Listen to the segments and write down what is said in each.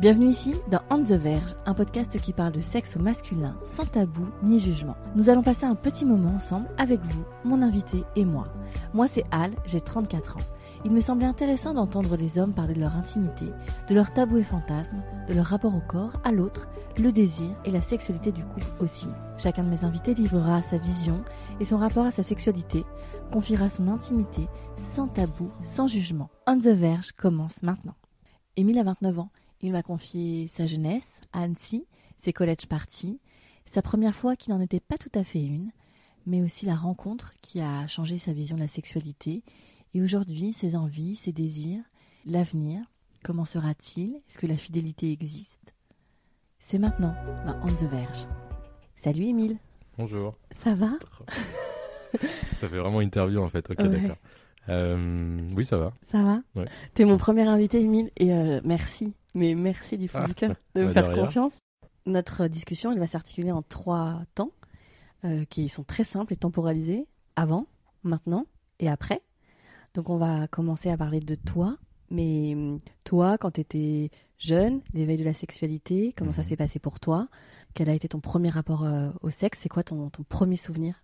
Bienvenue ici dans On the Verge, un podcast qui parle de sexe au masculin, sans tabou ni jugement. Nous allons passer un petit moment ensemble avec vous, mon invité et moi. Moi c'est Al, j'ai 34 ans. Il me semblait intéressant d'entendre les hommes parler de leur intimité, de leurs tabous et fantasmes, de leur rapport au corps, à l'autre, le désir et la sexualité du couple aussi. Chacun de mes invités livrera sa vision et son rapport à sa sexualité, confiera son intimité, sans tabou, sans jugement. On the Verge commence maintenant. Émile a 29 ans. Il m'a confié sa jeunesse à Annecy, ses college parties, sa première fois qui n'en était pas tout à fait une, mais aussi la rencontre qui a changé sa vision de la sexualité et aujourd'hui, ses envies, ses désirs, l'avenir, comment sera-t-il? Est-ce que la fidélité existe? C'est maintenant dans On the Verge. Salut Émile. Bonjour. Ça va? Ça fait vraiment interview en fait. Ok, Ouais. d'accord. Euh, oui, ça va. Ça va Ouais. T'es mon premier invité Émile et euh, merci, mais merci du fond Ah, du cœur de me bah, de faire confiance. Notre discussion, elle va s'articuler en trois temps euh, qui sont très simples et temporalisés. Avant, maintenant et après. Donc on va commencer à parler de toi, mais hum, toi, quand tu étais jeune, l'éveil de la sexualité, comment ça Mhm. s'est passé pour toi? Quel a été ton premier rapport au sexe? C'est quoi ton, ton premier souvenir?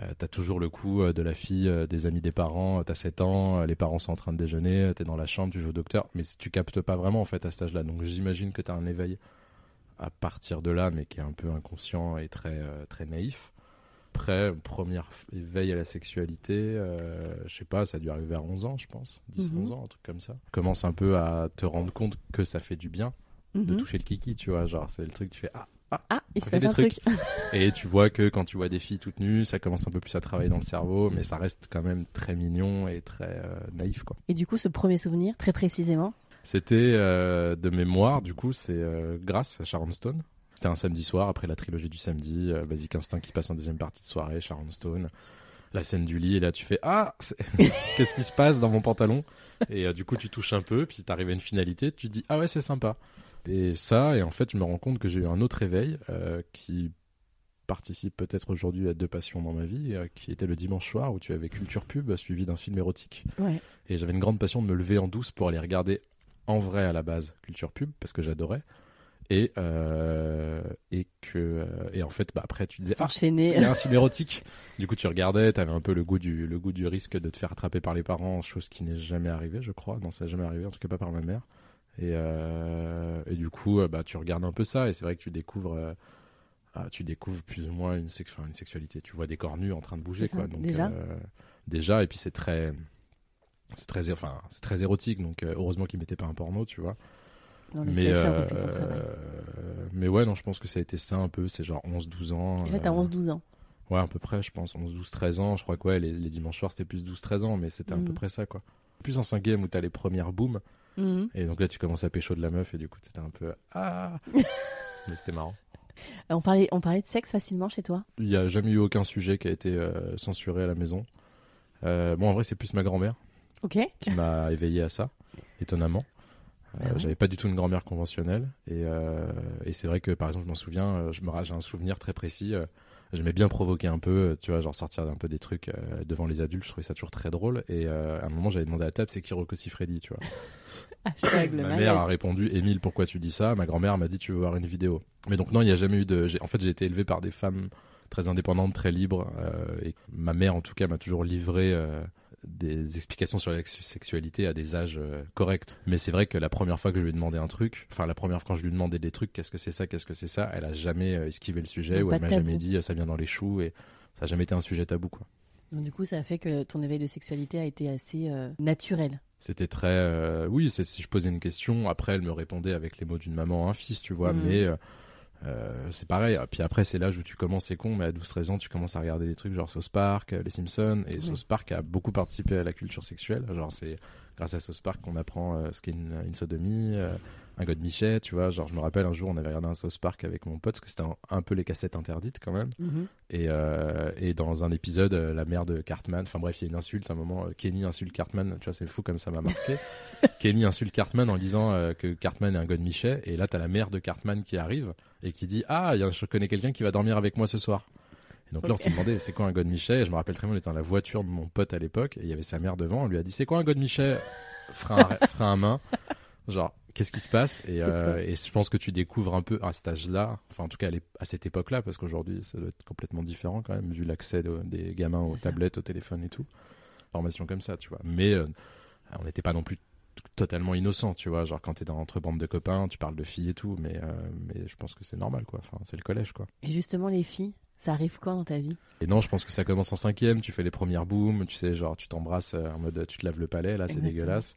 Euh, t'as toujours le coup euh, de la fille, euh, des amis des parents. T'as 7 ans, les parents sont en train de déjeuner, t'es dans la chambre, tu joues au docteur. Mais tu captes pas vraiment en fait à cet âge-là. Donc j'imagine que t'as un éveil à partir de là, mais qui est un peu inconscient et très, très naïf. Après, premier f- éveil à la sexualité, euh, je sais pas, ça a dû arriver à 11 ans, je pense. 10, Mhm. 11 ans, un truc comme ça. Commence un peu à te rendre compte que ça fait du bien de Mhm. toucher le kiki, tu vois. Genre, c'est le truc, tu fais Ah, Ah, il se passe des un truc. Et tu vois que quand tu vois des filles toutes nues, ça commence un peu plus à travailler dans le cerveau, mais ça reste quand même très mignon et très euh, naïf, quoi. Et du coup, ce premier souvenir, très précisément, C'était euh, de mémoire, du coup, c'est euh, grâce à Sharon Stone. C'était un samedi soir après la trilogie du samedi, Basic Instinct qui passe en deuxième partie de soirée, Sharon Stone, la scène du lit, et là tu fais Ah, qu'est-ce qui se passe dans mon pantalon? Et euh, du coup, tu touches un peu, puis t'arrives à une finalité, tu te dis Ah ouais, c'est sympa. Et ça, et en fait, je me rends compte que j'ai eu un autre éveil euh, qui participe peut-être aujourd'hui à deux passions dans ma vie, euh, qui était le dimanche soir où tu avais Culture Pub suivi d'un film érotique. ouais. Et j'avais une grande passion de me lever en douce pour aller regarder en vrai à la base Culture Pub parce que j'adorais. Et, euh, et que et en fait bah après tu disais ah il y a un film érotique du coup tu regardais t'avais un peu le goût du le goût du risque de te faire attraper par les parents chose qui n'est jamais arrivée je crois non ça n'est jamais arrivé en tout cas pas par ma mère et euh, et du coup euh, bah tu regardes un peu ça et c'est vrai que tu découvres euh, ah, tu découvres plus ou moins une, sex- une sexualité. Tu vois des corps nus en train de bouger ça, quoi. Donc déjà. euh, déjà. Et puis c'est très c'est très enfin c'est très érotique. Donc heureusement qu'ils mettaient pas un porno tu vois. Non, mais ça euh, son travail. mais ouais non je pense que ça a été ça un peu. C'est genre 11 12 ans Et là, t'as euh, 11-12 ans. ouais à peu près je pense. 11 12 13 ans je crois que ouais les, les dimanches soirs c'était plus 12 13 ans mais c'était à peu près ça quoi. Plus en cinquième où t'as les premières booms Mhm. et donc là tu commences à pécho de la meuf et du coup c'était un peu ah mais c'était marrant Euh, On parlait, on parlait de sexe facilement chez toi? Il y a jamais eu aucun sujet qui a été euh, censuré à la maison Euh, bon en vrai c'est plus ma grand-mère Ok. qui m'a éveillé à ça, étonnamment. Euh, Ah ouais. J'avais pas du tout une grand-mère conventionnelle. Et, euh, et c'est vrai que, par exemple, je m'en souviens, euh, je me ra- j'ai un souvenir très précis. J'aimais bien provoquer un peu, euh, tu vois, genre sortir un peu des trucs euh, devant les adultes. Je trouvais ça toujours très drôle. Et euh, à un moment, j'avais demandé à la table, c'est qui Rocco Siffredi, tu vois. Hashtag le Ma malaise. mère a répondu, Émile, pourquoi tu dis ça? Ma grand-mère m'a dit, tu veux voir une vidéo. Mais donc, non, il n'y a jamais eu de. En fait, j'ai été élevé par des femmes très indépendantes, très libres. euh, et ma mère, en tout cas, m'a toujours livré euh, des explications sur la sex- sexualité à des âges euh, corrects. Mais c'est vrai que la première fois que je lui ai demandé un truc, enfin, la première fois quand je lui ai demandé des trucs, qu'est-ce que c'est ça, qu'est-ce que c'est ça, elle a jamais euh, esquivé le sujet Donc, ou elle m'a jamais dit, euh, ça vient dans les choux. Et ça n'a jamais été un sujet tabou, quoi. Donc, du coup, ça a fait que ton éveil de sexualité a été assez euh, naturel. C'était très. euh, oui, si je posais une question, après elle me répondait avec les mots d'une maman, un fils, tu vois. Mhm. Mais euh, c'est pareil. Puis après, c'est l'âge où tu commences, c'est con, mais à 12-13 ans, tu commences à regarder des trucs genre South Park, euh, Les Simpsons. Et Oui. South Park a beaucoup participé à la culture sexuelle. Genre, c'est grâce à South Park qu'on apprend euh, ce qu'est une, une sodomie, euh, un god Michet, tu vois. Genre, je me rappelle un jour, on avait regardé un South Park avec mon pote, parce que c'était un, un peu les cassettes interdites quand même. Mhm. Et, et dans un épisode, la mère de Cartman, enfin bref, il y a une insulte, à un moment, Kenny insulte Cartman, tu vois, c'est fou comme ça m'a marqué. Kenny insulte Cartman en disant que Cartman est un god Michet, et là, t'as la mère de Cartman qui arrive et qui dit Ah, je connais quelqu'un qui va dormir avec moi ce soir. Et donc là, on s'est demandé c'est quoi un god Michet, et je me rappelle très bien, on était dans la voiture de mon pote à l'époque, et il y avait sa mère devant, on lui a dit C'est quoi un god Michet frein, à- frein à main. Genre, qu'est-ce qui se passe? Et, euh, et je pense que tu découvres un peu à cet âge-là, enfin en tout cas à cette époque-là, parce qu'aujourd'hui ça doit être complètement différent quand même, vu l'accès de- des gamins aux tablettes, au téléphone et tout. Formation comme ça, tu vois. Mais euh, on n'était pas non plus totalement innocent, tu vois. Genre quand t'es dans entre bande de copains, tu parles de filles et tout, mais, euh, mais je pense que c'est normal, quoi. Enfin, c'est le collège, quoi. Et justement, les filles, ça arrive quoi dans ta vie? Et non, je pense que ça commence en cinquième, tu fais les premières booms, tu sais, genre tu t'embrasses euh, en mode tu te laves le palais, là c'est dégueulasse.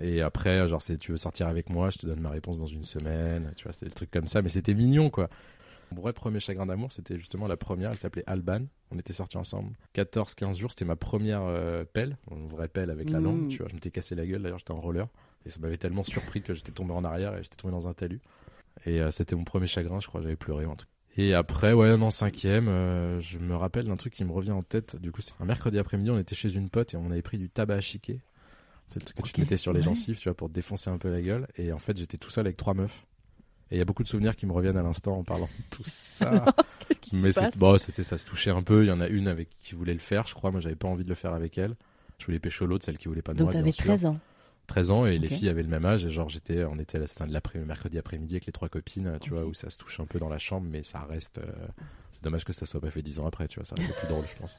Et après, genre c'est tu veux sortir avec moi, je te donne ma réponse dans une semaine, tu vois, c'est des trucs comme ça, mais c'était mignon quoi. Mon vrai premier chagrin d'amour, c'était justement la première, elle s'appelait Alban, on était sortis ensemble 14-15 jours, c'était ma première euh, pelle, une vraie pelle avec la Mhm. langue, tu vois, je m'étais cassé la gueule, d'ailleurs j'étais en roller, et ça m'avait tellement surpris que j'étais tombé en arrière et j'étais tombé dans un talus. Et euh, c'était mon premier chagrin, je crois, j'avais pleuré ou un truc. Et après, ouais, en cinquième, euh, je me rappelle d'un truc qui me revient en tête. Du coup, c'est un mercredi après-midi, on était chez une pote et on avait pris du tabac à chiquer. C'est le truc que tu te mettais sur les gencives, tu vois, pour te défoncer un peu la gueule. Et en fait, j'étais tout seul avec trois meufs. Et il y a beaucoup de souvenirs qui me reviennent à l'instant en parlant de tout ça. Mais passe c'est- bon, c'était ça se touchait un peu. Il y en a une avec qui voulait le faire, je crois. Moi, j'avais pas envie de le faire avec elle. Je voulais pécho l'autre, celle qui voulait pas de Donc moi. bien t'avais sûr. 13 ans. 13 ans et les filles avaient le même âge et genre j'étais on était c'était de l'après mercredi après-midi avec les trois copines tu vois où ça se touche un peu dans la chambre mais ça reste euh, c'est dommage que ça soit pas fait 10 ans après tu vois ça aurait été plus drôle je pense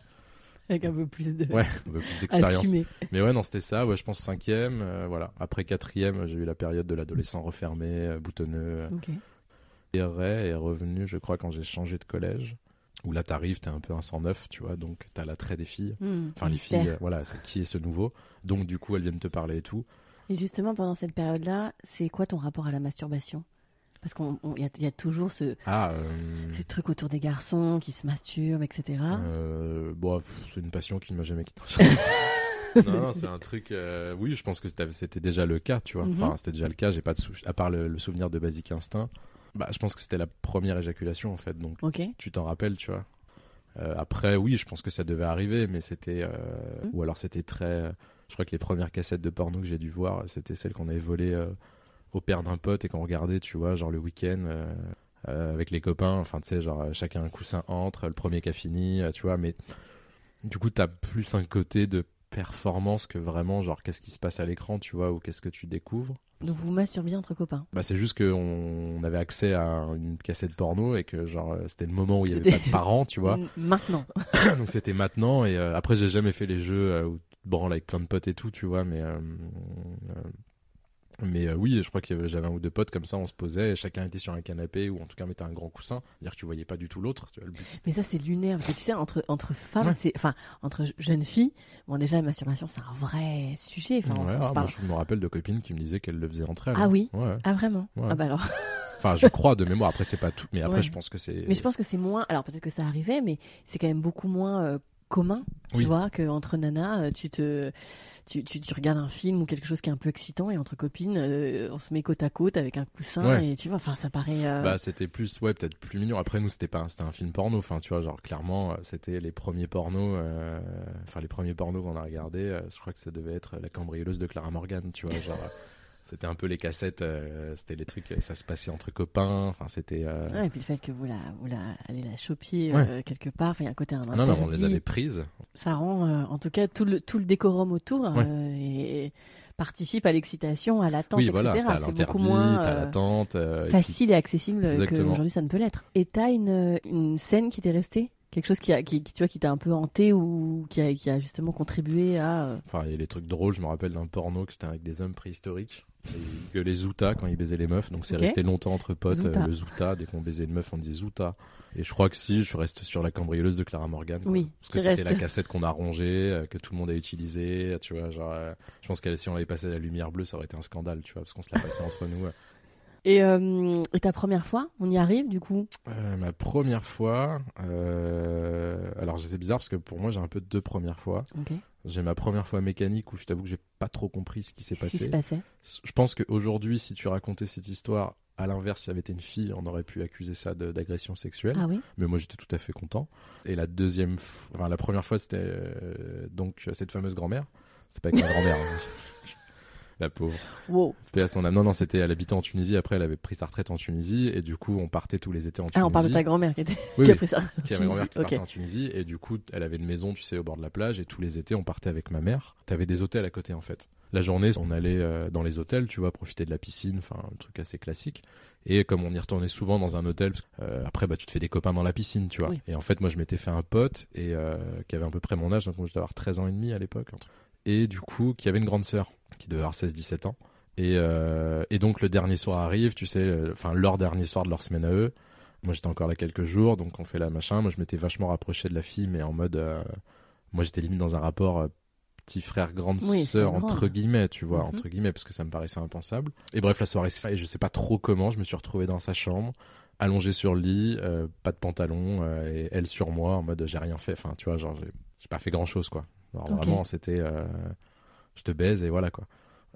Avec un peu plus de. ouais un peu plus d'expérience. mais ouais non c'était ça. Ouais je pense cinquième euh, voilà. Après quatrième j'ai eu la période de l'adolescent refermé euh, boutonneux euh, Ok. et Ray est revenu je crois quand j'ai changé de collège. Où là t'arrives t'es un peu un 109 tu vois. Donc t'as l'attrait des filles. Hmm, enfin les mystère. filles voilà c'est qui est ce nouveau. Donc du coup elles viennent te parler et tout. Et justement, pendant cette période-là, c'est quoi ton rapport à la masturbation? Parce qu'il y, a- y a toujours ce, ah euh, ce truc autour des garçons qui se masturbent, etc. Euh, bon, c'est une passion qui ne m'a jamais quitté. non, non, c'est un truc. euh, oui, je pense que c'était déjà le cas, tu vois. Mhm. Enfin, c'était déjà le cas. J'ai pas de sou- à part le, le souvenir de Basic Instinct. Bah, je pense que c'était la première éjaculation en fait. Donc, tu t'en rappelles, tu vois. Euh, après, oui, je pense que ça devait arriver, mais c'était euh, Mhm. ou alors c'était très. Je crois que les premières cassettes de porno que j'ai dû voir, c'était celles qu'on avait volées euh, au père d'un pote et qu'on regardait, tu vois, genre le week-end. euh, euh, avec les copains, enfin tu sais, genre chacun un coussin entre, le premier qui a fini, euh, tu vois, mais du coup t'as plus un côté de performance que vraiment genre qu'est-ce qui se passe à l'écran, tu vois, ou qu'est-ce que tu découvres. Donc vous masturbiez entre copains. Bah c'est juste qu'on on avait accès à une cassette porno et que genre c'était le moment où il y avait pas de parents, tu vois, Maintenant. donc c'était maintenant et euh, après j'ai jamais fait les jeux où tu te branles avec plein de potes et tout, tu vois, mais euh, mais euh, oui, je crois que j'avais un ou deux potes comme ça, on se posait, chacun était sur un canapé ou en tout cas mettait un grand coussin, c'est-à-dire que tu voyais pas du tout l'autre, Mais ça, c'est lunaire. Parce que tu sais, entre, entre femmes, Ouais. c'est, enfin, entre jeunes filles, bon, déjà, la masturbation, c'est un vrai sujet. Enfin, on s'en ah, parle. je me rappelle de copines qui me disaient qu'elles le faisaient entre elles. Ah hein. oui Ouais. Ah, vraiment? Ah, bah alors. Enfin, je crois de mémoire. Après, c'est pas tout. Mais après, je pense que c'est. Mais je pense que c'est moins. Alors, peut-être que ça arrivait, mais c'est quand même beaucoup moins euh, commun, tu Oui. vois, qu'entre nanas, euh, tu te. Tu, tu, tu regardes un film ou quelque chose qui est un peu excitant et entre copines, euh, on se met côte à côte avec un coussin Ouais. et tu vois, enfin, ça paraît. euh, Bah, c'était plus, ouais, peut-être plus mignon. Après, nous, c'était pas, c'était un film porno. Enfin, tu vois, genre, clairement, euh, c'était les premiers pornos, euh, enfin, les premiers pornos qu'on a regardés. euh, je crois que ça devait être La cambrioleuse de Clara Morgan, tu vois, genre. C'était un peu les cassettes, euh, c'était les trucs, ça se passait entre copains. Enfin, c'était. euh, ouais, et puis le fait que vous la, vous la, allez la Ouais. euh, quelque part, il y a un côté un Non, non, on les avait prises. ça rend en tout cas tout le, tout le décorum autour Ouais. et participe à l'excitation, à l'attente, oui, etc. voilà, t'as c'est beaucoup moins t'as l'attente. euh, et puis- facile et accessible qu'aujourd'hui ça ne peut l'être. Et t'as une, une scène qui t'est restée? Quelque chose qui, a, qui, qui, tu vois, qui t'a un peu hanté ou qui a, qui a justement contribué à... Enfin, il y a des trucs drôles. Je me rappelle d'un porno que c'était avec des hommes préhistoriques. Que les Zoutas quand ils baisaient les meufs. Donc c'est Ok. resté longtemps entre potes. Zouta. euh, le Zouta, dès qu'on baisait une meuf, on disait Zouta. Et je crois que si, je reste sur la cambrioleuse de Clara Morgan. quoi. Oui, Parce que c'était la cassette qu'on a rongée, euh, que tout le monde a utilisée. Tu vois, genre, euh, je pense que si on avait passé la lumière bleue, ça aurait été un scandale, tu vois, parce qu'on se la passait entre nous. Et, et ta première fois, on y arrive du coup? Ma première fois, alors c'est bizarre parce que pour moi j'ai un peu deux premières fois. Ok. J'ai ma première fois mécanique où je t'avoue que j'ai pas trop compris ce qui s'est se passé. passait? Je pense qu'aujourd'hui, si tu racontais cette histoire, à l'inverse, si ça avait été une fille, on aurait pu accuser ça d'agression sexuelle. Ah oui? Mais moi, j'étais tout à fait content. Et la deuxième, enfin la première fois, c'était euh, donc cette fameuse grand-mère. C'est pas avec ma grand-mère. hein. La pauvre. Wow. Paix à son âme. Non, non, c'était, elle habitait en Tunisie. Après, elle avait pris sa retraite en Tunisie. Et du coup, on partait tous les étés en Tunisie. Ah, on parle de ta grand-mère qui, était... Oui, qui a pris qui ma grand-mère qui partait en Tunisie et du coup elle avait une maison tu sais au bord de la plage et tous les étés on partait avec ma mère t'avais des hôtels à côté en fait la journée on allait euh, dans les hôtels tu vois profiter de la piscine enfin un truc assez classique et comme on y retournait souvent dans un hôtel euh, après bah tu te fais des copains dans la piscine tu vois Oui. et en fait moi je m'étais fait un pote et euh, qui avait à peu près mon âge donc moi je devais avoir 13 ans et demi à l'époque. Et du coup qui avait une grande sœur qui devait avoir 16-17 ans et, euh, et donc le dernier soir arrive, tu sais, enfin leur dernier soir de leur semaine à eux. Moi j'étais encore là quelques jours, donc on fait la machin. Moi je m'étais vachement rapproché de la fille, mais en mode, euh, moi j'étais limite dans un rapport euh, petit frère grande Oui, sœur entre guillemets, tu vois, Mhm. entre guillemets, parce que ça me paraissait impensable. Et bref la soirée se fait, et je sais pas trop comment, je me suis retrouvé dans sa chambre, allongé sur le lit, pas de pantalon, et elle sur moi en mode j'ai rien fait. Enfin tu vois, genre j'ai j'ai pas fait grand chose quoi. Alors vraiment c'était, euh, je te baise et voilà quoi.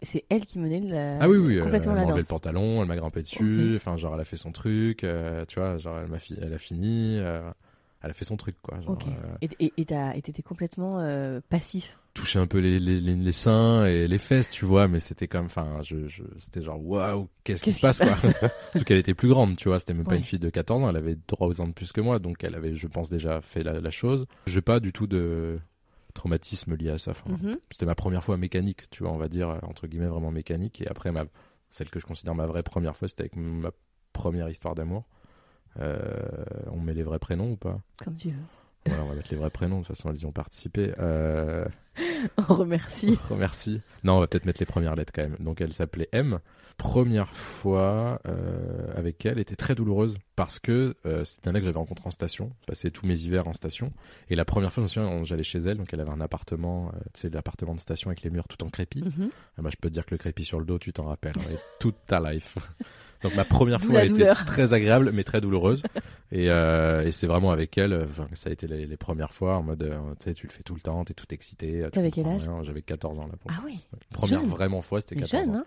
C'est elle qui menait le... Ah oui, oui, complètement elle la m'a enlevé le pantalon, elle m'a grimpé dessus, enfin, genre, elle a fait son truc, euh, tu vois, genre, elle, m'a fi- elle a fini, euh, elle a fait son truc, quoi. Genre, Ok. euh, Et t'étais complètement passif. toucher un peu les, les, les, les seins et les fesses, tu vois, mais c'était comme, enfin, je, je, c'était genre, waouh, qu'est-ce qui se passe, qui se quoi. Surtout qu'elle était plus grande, tu vois, c'était même pas une fille de 14 ans, elle avait 3 ans de plus que moi, donc elle avait, je pense, déjà fait la, la chose. J'ai pas du tout de traumatisme lié à ça. Enfin, Mhm. C'était ma première fois mécanique, tu vois, on va dire, euh, entre guillemets, vraiment mécanique. Et après, ma, celle que je considère ma vraie première fois, c'était avec ma première histoire d'amour. Euh, on met les vrais prénoms ou pas? Comme tu veux. Voilà, on va mettre les vrais prénoms, de toute façon, elles y ont participé. Euh, On remercie. Merci. Non, on va peut-être mettre les premières lettres quand même. Donc elle s'appelait M. Première fois euh, avec elle était très douloureuse parce que euh, c'était un mec que j'avais rencontré en station. Je passais tous mes hivers en station. Et la première fois, je me souviens, on- j'allais chez elle, donc elle avait un appartement, tu sais, l'appartement de station avec les murs tout en crépi. Ah bah, je peux te dire que le crépi sur le dos, tu t'en rappelles, hein, toute ta life. Donc ma première fois été douleur. très agréable, mais très douloureuse. et euh, et c'est vraiment avec elle, ça a été les, les premières fois en mode, euh, tu sais, tu le fais tout le temps, t'es tout excité. tu T'avais quel âge. J'avais 14 ans là. Pour... Ah oui. Première jeune. vraiment fois, c'était Mais 14 jeune, ans. hein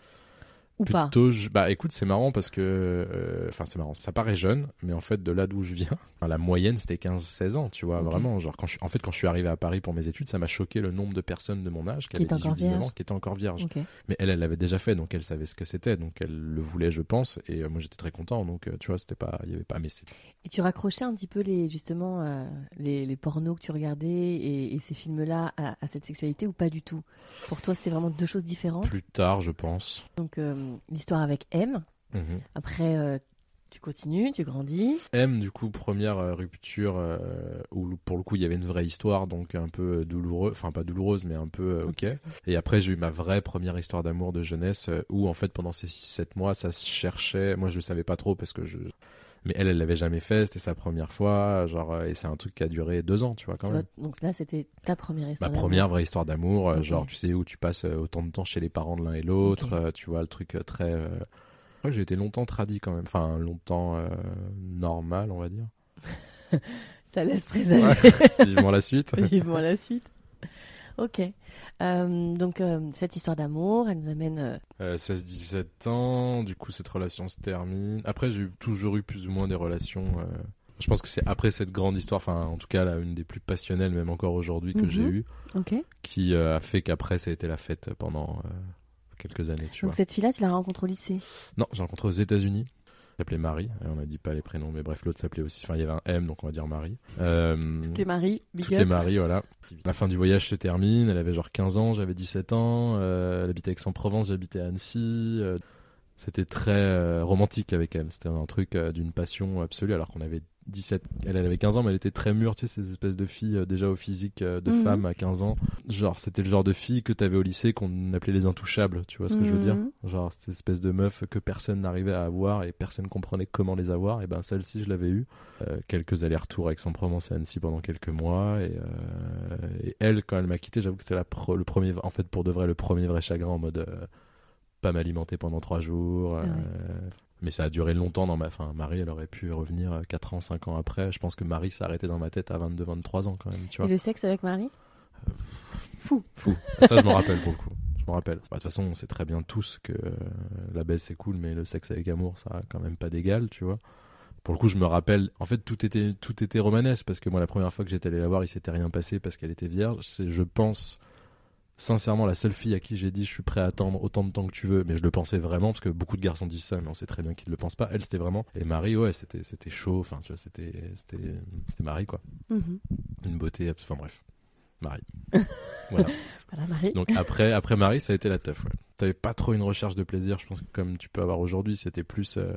Ou pas Plutôt, je- bah écoute, c'est marrant parce que, euh, enfin c'est marrant, ça paraît jeune, mais en fait de là d'où je viens, la moyenne c'était 15-16 ans, tu vois, vraiment, genre quand je, en fait quand je suis arrivé à Paris pour mes études, ça m'a choqué le nombre de personnes de mon âge qui, Qui avaient étaient encore 18-19 ans, vierges. qui étaient encore vierges. Ok. Mais elle, elle l'avait déjà fait, donc elle savait ce que c'était, donc elle le voulait, je pense, et euh, moi j'étais très content, donc euh, tu vois, c'était pas, il y avait pas, mais c'est Et tu raccrochais un petit peu les justement euh, les, les pornos que tu regardais et, et ces films-là à, à cette sexualité ou pas du tout? Pour toi, c'était vraiment deux choses différentes? plus tard, je pense. Donc euh, l'histoire avec M. Mhm. Après, euh, tu continues, tu grandis. M, du coup, première euh, rupture euh, où pour le coup il y avait une vraie histoire, donc un peu euh, douloureuse, enfin pas douloureuse, mais un peu euh, ok. Et après j'ai eu ma vraie première histoire d'amour de jeunesse euh, où en fait pendant ces 6-7 mois ça se cherchait. Moi je le savais pas trop parce que je. Mais elle, elle l'avait jamais fait, c'était sa première fois, genre, euh, et c'est un truc qui a duré deux ans, tu vois, quand Tu même. vois, donc là, c'était ta première Ma histoire. d'amour. première vraie histoire d'amour, euh, genre, tu sais, où tu passes euh, autant de temps chez les parents de l'un et l'autre, tu vois, le truc très. euh, Je crois que j'ai été longtemps tradit quand même, enfin, longtemps euh, normal, on va dire. Ça laisse présager Vivement la suite. vivement la suite. Ok. Euh, donc euh, cette histoire d'amour, elle nous amène. euh, Euh, 16-17 ans, du coup cette relation se termine. Après j'ai toujours eu plus ou moins des relations. Je pense que c'est après cette grande histoire, enfin en tout cas là, une des plus passionnelles même encore aujourd'hui que Mhm. j'ai eue, Ok. qui a fait qu'après ça a été la fête pendant quelques années, tu Donc vois. cette fille-là, tu la rencontres au lycée? Non, j'ai rencontré aux États-Unis. S'appelait Marie, et on a dit pas les prénoms, mais bref, l'autre s'appelait aussi. Enfin, il y avait un M, donc on va dire Marie. Euh, Toutes les maris, big toutes up. les maris, voilà. La fin du voyage se termine, elle avait genre 15 ans, j'avais 17 ans, euh, elle habitait Aix-en-Provence, j'habitais à Annecy. euh, c'était très euh, romantique avec elle, c'était un truc d'une passion absolue alors qu'on avait 17, elle, elle avait 15 ans mais elle était très mûre, tu sais, ces espèces de filles euh, déjà au physique euh, de Mhm. femme à 15 ans. Genre, c'était le genre de fille que t'avais au lycée qu'on appelait les intouchables, tu vois ce que je veux dire Mhm. Genre, cette espèce de meuf que personne n'arrivait à avoir et personne comprenait comment les avoir. Et ben, celle-ci, je l'avais eue. Euh, quelques allers-retours avec Aix-en-Provence et Annecy pendant quelques mois. Et, et elle, quand elle m'a quitté, j'avoue que c'était le premier, en fait, pour de vrai, le premier vrai chagrin en mode. pas m'alimenter pendant trois jours. Ah ouais. Euh, Mais ça a duré longtemps dans ma. Enfin, Marie, elle aurait pu revenir 4 ans, 5 ans après. Je pense que Marie s'est arrêtée dans ma tête à 22, 23 ans quand même, tu Et vois. le sexe avec Marie Fou. Fou. Ça, je m'en rappelle pour le coup. Je m'en rappelle. Bah, De toute façon, on sait très bien tous que euh, la baisse c'est cool, mais le sexe avec amour, ça a quand même pas d'égal, tu vois. Pour le coup, je me rappelle. En fait, tout était tout était romanesque parce que moi, la première fois que j'étais allé la voir, il s'était rien passé parce qu'elle était vierge. C'est, je pense, sincèrement, la seule fille à qui j'ai dit je suis prêt à attendre autant de temps que tu veux. Mais je le pensais vraiment parce que beaucoup de garçons disent ça, mais on sait très bien qu'ils le pensent pas. Elle, c'était vraiment. Et Marie, ouais, c'était c'était chaud. Enfin, tu vois, c'était c'était c'était Marie quoi. Mhm. Une beauté. Enfin bref, Marie. voilà. Voilà, Marie. Donc après, après Marie, ça a été la teuf. Ouais. T'avais pas trop une recherche de plaisir, je pense que comme tu peux avoir aujourd'hui, c'était plus. euh,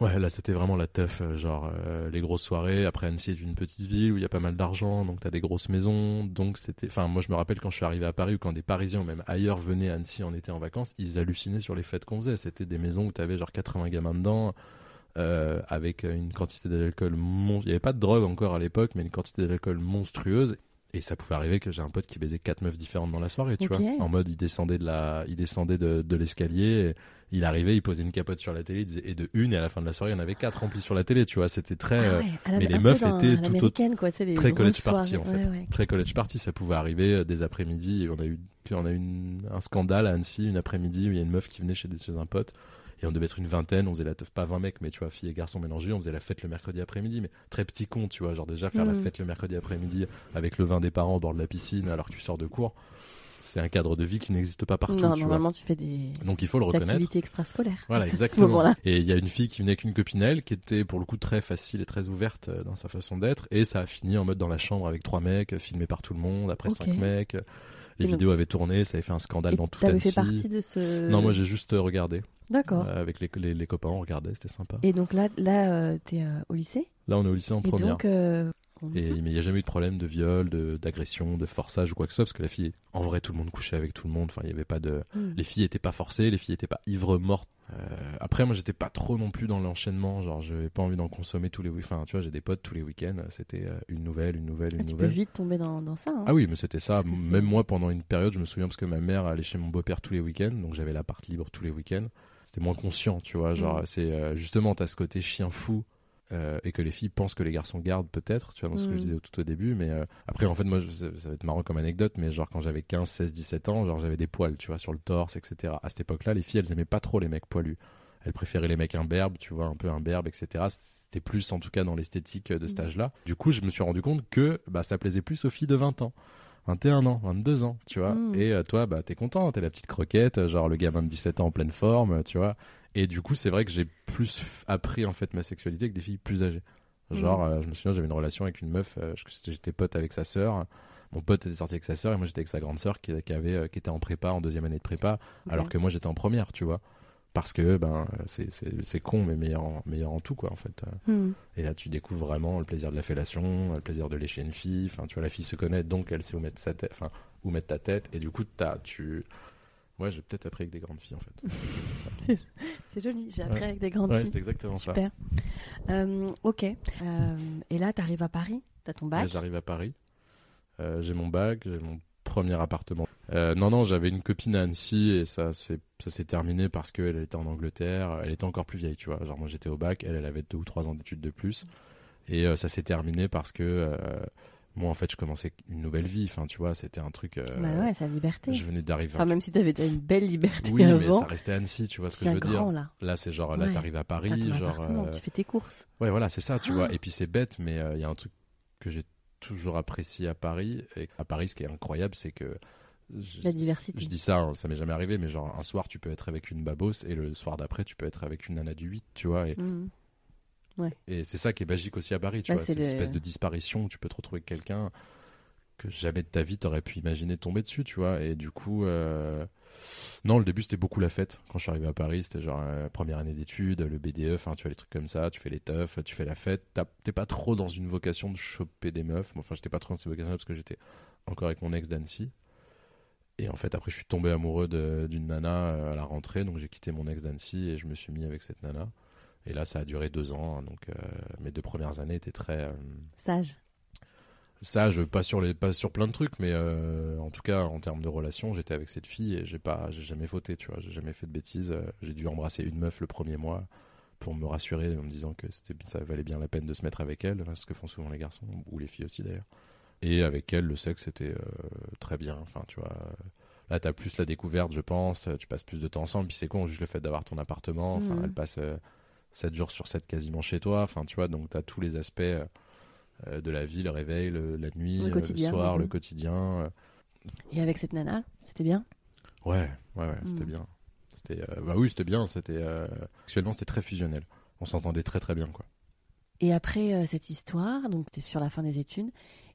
Ouais, là c'était vraiment la teuf, euh, genre euh, les grosses soirées. Après Annecy est une petite ville où il y a pas mal d'argent, donc t'as des grosses maisons. Donc c'était. Enfin, moi je me rappelle quand je suis arrivé à Paris ou quand des Parisiens même ailleurs venaient à Annecy en été en vacances, ils hallucinaient sur les fêtes qu'on faisait. C'était des maisons où t'avais genre 80 gamins dedans. euh, avec une quantité d'alcool il y avait pas de drogue encore à l'époque mais une quantité d'alcool monstrueuse et ça pouvait arriver que j'ai un pote qui baisait quatre meufs différentes dans la soirée, tu vois. En mode, il descendait de la, il descendait de, de l'escalier, il arrivait, il posait une capote sur la télé, il disait, et de une, et à la fin de la soirée, il y en avait quatre remplis sur la télé, tu vois. C'était très, Ah euh, ouais, à la- mais les meufs étaient tout l'américaine, quoi, tu sais, les très college party, en fait. Ouais, ouais. Très college party, ça pouvait arriver euh, des après-midi. On a eu, puis on a eu une- un scandale à Annecy, une après-midi où il y a une meuf qui venait chez, des- chez un pote. Et on devait être une vingtaine, on faisait la teuf, pas 20 mecs, mais tu vois, filles et garçons mélangés, on faisait la fête le mercredi après-midi, mais très petit con, tu vois, genre déjà faire la Mhm. fête le mercredi après-midi avec le vin des parents au bord de la piscine alors que tu sors de cours, c'est un cadre de vie qui n'existe pas partout, non, tu normalement, tu fais des. Donc il faut le reconnaître. activités extrascolaires. Voilà, exactement. Et il y a une fille qui venait avec une copine elle, qui était pour le coup très facile et très ouverte euh, dans sa façon d'être, et ça a fini en mode dans la chambre avec trois mecs, filmé par tout le monde, après cinq mecs. Les Et donc- vidéos avaient tourné, ça avait fait un scandale Et dans tout T'avais fait Annecy. partie de ce. Non, moi j'ai juste euh, regardé. D'accord. Euh, avec les, les, les copains, on regardait, c'était sympa. Et donc là, là, euh, t'es euh, au lycée? Là, on est au lycée en Et première. donc. euh, Et, mais il n'y a jamais eu de problème de viol, d'agression, de, forçage ou quoi que ce soit, parce que la fille, en vrai, tout le monde couchait avec tout le monde. Enfin, il n'y avait pas de. hmm. Les filles étaient pas forcées, les filles étaient pas ivres mortes. Après, moi, j'étais pas trop non plus dans l'enchaînement. Genre, j'avais pas envie d'en consommer tous les week-ends. Enfin, tu vois, j'ai des potes tous les week-ends. C'était une nouvelle, une nouvelle, une Ah, tu peux nouvelle. vite tomber dans, dans ça. hein. Ah oui, mais c'était ça. Même moi, pendant une période, je me souviens parce que ma mère allait chez mon beau-père tous les week-ends, donc j'avais l'appart libre tous les week-ends. C'était moins conscient, tu vois. Genre, Mm. c'est euh, justement, t'as ce côté chien fou. euh, et que les filles pensent que les garçons gardent peut-être, tu vois, dans ce que Mm. je disais au- tout au début. Mais euh, après, en fait, moi, je- ça, ça va être marrant comme anecdote, mais genre quand j'avais 15, 16, 17 ans, genre j'avais des poils, tu vois, sur le torse, etc. À cette époque-là, les filles, elles aimaient pas trop les mecs poilus. Elles préféraient les mecs imberbes, tu vois, un peu imberbes, etc. C'était plus, en tout cas, dans l'esthétique de cet Mm. âge-là. Du coup, je me suis rendu compte que bah, ça plaisait plus aux filles de 20 ans. 21 ans, 22 ans, tu vois. Mm. Et euh, toi, bah, t'es content, t'es la petite croquette, euh, genre le gamin de 17 ans en pleine forme, euh, tu vois. Et du coup, c'est vrai que j'ai plus appris en fait ma sexualité avec des filles plus âgées. Genre, euh, je me souviens, j'avais une relation avec une meuf, euh, j'étais pote avec sa sœur. Mon pote était sorti avec sa sœur et moi j'étais avec sa grande sœur qui, qui avait, qui était en prépa, en deuxième année de prépa, alors que moi j'étais en première, tu vois. Parce que ben c'est- con, mais meilleur en, meilleur en tout, quoi, en fait. Hmm. Et là, tu découvres vraiment le plaisir de la fellation, le plaisir de lécher une fille. Enfin, tu vois, la fille se connaît, donc elle sait où mettre sa tête, enfin, où mettre ta tête. Et du coup, t'as, tu, ouais, j'ai peut-être appris avec des grandes filles, en fait. C'est joli. J'ai appris Ouais. avec des grandes ouais, filles. c'est exactement ça. Super. Euh, ok. Euh, et là, t'arrives à Paris. T'as ton bac? j'arrive à Paris. Euh, j'ai mon bac, j'ai mon premier appartement. Euh, non, non, j'avais une copine à Annecy et ça, c'est, ça s'est terminé parce qu'elle était en Angleterre. Elle était encore plus vieille, tu vois. Genre, moi, j'étais au bac, elle, elle avait deux ou trois ans d'études de plus. Et euh, ça s'est terminé parce que euh, moi, en fait, je commençais une nouvelle vie. Enfin, tu vois, c'était un truc. Bah ouais, la liberté. Je venais d'arriver. Enfin, même si t'avais déjà une belle liberté Oui, mais avant. ça restait Annecy, tu vois ce que je veux dire. grand là. Là, c'est genre, là, Ouais. t'arrives à Paris, genre. tu fais tes courses. Ouais, voilà, c'est ça, tu Ah. vois. Et puis c'est bête, mais il y a un truc que j'ai toujours apprécié à Paris. Et à Paris, ce qui est incroyable, c'est que. je- La diversité. Je dis ça, hein, ça m'est jamais arrivé, mais genre un soir, tu peux être avec une babos et le soir d'après, tu peux être avec une nana du 8, tu vois. Et, Hmm. et c'est ça qui est magique aussi à Paris, tu Bah, vois. c'est une le- espèce de disparition où tu peux te retrouver avec quelqu'un que jamais de ta vie t'aurais pu imaginer tomber dessus, tu vois. Et du coup, euh, non, le début c'était beaucoup la fête. Quand je suis arrivé à Paris, c'était genre euh, première année d'études, le BDE, enfin tu vois les trucs comme ça, tu fais les teufs, tu fais la fête. T'es pas trop dans une vocation de choper des meufs. Enfin, j'étais pas trop dans cette vocation parce que j'étais encore avec mon ex d'Annecy. Et en fait, après, je suis tombé amoureux d'une nana euh, à la rentrée, donc j'ai quitté mon ex d'Annecy et je me suis mis avec cette nana. Et là, ça a duré deux ans, hein, donc euh, mes deux premières années étaient très. Sage. Ça, je pas sur les pas sur plein de trucs, mais euh, en tout cas en termes de relation, j'étais avec cette fille et j'ai pas, j'ai jamais fauté, tu vois, j'ai jamais fait de bêtises. Euh, J'ai dû embrasser une meuf le premier mois pour me rassurer en me disant que c'était, ça valait bien la peine de se mettre avec elle, ce que font souvent les garçons ou les filles aussi d'ailleurs. Et avec elle, le sexe était euh, très bien. Enfin, tu vois, là t'as plus la découverte, je pense. Tu passes plus de temps ensemble, puis c'est con juste le fait d'avoir ton appartement. Enfin, Mhm. elle passe 7 jours sur 7 quasiment chez toi. Enfin, tu vois, donc t'as tous les aspects. Euh, de la vie, le réveil, le- la nuit, Le euh, le, soir, le quotidien. euh. Et avec cette nana, c'était bien? Ouais, ouais, ouais, c'était Mhm. bien. C'était, euh, bah oui, c'était bien. C'était euh, actuellement, c'était très fusionnel. On s'entendait très très bien, quoi. Et après euh, cette histoire, donc tu es sur la fin des études,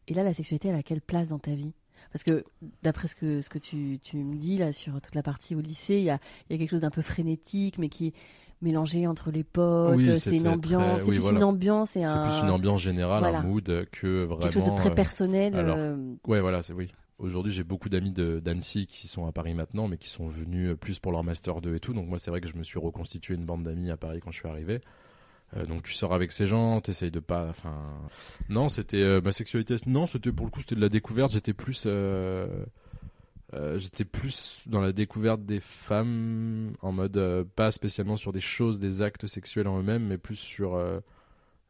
et là la sexualité elle a quelle place dans ta vie? Parce que d'après ce que, ce que tu, tu me dis là sur toute la partie au lycée, il y a, il y a quelque chose d'un peu frénétique, mais qui mélangé entre les potes, Oui, c'est une ambiance, très- c'est oui, voilà. une ambiance et C'est un, plus une ambiance générale, voilà. un mood que vraiment. quelque chose de très euh, personnel. alors, euh, Ouais, voilà, c'est oui. Aujourd'hui, j'ai beaucoup d'amis de- d'Annecy qui sont à Paris maintenant, mais qui sont venus euh, plus pour leur master 2 et tout. Donc moi, c'est vrai que je me suis reconstitué une bande d'amis à Paris quand je suis arrivé. Euh, donc tu sors avec ces gens, t'essayes de pas. Enfin, non, c'était euh, ma sexualité. Non, c'était pour le coup, c'était de la découverte. J'étais plus, euh, euh, j'étais plus dans la découverte des femmes en mode euh, pas spécialement sur des choses, des actes sexuels en eux-mêmes, mais plus sur euh,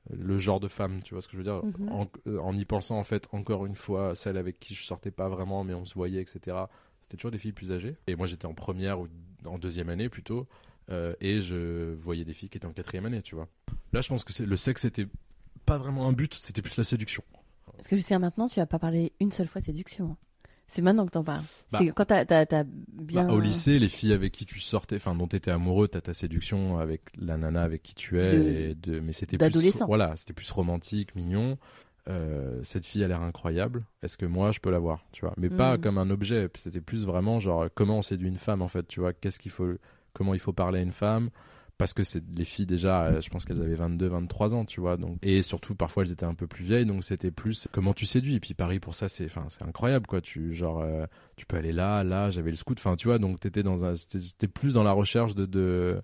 le genre de femme. Tu vois ce que je veux dire? Mhm. en, en y pensant en fait encore une fois celle avec qui je sortais pas vraiment, mais on se voyait, etc. C'était toujours des filles plus âgées. Et moi, j'étais en première ou en deuxième année plutôt. Et je voyais des filles qui étaient en quatrième année, tu vois. Là, je pense que le sexe, c'était pas vraiment un but, c'était plus la séduction. Parce que jusqu'à maintenant, tu n'as pas parlé une seule fois de séduction. C'est maintenant que t'en parles. Bah. c'est quand t'as t'as- t'as bien. Bah, au lycée, les filles avec qui tu sortais, enfin dont tu étais amoureux, t'as ta séduction avec la nana avec qui tu es, De- et de, mais c'était plus, voilà, c'était plus romantique, mignon. Euh, cette fille a l'air incroyable. Est-ce que moi je peux la voir, tu vois? Mais pas Mhm. comme un objet. C'était plus vraiment genre comment on séduit une femme en fait, tu vois? Qu'est-ce qu'il faut, comment il faut parler à une femme? Parce que c'est les filles déjà, euh, je pense qu'elles avaient 22, 23 ans, tu vois. Donc et surtout parfois elles étaient un peu plus vieilles, donc c'était plus comment tu séduis. Et puis Paris pour ça c'est, enfin c'est incroyable quoi. Tu genre euh, tu peux aller là, là, j'avais le scout, enfin tu vois, donc t'étais dans un, c'était plus dans la recherche de, de,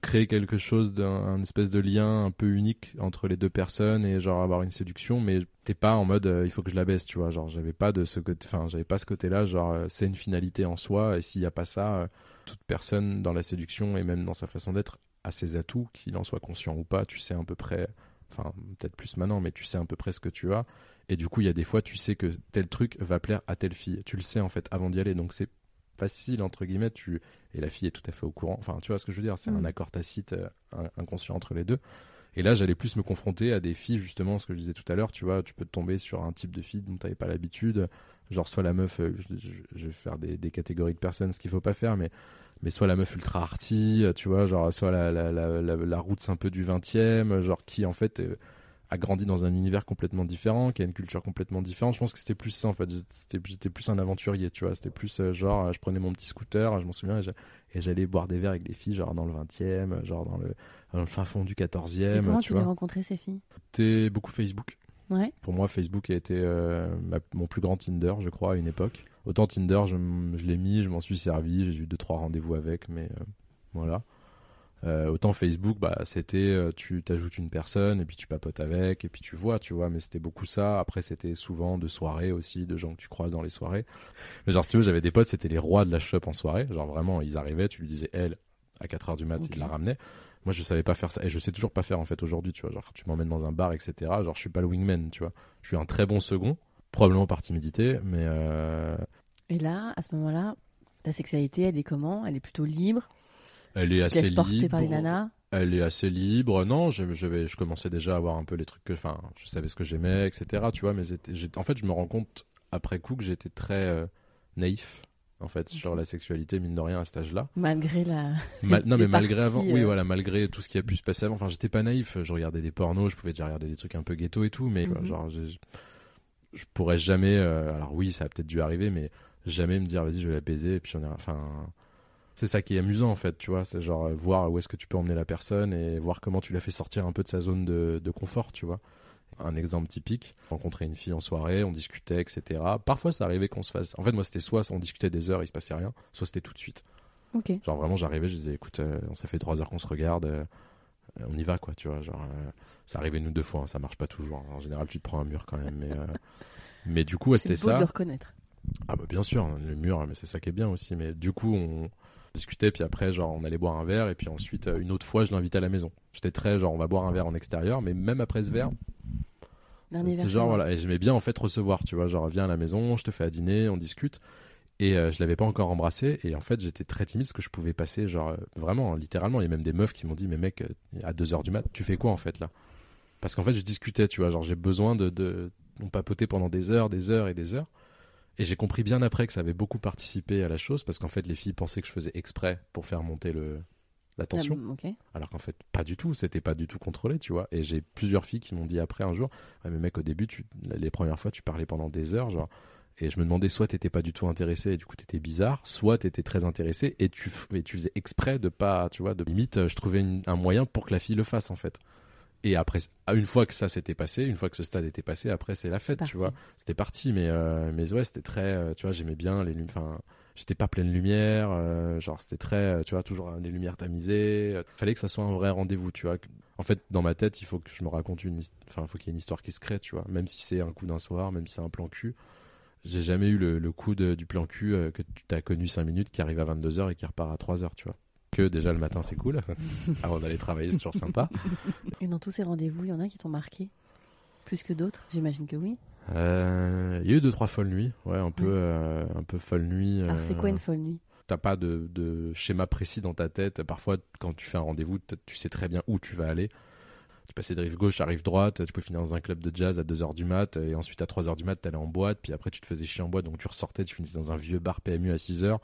créer quelque chose d'un un espèce de lien un peu unique entre les deux personnes et genre avoir une séduction, mais t'es pas en mode euh, il faut que je la baisse, tu vois, genre j'avais pas de ce côté, enfin j'avais pas ce côté-là, genre euh, c'est une finalité en soi et s'il y a pas ça, toute personne dans la séduction et même dans sa façon d'être a ses atouts, qu'il en soit conscient ou pas, tu sais à peu près, enfin peut-être plus maintenant, mais tu sais à peu près ce que tu as. Et du coup, il y a des fois, tu sais que tel truc va plaire à telle fille. Tu le sais en fait avant d'y aller, donc c'est facile entre guillemets. Tu et la fille est tout à fait au courant. Enfin, tu vois ce que je veux dire? C'est Mm. un accord tacite, euh, inconscient entre les deux. Et là, j'allais plus me confronter à des filles, justement, ce que je disais tout à l'heure. Tu vois, tu peux tomber sur un type de fille dont t'avais pas l'habitude. Genre, soit la meuf, euh, je, je- je vais faire des, des catégories de personnes, ce qu'il faut pas faire, mais mais soit la meuf ultra arty, euh, tu vois, genre soit la la la, la, la route un peu du 20e, genre qui en fait euh, a grandi dans un univers complètement différent, qui a une culture complètement différente. Je pense que c'était plus ça en fait. C'était- J'étais plus un aventurier, tu vois. C'était plus euh, genre, euh, je prenais mon petit scooter, je m'en souviens, et j'a- et j'allais boire des verres avec des filles, genre dans le 20e, genre dans le, dans le fin fond du Et 14e, comment tu tu les as vois. rencontrées ces filles? C'était beaucoup Facebook. Ouais. Pour moi, Facebook a été euh, ma- mon plus grand Tinder, je crois, à une époque. Autant Tinder, je, l'ai mis, je m'en suis servi, j'ai eu deux trois rendez-vous avec, mais euh, voilà. Euh, autant Facebook, bah c'était tu t'ajoutes une personne et puis tu papotes avec et puis tu vois, tu vois. Mais c'était beaucoup ça. Après, c'était souvent de soirées aussi, de gens que tu croises dans les soirées. Mais genre, si tu veux, j'avais des potes, c'était les rois de la shop en soirée. Genre vraiment, ils arrivaient, tu lui disais elle à 4 heures du mat, Ok. ils la ramenaient. Moi, je savais pas faire ça et je sais toujours pas faire en fait aujourd'hui, tu vois. Genre, quand tu m'emmènes dans un bar, etc. Genre, je suis pas le wingman, tu vois. Je suis un très bon second, probablement par timidité, mais euh, Et là, à ce moment-là, ta sexualité, elle est comment? Elle est plutôt libre? Elle est Tu assez libre. par les nanas? Elle est assez libre. Non, je, je, vais, je commençais déjà à avoir un peu les trucs que, enfin, je savais ce que j'aimais, etc. Tu vois, mais en fait, je me rends compte après coup que j'étais très euh, naïf, en fait, sur Ok. la sexualité, mine de rien, à cet âge-là. Malgré la. Mal- non, mais malgré parties, avant, oui, euh. voilà, malgré tout ce qui a pu se passer avant. Enfin, j'étais pas naïf. Je regardais des pornos, je pouvais déjà regarder des trucs un peu ghetto et tout, mais Mhm. genre, je, je pourrais jamais. euh, alors oui, ça a peut-être dû arriver, mais jamais me dire, vas-y, je vais la baiser. Et puis j'en ai, enfin, c'est ça qui est amusant en fait, tu vois. C'est genre euh, voir où est-ce que tu peux emmener la personne et voir comment tu la fais sortir un peu de sa zone de, de confort, tu vois. Un exemple typique, rencontrer une fille en soirée, on discutait, etc. Parfois, ça arrivait qu'on se fasse. En fait, moi, c'était soit on discutait des heures, il se passait rien, soit c'était tout de suite. Ok. Genre vraiment, j'arrivais, je disais, écoute, euh, ça fait trois heures qu'on se regarde, euh, on y va, quoi, tu vois. Genre, euh, ça arrivait une ou deux fois, hein, ça marche pas toujours. En général, tu te prends un mur quand même, mais, Mais du coup, c'était beau de ça. le reconnaître. Ah bah bien sûr, le mur, mais c'est ça qui est bien aussi. Mais du coup, on discutait, puis après, genre, on allait boire un verre, et puis ensuite, une autre fois, je l'invitais à la maison. J'étais très genre, on va boire un verre en extérieur, mais même après ce verre, Dernier c'était verre genre voilà, et j'aimais bien en fait recevoir, tu vois, genre viens à la maison, je te fais à dîner, on discute. Et euh, je l'avais pas encore embrassé, et en fait, j'étais très timide parce que je pouvais passer, genre, euh, vraiment, littéralement, il y a même des meufs qui m'ont dit, mais mec, euh, à 2h du mat, tu fais quoi en fait là? Parce qu'en fait, je discutais, tu vois, genre, j'ai besoin de, de. On papotait pendant des heures, des heures et des heures. Et j'ai compris bien après que ça avait beaucoup participé à la chose, parce qu'en fait, les filles pensaient que je faisais exprès pour faire monter le, la tension. Ah. Alors qu'en fait, pas du tout, c'était pas du tout contrôlé, tu vois. Et j'ai plusieurs filles qui m'ont dit après un jour, mais mec, au début, tu, les premières fois, tu parlais pendant des heures, genre. Et je me demandais, soit t'étais pas du tout intéressé et du coup t'étais bizarre, soit t'étais très intéressé et tu, f- et tu faisais exprès de pas, tu vois, de limite, euh, je trouvais une- un moyen pour que la fille le fasse en fait. Et après, ah, une fois que ça s'était passé, une fois que ce stade était passé, après c'est la fête, tu vois. C'était parti, mais, euh, mais ouais, c'était très, euh, tu vois, j'aimais bien les lumières, enfin, j'étais pas pleine lumière, euh, genre c'était très, euh, tu vois, toujours euh, les lumières tamisées. euh, Fallait que ça soit un vrai rendez-vous, tu vois. En fait, dans ma tête, il faut que je me raconte une, enfin, faut qu'il y ait une histoire qui se crée, tu vois. Même si c'est un coup d'un soir, même si c'est un plan cul. J'ai jamais eu le, le coup de- du plan cul euh, que tu as connu 5 minutes, qui arrive à 22h et qui repart à 3h, tu vois. Que déjà le matin, c'est cool. Avant d'aller travailler, c'est toujours sympa. Et dans tous ces rendez-vous, il y en a qui t'ont marqué? Plus que d'autres J'imagine que oui. Euh, Il y a eu deux trois folles nuits, ouais, un peu, Ouais. euh, un peu folle nuit. Alors, c'est euh, quoi une folle nuit? T'as pas de, de schéma précis dans ta tête. Parfois, quand tu fais un rendez-vous, tu sais très bien où tu vas aller. Tu passais de rive gauche à rive droite, tu peux finir dans un club de jazz à 2h du mat, et ensuite à 3h du mat, t'allais en boîte, puis après tu te faisais chier en boîte, donc tu ressortais, tu finissais dans un vieux bar PMU à 6h.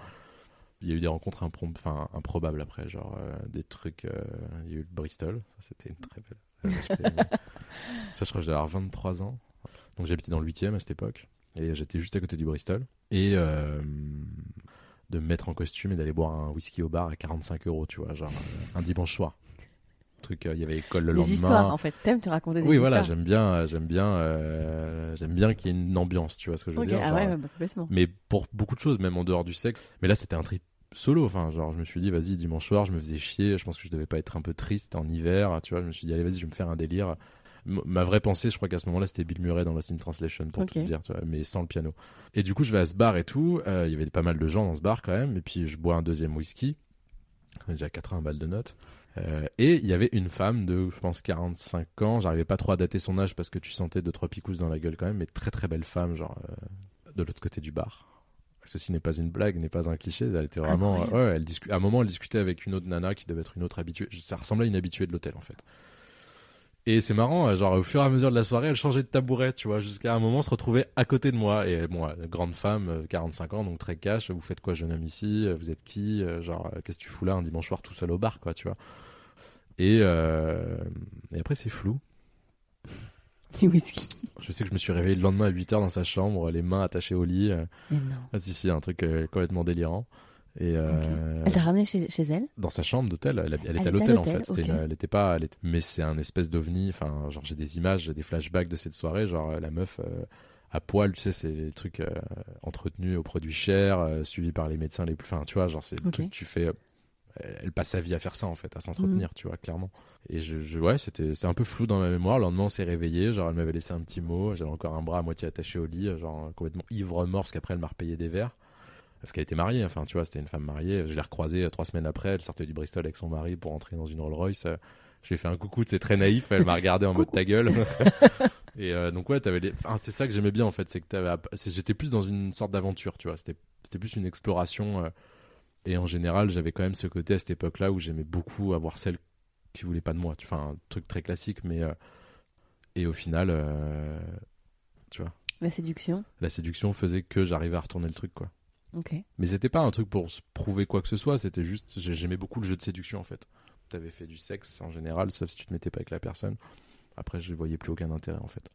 Il y a eu des rencontres improm- improbables après, genre euh, des trucs. euh, il y a eu le Bristol, ça c'était une très belle. euh, ça, je crois que j'avais avoir 23 ans. Donc j'habitais dans le 8 e à cette époque, et j'étais juste à côté du Bristol. Et euh, de me mettre en costume et d'aller boire un whisky au bar à 45 euros, tu vois, genre euh, un dimanche soir. Truc, euh, il y avait école le Des lendemain. histoires, en fait. T'aimes te raconter des Oui, histoires voilà, j'aime bien, j'aime bien, euh, j'aime bien qu'il y ait une ambiance, tu vois ce que je veux Ok, dire. ah genre, ouais, bah, complètement. mais pour beaucoup de choses, même en dehors du sexe. Mais là, c'était un trip solo. Enfin, genre, je me suis dit, vas-y, dimanche soir, je me faisais chier. Je pense que je devais pas être un peu triste en hiver. Tu vois, je me suis dit, allez, vas-y, je vais me faire un délire. Ma vraie pensée, je crois qu'à ce moment-là, c'était Bill Murray dans Lost in Translation, pour tout dire, tu vois, mais sans le piano. Et du coup, je vais à ce bar et tout. Euh, Il y avait pas mal de gens dans ce bar quand même. Et puis, je bois un deuxième whisky. J'ai déjà 80 balles de notes. Euh, et il y avait une femme de, je pense, 45 ans. J'arrivais pas trop à dater son âge parce que tu sentais deux, trois picousses dans la gueule quand même. Mais très, très belle femme, genre, euh, de l'autre côté du bar. Ceci n'est pas une blague, n'est pas un cliché. Elle était vraiment. Ouais, elle discu- à un moment, elle discutait avec une autre nana qui devait être une autre habituée. Ça ressemblait à une habituée de l'hôtel, en fait. Et c'est marrant, euh, genre, au fur et à mesure de la soirée, elle changeait de tabouret, tu vois, jusqu'à un moment se retrouver à côté de moi. Et bon, euh, grande femme, euh, 45 ans, donc très cash. Vous faites quoi, jeune homme ici Euh, Vous êtes qui Euh, Genre, euh, qu'est-ce que tu fous là un dimanche soir tout seul au bar, quoi, tu vois et, euh, et après, c'est flou. Les whisky. Je sais que je me suis réveillé le lendemain à 8h dans sa chambre, les mains attachées au lit. euh, Mais non. ah si si, un truc euh, complètement délirant. Et euh, Elle t'a ramené chez, chez elle? Dans sa chambre d'hôtel, elle, elle était Elle à était à l'hôtel en fait. Une- elle était pas, elle était- mais c'est un espèce d'ovni. Enfin, genre j'ai des images, j'ai des flashbacks de cette soirée. Genre euh, la meuf euh, à poil, tu sais, c'est les trucs euh, entretenus aux produits chers, suivis par les médecins les plus. Enfin, tu vois, genre c'est le truc que tu fais. elle passe sa vie à faire ça en fait, à s'entretenir, tu vois, clairement. Et je, je- ouais, c'était c'était un peu flou dans ma mémoire. Le lendemain, on s'est réveillé. Genre, elle m'avait laissé un petit mot. J'avais encore un bras à moitié attaché au lit, genre complètement ivre mort, parce qu'après, elle m'a repayé des verres. Parce qu'elle était mariée, enfin, tu vois, c'était une femme mariée. Je l'ai recroisée euh, trois semaines après. Elle sortait du Bristol avec son mari pour entrer dans une Rolls Royce. Euh, Je lui ai fait un coucou, c'est très naïf. Elle m'a regardé en mode ta gueule. Et euh, donc, ouais, t'avais les... enfin, c'est ça que j'aimais bien en fait. C'est que t'avais... j'étais plus dans une sorte d'aventure, tu vois. C'était, c'était plus une exploration. euh, Et en général, j'avais quand même ce côté à cette époque-là où j'aimais beaucoup avoir celle qui voulait pas de moi. Enfin, un truc très classique, mais. euh, Et au final, tu vois, La séduction. la séduction faisait que j'arrivais à retourner le truc, quoi. Mais c'était pas un truc pour se prouver quoi que ce soit, c'était juste, j'ai- j'aimais beaucoup le jeu de séduction en fait. T'avais fait du sexe en général, sauf si tu te mettais pas avec la personne. Après, je voyais plus aucun intérêt en fait.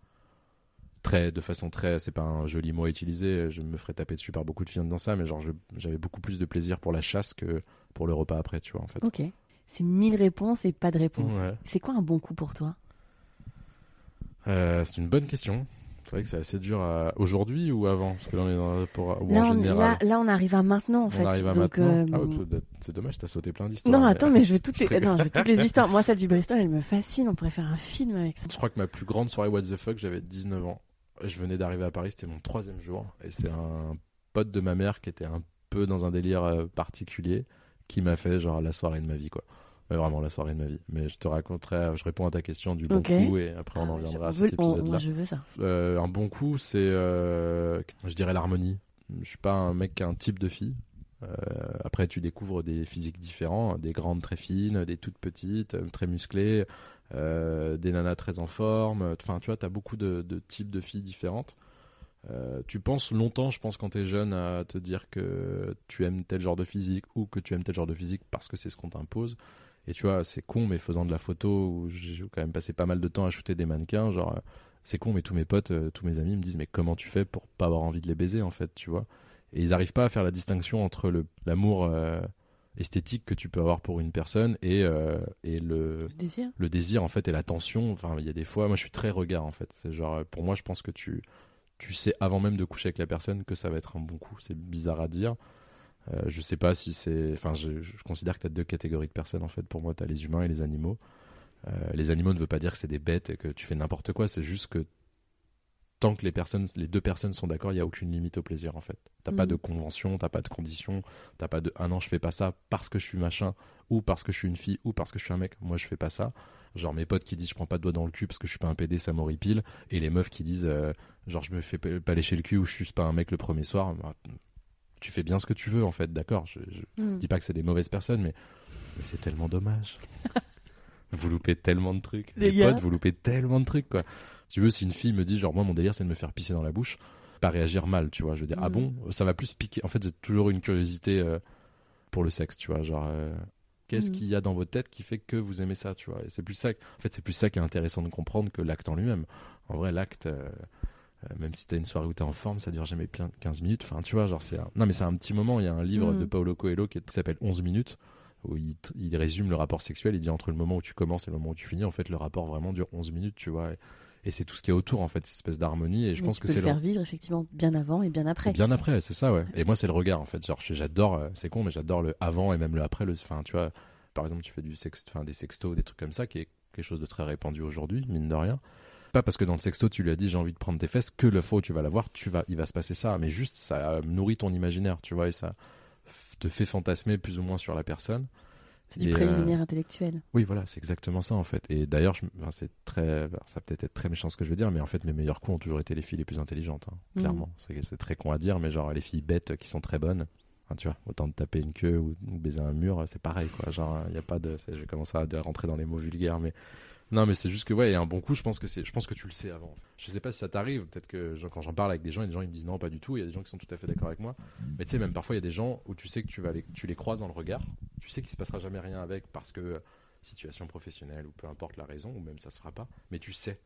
Très, de façon très, c'est pas un joli mot à utiliser, je me ferais taper dessus par beaucoup de filles dans ça, mais genre, j'avais beaucoup plus de plaisir pour la chasse que pour le repas après, tu vois en fait. Ok. C'est mille réponses et pas de réponse. Ouais. C'est quoi un bon coup pour toi? Euh, c'est une bonne question. C'est vrai que c'est assez dur à... aujourd'hui ou avant, parce que là on est dans le rapport ou là, en on, général. là, là, on arrive à maintenant, en on fait. arrive à Donc, maintenant? euh, Ah ouais, c'est dommage, t'as sauté plein d'histoires. Non, attends, mais je veux toutes les, non, je veux toutes les histoires. Moi, celle du Bristol, elle me fascine. On pourrait faire un film avec ça. Je crois que ma plus grande soirée What the fuck, j'avais 19 ans. je venais d'arriver à Paris, c'était mon troisième jour, et c'est un pote de ma mère qui était un peu dans un délire euh, particulier qui m'a fait genre la soirée de ma vie, quoi. Mais vraiment la soirée de ma vie. Mais je te raconterai, je réponds à ta question du bon coup et après on en Ah, reviendra à cet épisode-là. moi, je veux ça. Euh, un bon coup, c'est, euh, je dirais l'harmonie. Je suis pas un mec qui a un type de fille. Euh, après, tu découvres des physiques différents, des grandes très fines, des toutes petites, euh, très musclées, des nanas très en forme. Enfin, tu vois, tu as beaucoup de, de types de filles différentes. Euh, tu penses longtemps, je pense, quand tu es jeune, à te dire que tu aimes tel genre de physique ou que tu aimes tel genre de physique parce que c'est ce qu'on t'impose. Et tu vois, c'est con, mais faisant de la photo, où j'ai quand même passé pas mal de temps à shooter des mannequins, genre, euh, c'est con, mais tous mes potes, euh, tous mes amis me disent, mais comment tu fais pour pas avoir envie de les baiser, en fait, tu vois? Et ils arrivent pas à faire la distinction entre le- l'amour euh, esthétique que tu peux avoir pour une personne et, euh, et le, Le désir. le désir en fait et la tension enfin il y a des fois moi je suis très regard en fait. C'est genre pour moi je pense que tu tu sais avant même de coucher avec la personne que ça va être un bon coup. C'est bizarre à dire euh, je sais pas si c'est enfin je, je considère que tu as deux catégories de personnes en fait. Pour moi tu as les humains et les animaux. Euh, les animaux ne veut pas dire que c'est des bêtes et que tu fais n'importe quoi. C'est juste que tant que les personnes les deux personnes sont d'accord il y a aucune limite au plaisir en fait. T'as pas Mhm. de convention t'as pas de condition t'as pas de ah non je fais pas ça parce que je suis machin ou parce que je suis une fille ou parce que je suis un mec. Moi je fais pas ça. Genre mes potes qui disent je prends pas de doigts dans le cul parce que je suis pas un PD ça m'horripile. Et les meufs qui disent euh, genre je me fais pas pas lécher le cul ou je suis pas un mec le premier soir bah, tu fais bien ce que tu veux en fait d'accord je, je Mm. dis pas que c'est des mauvaises personnes mais, mais c'est tellement dommage. Vous loupez tellement de trucs. Les potes vous loupez tellement de trucs quoi. Si tu veux si une fille me dit genre moi mon délire c'est de me faire pisser dans la bouche pas réagir mal tu vois. Je veux dire ah Mm. bon ça va plus piquer en fait j'ai toujours une curiosité euh, pour le sexe tu vois genre euh, qu'est-ce Mm. qu'il y a dans votre tête qui fait que vous aimez ça tu vois. Et c'est plus ça en fait c'est plus ça qui est intéressant de comprendre que l'acte en lui-même. En vrai l'acte euh, même si t'as une soirée où t'es en forme ça dure jamais bien 15 minutes enfin tu vois genre c'est un... non mais c'est un petit moment il y a un livre Mm. de Paulo Coelho qui, s'appelle 11 minutes où il, il résume le rapport sexuel il dit entre le moment où tu commences et le moment où tu finis en fait le rapport vraiment dure 11 minutes tu vois et, et c'est tout ce qui est autour en fait cette espèce d'harmonie et je Mais pense tu que c'est le faire vivre effectivement bien avant et bien après. et bien après, c'est ça, ouais. Et moi, c'est le regard, en fait. Genre, j'adore, euh, c'est con, mais j'adore le avant et même le après. Le, enfin, tu vois, par exemple, tu fais du sext, enfin, des sextos, des trucs comme ça, qui est quelque chose de très répandu aujourd'hui, mine de rien. Pas parce que dans le sexto, tu lui as dit j'ai envie de prendre tes fesses, que le fois où tu vas la voir, tu vas, il va se passer ça. Mais juste, ça nourrit ton imaginaire, tu vois, et ça te fait fantasmer plus ou moins sur la personne. C'est du euh, préliminaire intellectuel. oui, voilà, c'est exactement ça en fait. Et d'ailleurs, je- enfin, c'est très, enfin, ça peut-être être très méchant ce que je veux dire, mais en fait, mes meilleurs coups ont toujours été les filles les plus intelligentes, hein, Mhm. clairement. C'est, très con à dire, mais genre les filles bêtes qui sont très bonnes. Tu vois, autant de taper une queue ou, ou baiser un mur, c'est pareil, quoi. Genre, il y a pas de, je vais commencer à rentrer dans les mots vulgaires, mais non, mais c'est juste que ouais, et un bon coup, je pense que c'est, je pense que tu le sais avant. Je sais pas si ça t'arrive, peut-être que quand j'en parle avec des gens, il y a des gens qui me disent non, pas du tout. Il y a des gens qui sont tout à fait d'accord avec moi. Mais tu sais, même parfois, il y a des gens où tu sais que tu vas les, tu les croises dans le regard. Tu sais qu'il se passera jamais rien avec parce que situation professionnelle ou peu importe la raison, ou même ça se fera pas. Mais tu sais.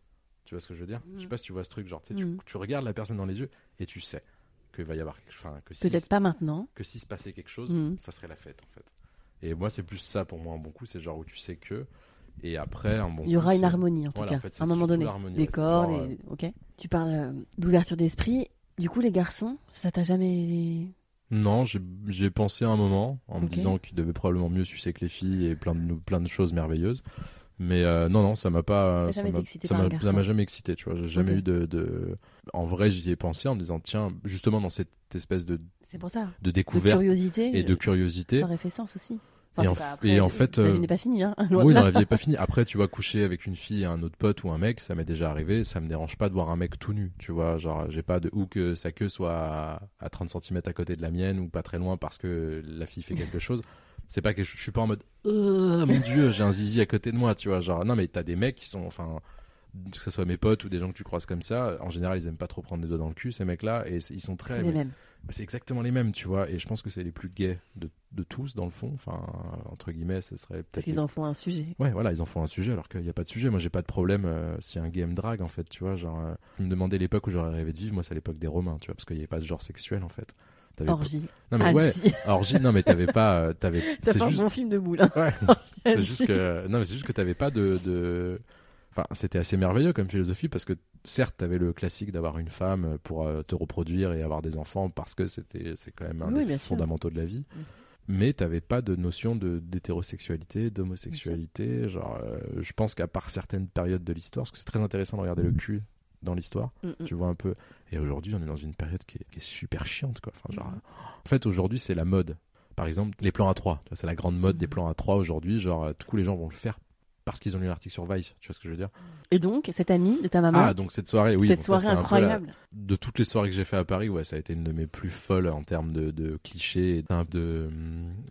Tu vois ce que je veux dire? Je sais pas si tu vois ce truc, genre, tu, sais, tu- tu regardes la personne dans les yeux et tu sais qu'il va y avoir. Enfin, que si, Peut-être pas maintenant. que s'il se passait quelque chose, Mhm. ça serait la fête en fait. Et moi, c'est plus ça pour moi un bon coup, c'est genre où tu sais que. Et après, un bon Il y aura coup, une harmonie en tout Voilà, cas, en fait, c'est à un moment donné. Des ouais, c'est corps, genre, des- ok. Tu parles euh, d'ouverture d'esprit. Du coup, les garçons, ça t'a jamais. Non, j'ai pensé à un moment en me disant qu'il devait probablement mieux sucer que les filles et plein de, plein de choses merveilleuses. Mais euh, non, non, ça m'a pas. Ça m'a jamais excité, tu vois. J'ai jamais eu de, de. En vrai, j'y ai pensé en me disant, tiens, justement dans cette espèce de, C'est pour ça. de De découverte curiosité. et de curiosité. Ça aurait fait sens aussi. Et en pas f- après, et en euh, fait, La euh, vie n'est pas finie, hein. Oui, la vie est pas finie. Après, tu vois, coucher avec une fille un autre pote ou un mec, ça m'est déjà arrivé. Ça me dérange pas de voir un mec tout nu, tu vois. Genre, j'ai pas de ou que sa queue soit à, à 30 cm à côté de la mienne ou pas très loin parce que la fille fait quelque chose. C'est pas que je, je suis pas en mode, oh mon dieu, j'ai un zizi à côté de moi, tu vois. Genre, non, mais t'as des mecs qui sont, enfin, que ce soit mes potes ou des gens que tu croises comme ça, en général, ils aiment pas trop prendre des doigts dans le cul, ces mecs-là, et ils sont très. C'est les mêmes. C'est exactement les mêmes, tu vois. Et je pense que c'est les plus gays de, de tous, dans le fond. Enfin, entre guillemets, ce serait peut-être. qu'ils en font un sujet. Ouais, voilà, ils en font un sujet alors qu'il n'y a pas de sujet. Moi, j'ai pas de problème euh, si un gay me drague, en fait, tu vois. Genre, euh, je me demandais l'époque où j'aurais rêvé de vivre. Moi, c'est l'époque des Romains, tu vois, parce qu'il n'y avait pas de genre sexuel, en fait. Orgie. pas- Non, mais ouais, orgie, non, mais t'avais pas. euh, T'avais... C'est un juste... bon film de boule. hein. Ouais, c'est juste que. Non, mais c'est juste que t'avais pas de. de... Enfin, c'était assez merveilleux comme philosophie parce que certes, t'avais le classique d'avoir une femme pour euh, te reproduire et avoir des enfants parce que c'était c'est quand même un Oui, des sûr. fondamentaux de la vie. Mais t'avais pas de notion de d'hétérosexualité, d'homosexualité. Genre, euh, je pense qu'à part certaines périodes de l'histoire, parce que c'est très intéressant de regarder le cul dans l'histoire. Mm, mm. Tu vois un peu. Et aujourd'hui, on est dans une période qui est, qui est super chiante, quoi. Enfin, genre, en fait, aujourd'hui, c'est la mode. Par exemple, les plans à 3. C'est la grande mode des plans à 3 aujourd'hui. Genre, euh, du coup, les gens vont le faire parce qu'ils ont lu l'article sur Vice. Tu vois ce que je veux dire Et donc, cette amie de ta maman, Ah, donc cette soirée, oui. cette bon, soirée la- incroyable. de toutes les soirées que j'ai fait à Paris, ouais, ça a été une de mes plus folles en termes de, de clichés. Un, de,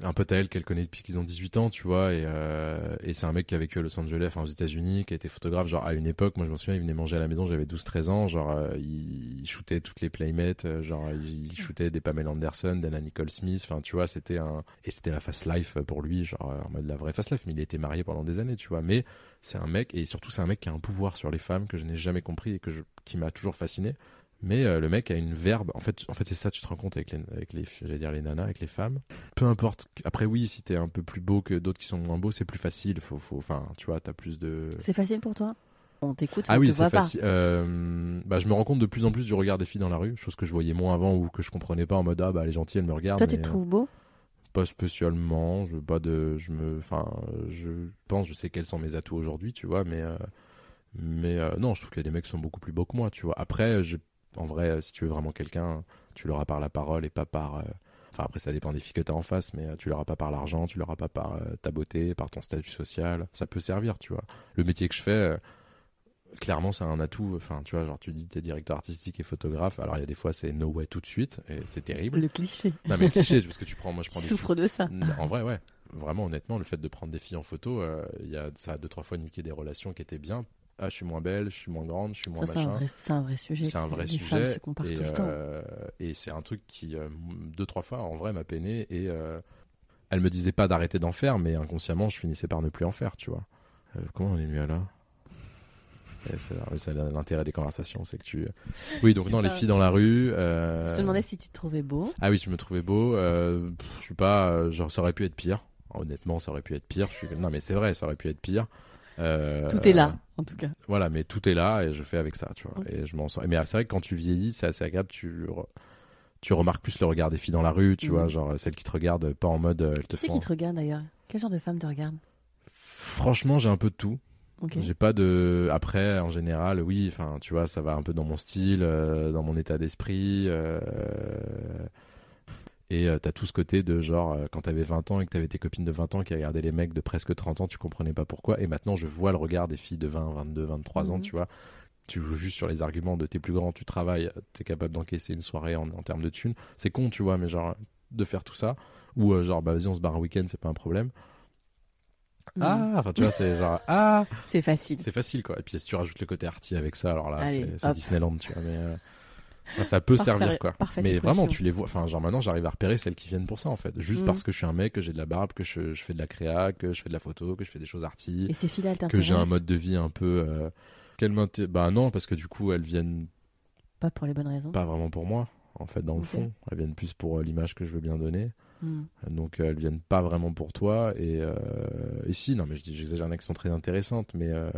un pote à elle qu'elle connaît depuis qu'ils ont 18 ans, tu vois, et, euh, et c'est un mec qui a vécu à Los Angeles, enfin, aux États-Unis, qui a été photographe, genre à une époque, moi je me souviens, il venait manger à la maison, j'avais 12-13 ans, genre euh, il, il shootait toutes les playmates, euh, genre il, il shootait des Pamela Anderson, d'Anna Nicole Smith, enfin, tu vois, c'était un. Et c'était la fast life pour lui, genre en mode la vraie fast life, mais il était marié pendant des années, tu vois, mais c'est un mec, et surtout c'est un mec qui a un pouvoir sur les femmes que je n'ai jamais compris et que je, qui m'a toujours fasciné. Mais euh, le mec a une verbe. En fait, en fait c'est ça, tu te rends compte avec les, avec les, j'allais dire les nanas, avec les femmes. Peu importe. Après, oui, si t'es un peu plus beau que d'autres qui sont moins beaux, c'est plus facile. Faut, faut, enfin, tu vois, t'as plus de. C'est facile pour toi? On t'écoute, Ah on oui, te c'est voit pas. facile. Euh, bah, je me rends compte de plus en plus du regard des filles dans la rue, chose que je voyais moins avant ou que je comprenais pas en mode ah bah elle est gentille, elle me regarde. Toi, tu te euh, trouves beau? Pas spécialement. Je pas de, je me, enfin, je pense, je sais quels sont mes atouts aujourd'hui, tu vois, mais euh, mais euh, non, je trouve a des mecs qui sont beaucoup plus beaux que moi, tu vois. Après, en vrai, si tu veux vraiment quelqu'un, tu l'auras par la parole et pas par. euh, Enfin, après, ça dépend des filles que t'as en face, mais tu l'auras pas par l'argent, tu l'auras pas par ta beauté, par ton statut social. Ça peut servir, tu vois. Le métier que je fais, clairement, c'est un atout. Enfin, tu vois, genre, tu dis t'es directeur artistique et photographe. Alors, il y a des fois, c'est no way tout de suite, et c'est terrible. Le cliché. Non, mais cliché, parce que tu prends, moi, je prends des souffres de ça. En vrai, ouais. Vraiment, honnêtement, le fait de prendre des filles en photo, euh, il y a, ça a deux, trois fois niqué des relations qui étaient bien. Ah, je suis moins belle, je suis moins grande, je suis moins Ça, machin. c'est un vrai sujet. C'est un vrai sujet. se Et, le euh, et c'est un truc qui, euh, deux, trois fois, en vrai, m'a peiné. Et euh, elle me disait pas d'arrêter d'en faire, mais inconsciemment, je finissais par ne plus en faire, tu vois. Euh, comment on est mieux là? C'est- l'intérêt des conversations, c'est que tu. Oui, donc non, les filles dans la rue. euh, Je te demandais si tu te trouvais beau. ah oui, je me trouvais beau. Euh, je suis pas. euh, genre, ça aurait pu être pire. Honnêtement, ça aurait pu être pire. Je suis... Non, mais c'est vrai, ça aurait pu être pire. Euh, Tout est là, en tout cas. Voilà, mais tout est là et je fais avec ça, tu vois. Et je m'en sors. Mais c'est vrai que quand tu vieillis, c'est assez agréable. Tu re- tu remarques plus le regard des filles dans la rue, tu Mhm. vois, genre celles qui te regardent pas en mode euh, elles te Qui c'est font. qui te regarde d'ailleurs? Quel genre de femme te regarde? Franchement, j'ai un peu de tout. J'ai pas de. Après, en général, oui, enfin, tu vois, ça va un peu dans mon style, euh, dans mon état d'esprit. euh, Et euh, t'as tout ce côté de genre, quand t'avais 20 ans et que t'avais tes copines de 20 ans qui regardaient les mecs de presque 30 ans, tu comprenais pas pourquoi. Et maintenant, je vois le regard des filles de 20, 22, 23 ans, Mhm. tu vois. Tu joues juste sur les arguments de t'es plus grand, tu travailles, t'es capable d'encaisser une soirée en, en termes de thunes. C'est con, tu vois, mais genre, de faire tout ça. Ou genre, bah vas-y, on se barre un week-end, c'est pas un problème. Mhm. Ah, enfin, tu vois, c'est genre, ah, C'est facile. c'est facile quoi. Et puis si tu rajoutes le côté arty avec ça, alors là c'est-. Disneyland, tu vois. Mais euh, enfin, ça peut Parfait- servir quoi. Mais vraiment, tu les vois. Enfin, genre maintenant, j'arrive à repérer celles qui viennent pour ça en fait. Juste Mhm. parce que je suis un mec, que j'ai de la barbe, que je, je fais de la créa, que je fais de la photo, que je fais des choses arty, Et ces elles que j'ai un mode de vie un peu. Euh, qu'elles Bah non, parce que du coup, elles viennent Pas pour les bonnes raisons. pas vraiment pour moi. En fait, dans le fond, elles viennent plus pour euh, l'image que je veux bien donner. Hmm. Donc euh, elles viennent pas vraiment pour toi. Et, euh, et si, non, mais j'exagère, qui sont très intéressantes, mais euh,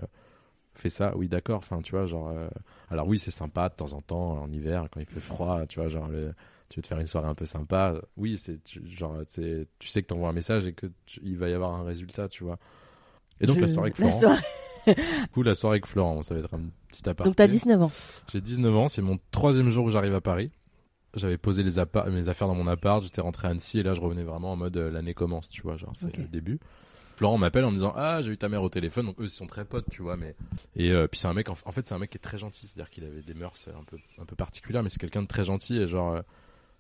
fais ça, oui, d'accord. Enfin, tu vois, genre. euh, alors oui, c'est sympa de temps en temps, en hiver, quand il fait froid, tu vois, genre. le- tu veux te faire une soirée un peu sympa. Oui, c'est tu- genre, tu sais que t'envoies un message et que tu- il va y avoir un résultat, tu vois. Et donc Je- la soirée avec la Florent. soirée- Du coup, la soirée avec Florent, ça va être un petit aparté. Donc t'as 19 ans. J'ai 19 ans, c'est mon troisième jour où j'arrive à Paris. J'avais posé les mes affaires dans mon appart, j'étais rentré à Annecy et là je revenais vraiment en mode euh, l'année commence, tu vois, genre c'est le début. Florent m'appelle en me disant ah j'ai eu ta mère au téléphone donc eux ils sont très potes tu vois mais et euh, puis c'est un mec en, en fait c'est un mec qui est très gentil c'est à dire qu'il avait des mœurs un peu un peu particulières mais c'est quelqu'un de très gentil et genre euh,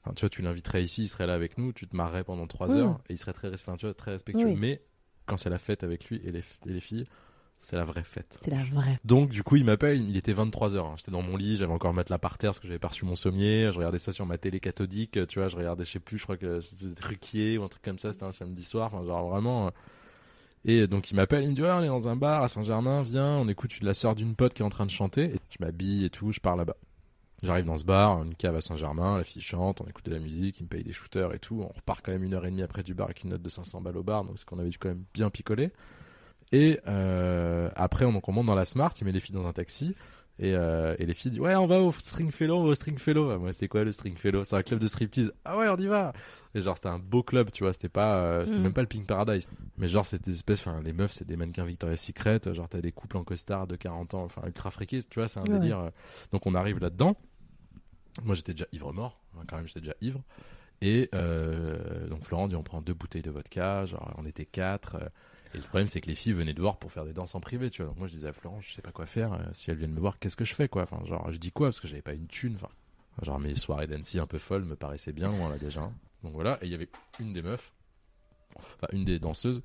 enfin, tu vois tu l'inviterais ici il serait là avec nous tu te marrerais pendant trois heures et il serait très res- enfin, tu vois, très respectueux. Mais quand c'est la fête avec lui et les, et les filles c'est la vraie fête C'est la vraie. donc du coup il m'appelle, il était 23h, hein. j'étais dans mon lit, j'avais encore le matelas par terre parce que j'avais pas reçu mon sommier, je regardais ça sur ma télé cathodique, tu vois, je regardais je sais plus, je crois que c'était Ruquier ou un truc comme ça, c'était un samedi soir, enfin genre vraiment... euh. Et donc il m'appelle, il me dit ouais on est dans un bar à Saint-Germain, viens, on écoute la sœur d'une pote qui est en train de chanter, et je m'habille et tout, je pars là-bas. J'arrive dans ce bar, une cave à Saint-Germain, la fille chante, on écoute de la musique, il me paye des shooters et tout. On repart quand même une heure et demie après du bar avec une note de 500 balles au bar, donc c'est qu'on avait dû quand même bien picoler. Et euh, après, on, donc, on monte dans la Smart, il met les filles dans un taxi. Et, euh, et les filles disent ouais on va au Stringfellow, on va au Stringfellow. Ah, Moi c'est quoi le Stringfellow C'est un club de striptease. Ah ouais on y va. Et genre c'était un beau club, tu vois, c'était pas, euh, c'était Mm. même pas le Pink Paradise. Mais genre c'était espèce, enfin les meufs c'est des mannequins Victoria's Secret, genre t'as des couples en costard de 40 ans, enfin ultra friqués, tu vois, c'est un Ouais. délire. Donc on arrive là-dedans. Moi j'étais déjà ivre mort, Enfin, quand même j'étais déjà ivre. Et euh, donc Florent dit on prend deux bouteilles de vodka, genre on était quatre. Et le problème, c'est que les filles venaient de voir pour faire des danses en privé, tu vois. Donc moi, je disais à Florent, je sais pas quoi faire. euh, si elles viennent me voir, qu'est-ce que je fais, quoi? Enfin, genre, je dis quoi? Parce que j'avais pas une thune. Enfin, genre, mes soirées d'Annecy un peu folles me paraissaient bien loin, là, déjà. hein. Donc voilà. Et il y avait une des meufs, enfin, une des danseuses,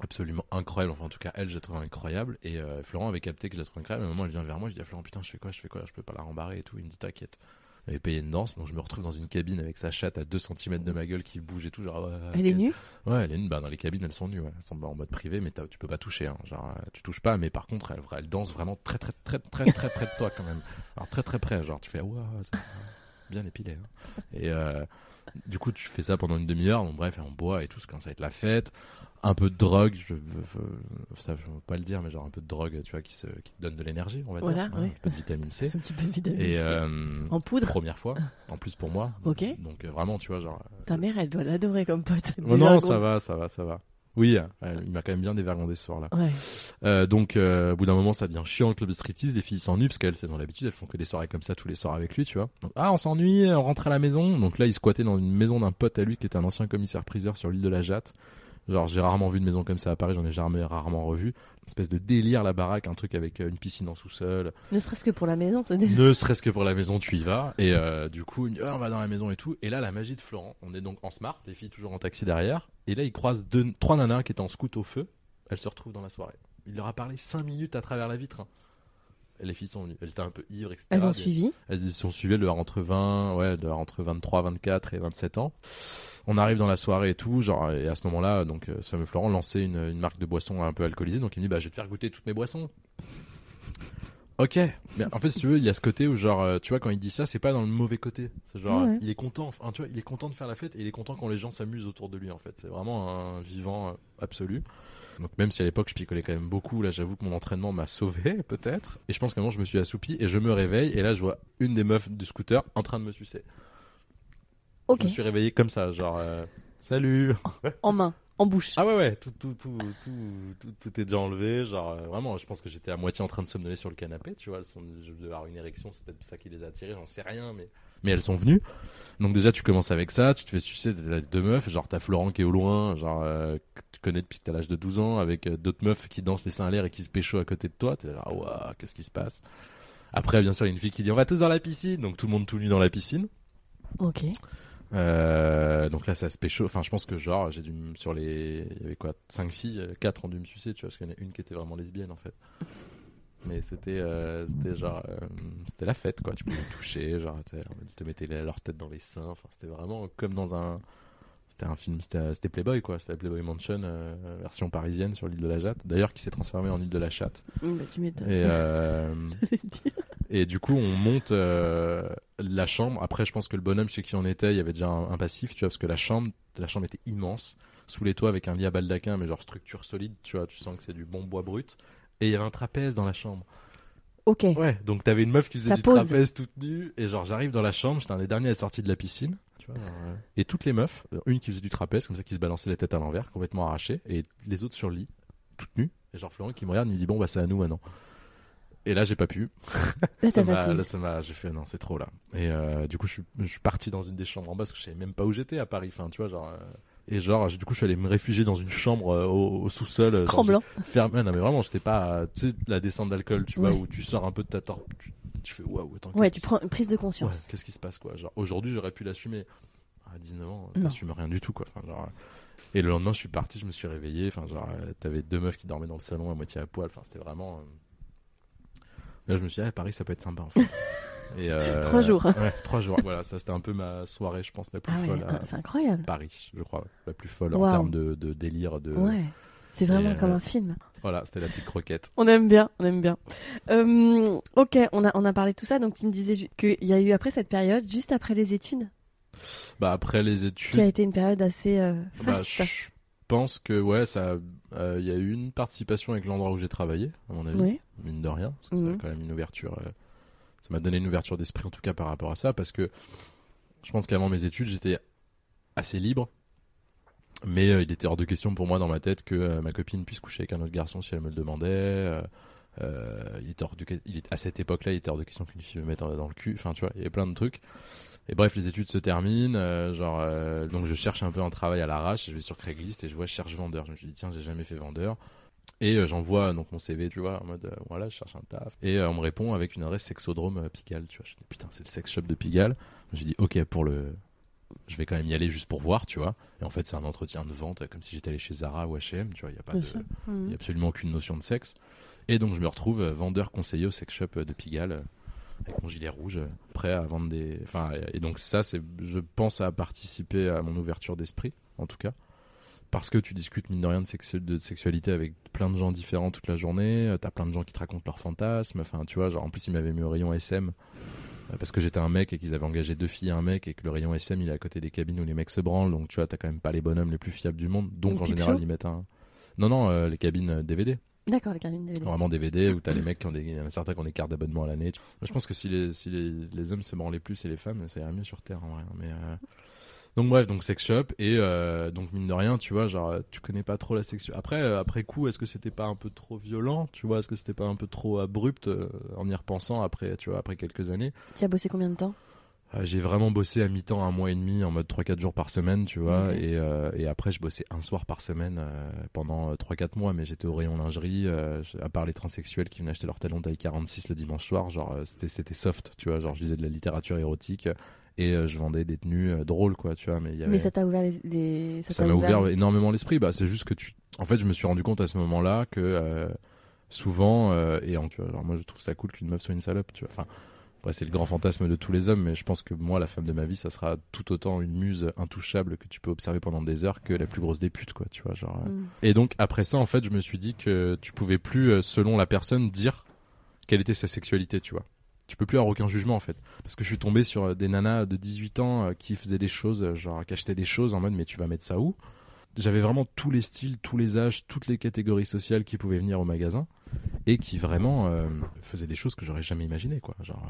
absolument incroyable. Enfin, en tout cas, elle, je la trouvais incroyable. Et euh, Florent avait capté que je la trouvais incroyable. À un moment, elle vient vers moi, je dis à Florent, putain, je fais quoi? Je fais quoi? Je peux pas la rembarrer et tout. Il me dit, t'inquiète. Elle avait payé une danse, donc je me retrouve dans une cabine avec sa chatte à 2 cm de ma gueule qui bouge et tout. Genre, ouais, Elle est nue? Ouais, elle est nue. Bah, dans les cabines, elles sont nues. Ouais. Elles sont en mode privé, mais tu peux pas toucher. Hein. Genre, euh, tu touches pas, mais par contre, elle, elle danse vraiment très, très, très, très, très près de toi quand même. Alors, très, très près. Genre, tu fais, waouh, c'est bien épilé. hein. Et euh, du coup, tu fais ça pendant une demi-heure. Donc, bref, on boit et tout, ça commence à être la fête. Un peu de drogue, je, je- ça, je veux pas le dire, mais genre un peu de drogue, tu vois, qui, se, qui te donne de l'énergie, on va Voilà, dire. ouais. Un peu de vitamine C. Un petit peu de vitamine Et C. euh, En poudre première fois, en plus pour moi. Ok. Donc, euh, vraiment, tu vois, genre. Ta mère, elle doit l'adorer comme pote. Oh non, ça va, ça va, ça va. Oui, euh, il m'a quand même bien dévergondé ce soir-là. Ouais. Euh, donc, euh, au bout d'un moment, ça devient chiant le club de striptease. Les filles s'ennuient parce qu'elles, elles ont l'habitude, elles font que des soirées comme ça tous les soirs avec lui, tu vois. Donc, ah, on s'ennuie, on rentre à la maison. Donc là, il squattait dans une maison d'un pote à lui qui était un ancien commissaire-priseur sur l'île de la Jatte. Genre, j'ai rarement vu une maison comme ça à Paris, j'en ai jamais rarement revu. Une espèce de délire, la baraque, un truc avec euh, une piscine en sous-sol. Ne serait-ce que pour la maison, t'as déjà. Ne serait-ce que pour la maison, tu y vas. Et euh, du coup, Ah, on va dans la maison et tout. Et là, la magie de Florent. On est donc en smart, les filles toujours en taxi derrière. Et là, il croise deux, trois nanas qui étaient en scout au feu. Elles se retrouvent dans la soirée. Il leur a parlé cinq minutes à travers la vitre. hein. Les filles sont venues. Elles étaient un peu ivres, etc. Elles ont suivi. Elles y sont suivies, elles doivent entre 20, ouais, elles entre 23, 24 et 27 ans. On arrive dans la soirée et tout, genre, et à ce moment-là, donc, euh, ce fameux Florent lançait une, une marque de boisson un peu alcoolisée, donc il me dit, bah, je vais te faire goûter toutes mes boissons. Ok, mais en fait, si tu veux, il y a ce côté où, genre, euh, tu vois, quand il dit ça, c'est pas dans le mauvais côté. C'est genre, Ouais. il est content, enfin, tu vois, il est content de faire la fête et il est content quand les gens s'amusent autour de lui, en fait. C'est vraiment un vivant euh, absolu. Donc, même si à l'époque, je picolais quand même beaucoup, là, j'avoue que mon entraînement m'a sauvé, peut-être. Et je pense qu'à un moment, je me suis assoupi et je me réveille, et là, je vois une des meufs du scooter en train de me sucer. Ok. Je me suis réveillé comme ça, genre, euh, salut. En main, en bouche. Ah ouais, ouais, tout, tout, tout, tout, tout, tout est déjà enlevé. Genre, euh, vraiment, je pense que j'étais à moitié en train de somnoler sur le canapé, tu vois. Je devais avoir une érection, c'est peut-être ça qui les a attirées, j'en sais rien, mais. Mais elles sont venues. Donc, déjà, tu commences avec ça, tu te fais sucer deux meufs, genre, t'as Florent qui est au loin, genre, euh, que tu connais depuis que t'as l'âge de 12 ans, avec euh, d'autres meufs qui dansent les seins à l'air et qui se pécho à côté de toi. T'es là, ouah, qu'est-ce qui se passe? Après, bien sûr, il y a une fille qui dit, on va tous dans la piscine. Donc, tout le monde tout nu dans la piscine. Ok. Euh, donc là, ça se pécho. Enfin, je pense que genre, j'ai dû sur les, il y avait quoi, cinq filles, euh, quatre ont dû me sucer, tu vois, parce qu'il y en a une qui était vraiment lesbienne en fait. Mais c'était, euh, c'était genre, euh, c'était la fête quoi. Tu pouvais toucher, genre, ils te mettaient leur tête dans les seins. Enfin, c'était vraiment comme dans un, c'était un film, c'était, Playboy quoi. C'était Playboy Mansion euh, version parisienne sur l'île de la Jatte. D'ailleurs, qui s'est transformé en île de la Chatte. Bah, tu. Et et du coup, on monte la chambre. Après, je pense que le bonhomme chez qui on était, il y avait déjà un, un passif, tu vois, parce que la chambre, la chambre était immense, sous les toits avec un lit à baldaquin, mais genre structure solide, tu vois, tu sens que c'est du bon bois brut. Et il y avait un trapèze dans la chambre. Ok. Ouais, donc t'avais une meuf qui faisait Ça du pose. trapèze toute nue, et genre j'arrive dans la chambre, j'étais un des derniers à sortir de la piscine, tu vois, genre, et toutes les meufs, une qui faisait du trapèze, comme ça, qui se balançait la tête à l'envers, complètement arrachée, et les autres sur le lit, toutes nues. Et genre Florent qui me regarde, il me dit bon bah c'est à nous maintenant. Et là j'ai pas pu. Là, Ça t'as m'a- pas pu. là, ça m'a, j'ai fait non, c'est trop là. Et euh, du coup, je suis, je suis parti dans une des chambres en bas parce que je savais même pas où j'étais à Paris. Enfin, tu vois, genre. euh, et genre, du coup, je suis allé me réfugier dans une chambre euh, au, au sous-sol. euh, Tremblant. fermé- non, mais vraiment, j'étais pas. Tu sais, la descente d'alcool, tu vois, Ouais. où tu sors un peu de ta torpe. Tu, tu fais waouh, attends. Ouais, tu prends une prise de conscience. Ouais, qu'est-ce qui se passe, quoi? Genre, aujourd'hui, j'aurais pu l'assumer. À 19 ans, t'assumes rien du tout, quoi. Enfin, genre. euh, Et le lendemain, je suis parti, je me suis réveillé. Enfin, genre, t'avais deux meufs qui dormaient dans le salon à moitié à poil. Enfin, c'était vraiment. Là, je me suis dit, ah, Paris, ça peut être sympa, en fait. Et, euh, Trois jours. Ouais, trois jours. Voilà, ça, c'était un peu ma soirée, je pense, la plus Ah ouais, folle ah, c'est incroyable. Paris, je crois. La plus folle en termes de, de délire. De... Ouais. C'est vraiment Et, comme euh, un film. Voilà, c'était la petite croquette. On aime bien, on aime bien. Euh, ok, on a, on a parlé de tout ça, donc tu me disais qu'il y a eu après cette période, juste après les études, Bah, après les qui a études, été une période assez euh, bah, faste. je pense que, ouais, ça. Euh, Il y a eu une participation avec l'endroit où j'ai travaillé, à mon avis, Oui. mine de rien, parce que ça Mhm. a quand même une ouverture. M'a donné une ouverture d'esprit en tout cas par rapport à ça, parce que je pense qu'avant mes études, j'étais assez libre. Mais euh, il était hors de question pour moi dans ma tête que euh, ma copine puisse coucher avec un autre garçon si elle me le demandait. euh, il hors de, il est, à cette époque-là, il était hors de question qu'une fille me mette dans, le cul. Enfin, tu vois, il y avait plein de trucs. Et bref, les études se terminent. genre, donc je cherche un peu un travail à l'arrache. Je vais sur Craigslist et je vois je cherche vendeur. Je me suis dit tiens, j'ai jamais fait vendeur. Et euh, j'envoie donc mon CV, tu vois, en mode euh, voilà, je cherche un taf. Et euh, on me répond avec une adresse Sexodrome euh, Pigalle. Tu vois, je dis putain, c'est le sex shop de Pigalle. Suis dit ok pour le, je vais quand même y aller juste pour voir, tu vois. Et en fait, c'est un entretien de vente, comme si j'étais allé chez Zara ou H&M, tu vois. Il y a pas de, y a absolument aucune notion de sexe. Et donc je me retrouve vendeur conseiller au sex shop de Pigalle avec mon gilet rouge, prêt à vendre des. Enfin, et- et donc ça, c'est, je pense, à participer à mon ouverture d'esprit, en tout cas, parce que tu discutes mine de rien de, sexu- de sexualité avec plein de gens différents toute la journée. euh, T'as plein de gens qui te racontent leurs fantasmes. Enfin, tu vois, genre en plus ils m'avaient mis au rayon SM. euh, Parce que j'étais un mec et qu'ils avaient engagé deux filles et un mec et que le rayon SM il est à côté des cabines où les mecs se branlent donc tu vois t'as quand même pas les bonhommes les plus fiables du monde donc Les en général ils mettent un non non euh, les cabines DVD D'accord, les cabines DVD. Vraiment DVD où t'as les mecs qui ont des, il y en a certains qui ont des cartes d'abonnement à l'année. Je pense que si les, si les, les hommes se branlaient plus et les femmes, ça irait mieux sur Terre en vrai. hein. Mais euh, donc bref, donc sex shop et euh, donc mine de rien, tu vois, genre euh, tu connais pas trop la sexualité. Après, euh, après coup, est-ce que c'était pas un peu trop violent, tu vois, est-ce que c'était pas un peu trop abrupt euh, en y repensant après, tu vois, après quelques années? Tu as bossé combien de temps? J'ai vraiment bossé à mi-temps un mois et demi en mode 3-4 jours par semaine, tu vois, et, euh, et après je bossais un soir par semaine euh, pendant euh, 3-4 mois, mais j'étais au rayon lingerie, euh, à part les transsexuels qui venaient acheter leur talon taille 46 le dimanche soir, genre c'était c'était soft, tu vois, genre je lisais de la littérature érotique et euh, je vendais des tenues euh, drôles, quoi, tu vois, mais il y avait... Mais ça t'a ouvert les, les- Ça m'a ouvert énormément l'esprit. Bah, c'est juste que tu. En fait, je me suis rendu compte à ce moment-là que euh, souvent, euh, et en, tu vois, alors moi je trouve ça cool qu'une meuf soit une salope, tu vois. Enfin, c'est le grand fantasme de tous les hommes, mais je pense que moi, la femme de ma vie, ça sera tout autant une muse intouchable que tu peux observer pendant des heures que la plus grosse des putes, quoi, tu vois. Genre. Mhm. Et donc, après ça, en fait, je me suis dit que tu pouvais plus, selon la personne, dire quelle était sa sexualité, tu vois. Tu peux plus avoir aucun jugement, en fait. Parce que je suis tombé sur euh, des nanas de 18 ans euh, qui faisaient des choses, euh, genre, qui achetaient des choses en mode, mais tu vas mettre ça où? J'avais vraiment tous les styles, tous les âges, toutes les catégories sociales qui pouvaient venir au magasin et qui vraiment faisaient des choses que j'aurais jamais imaginé, quoi. Genre,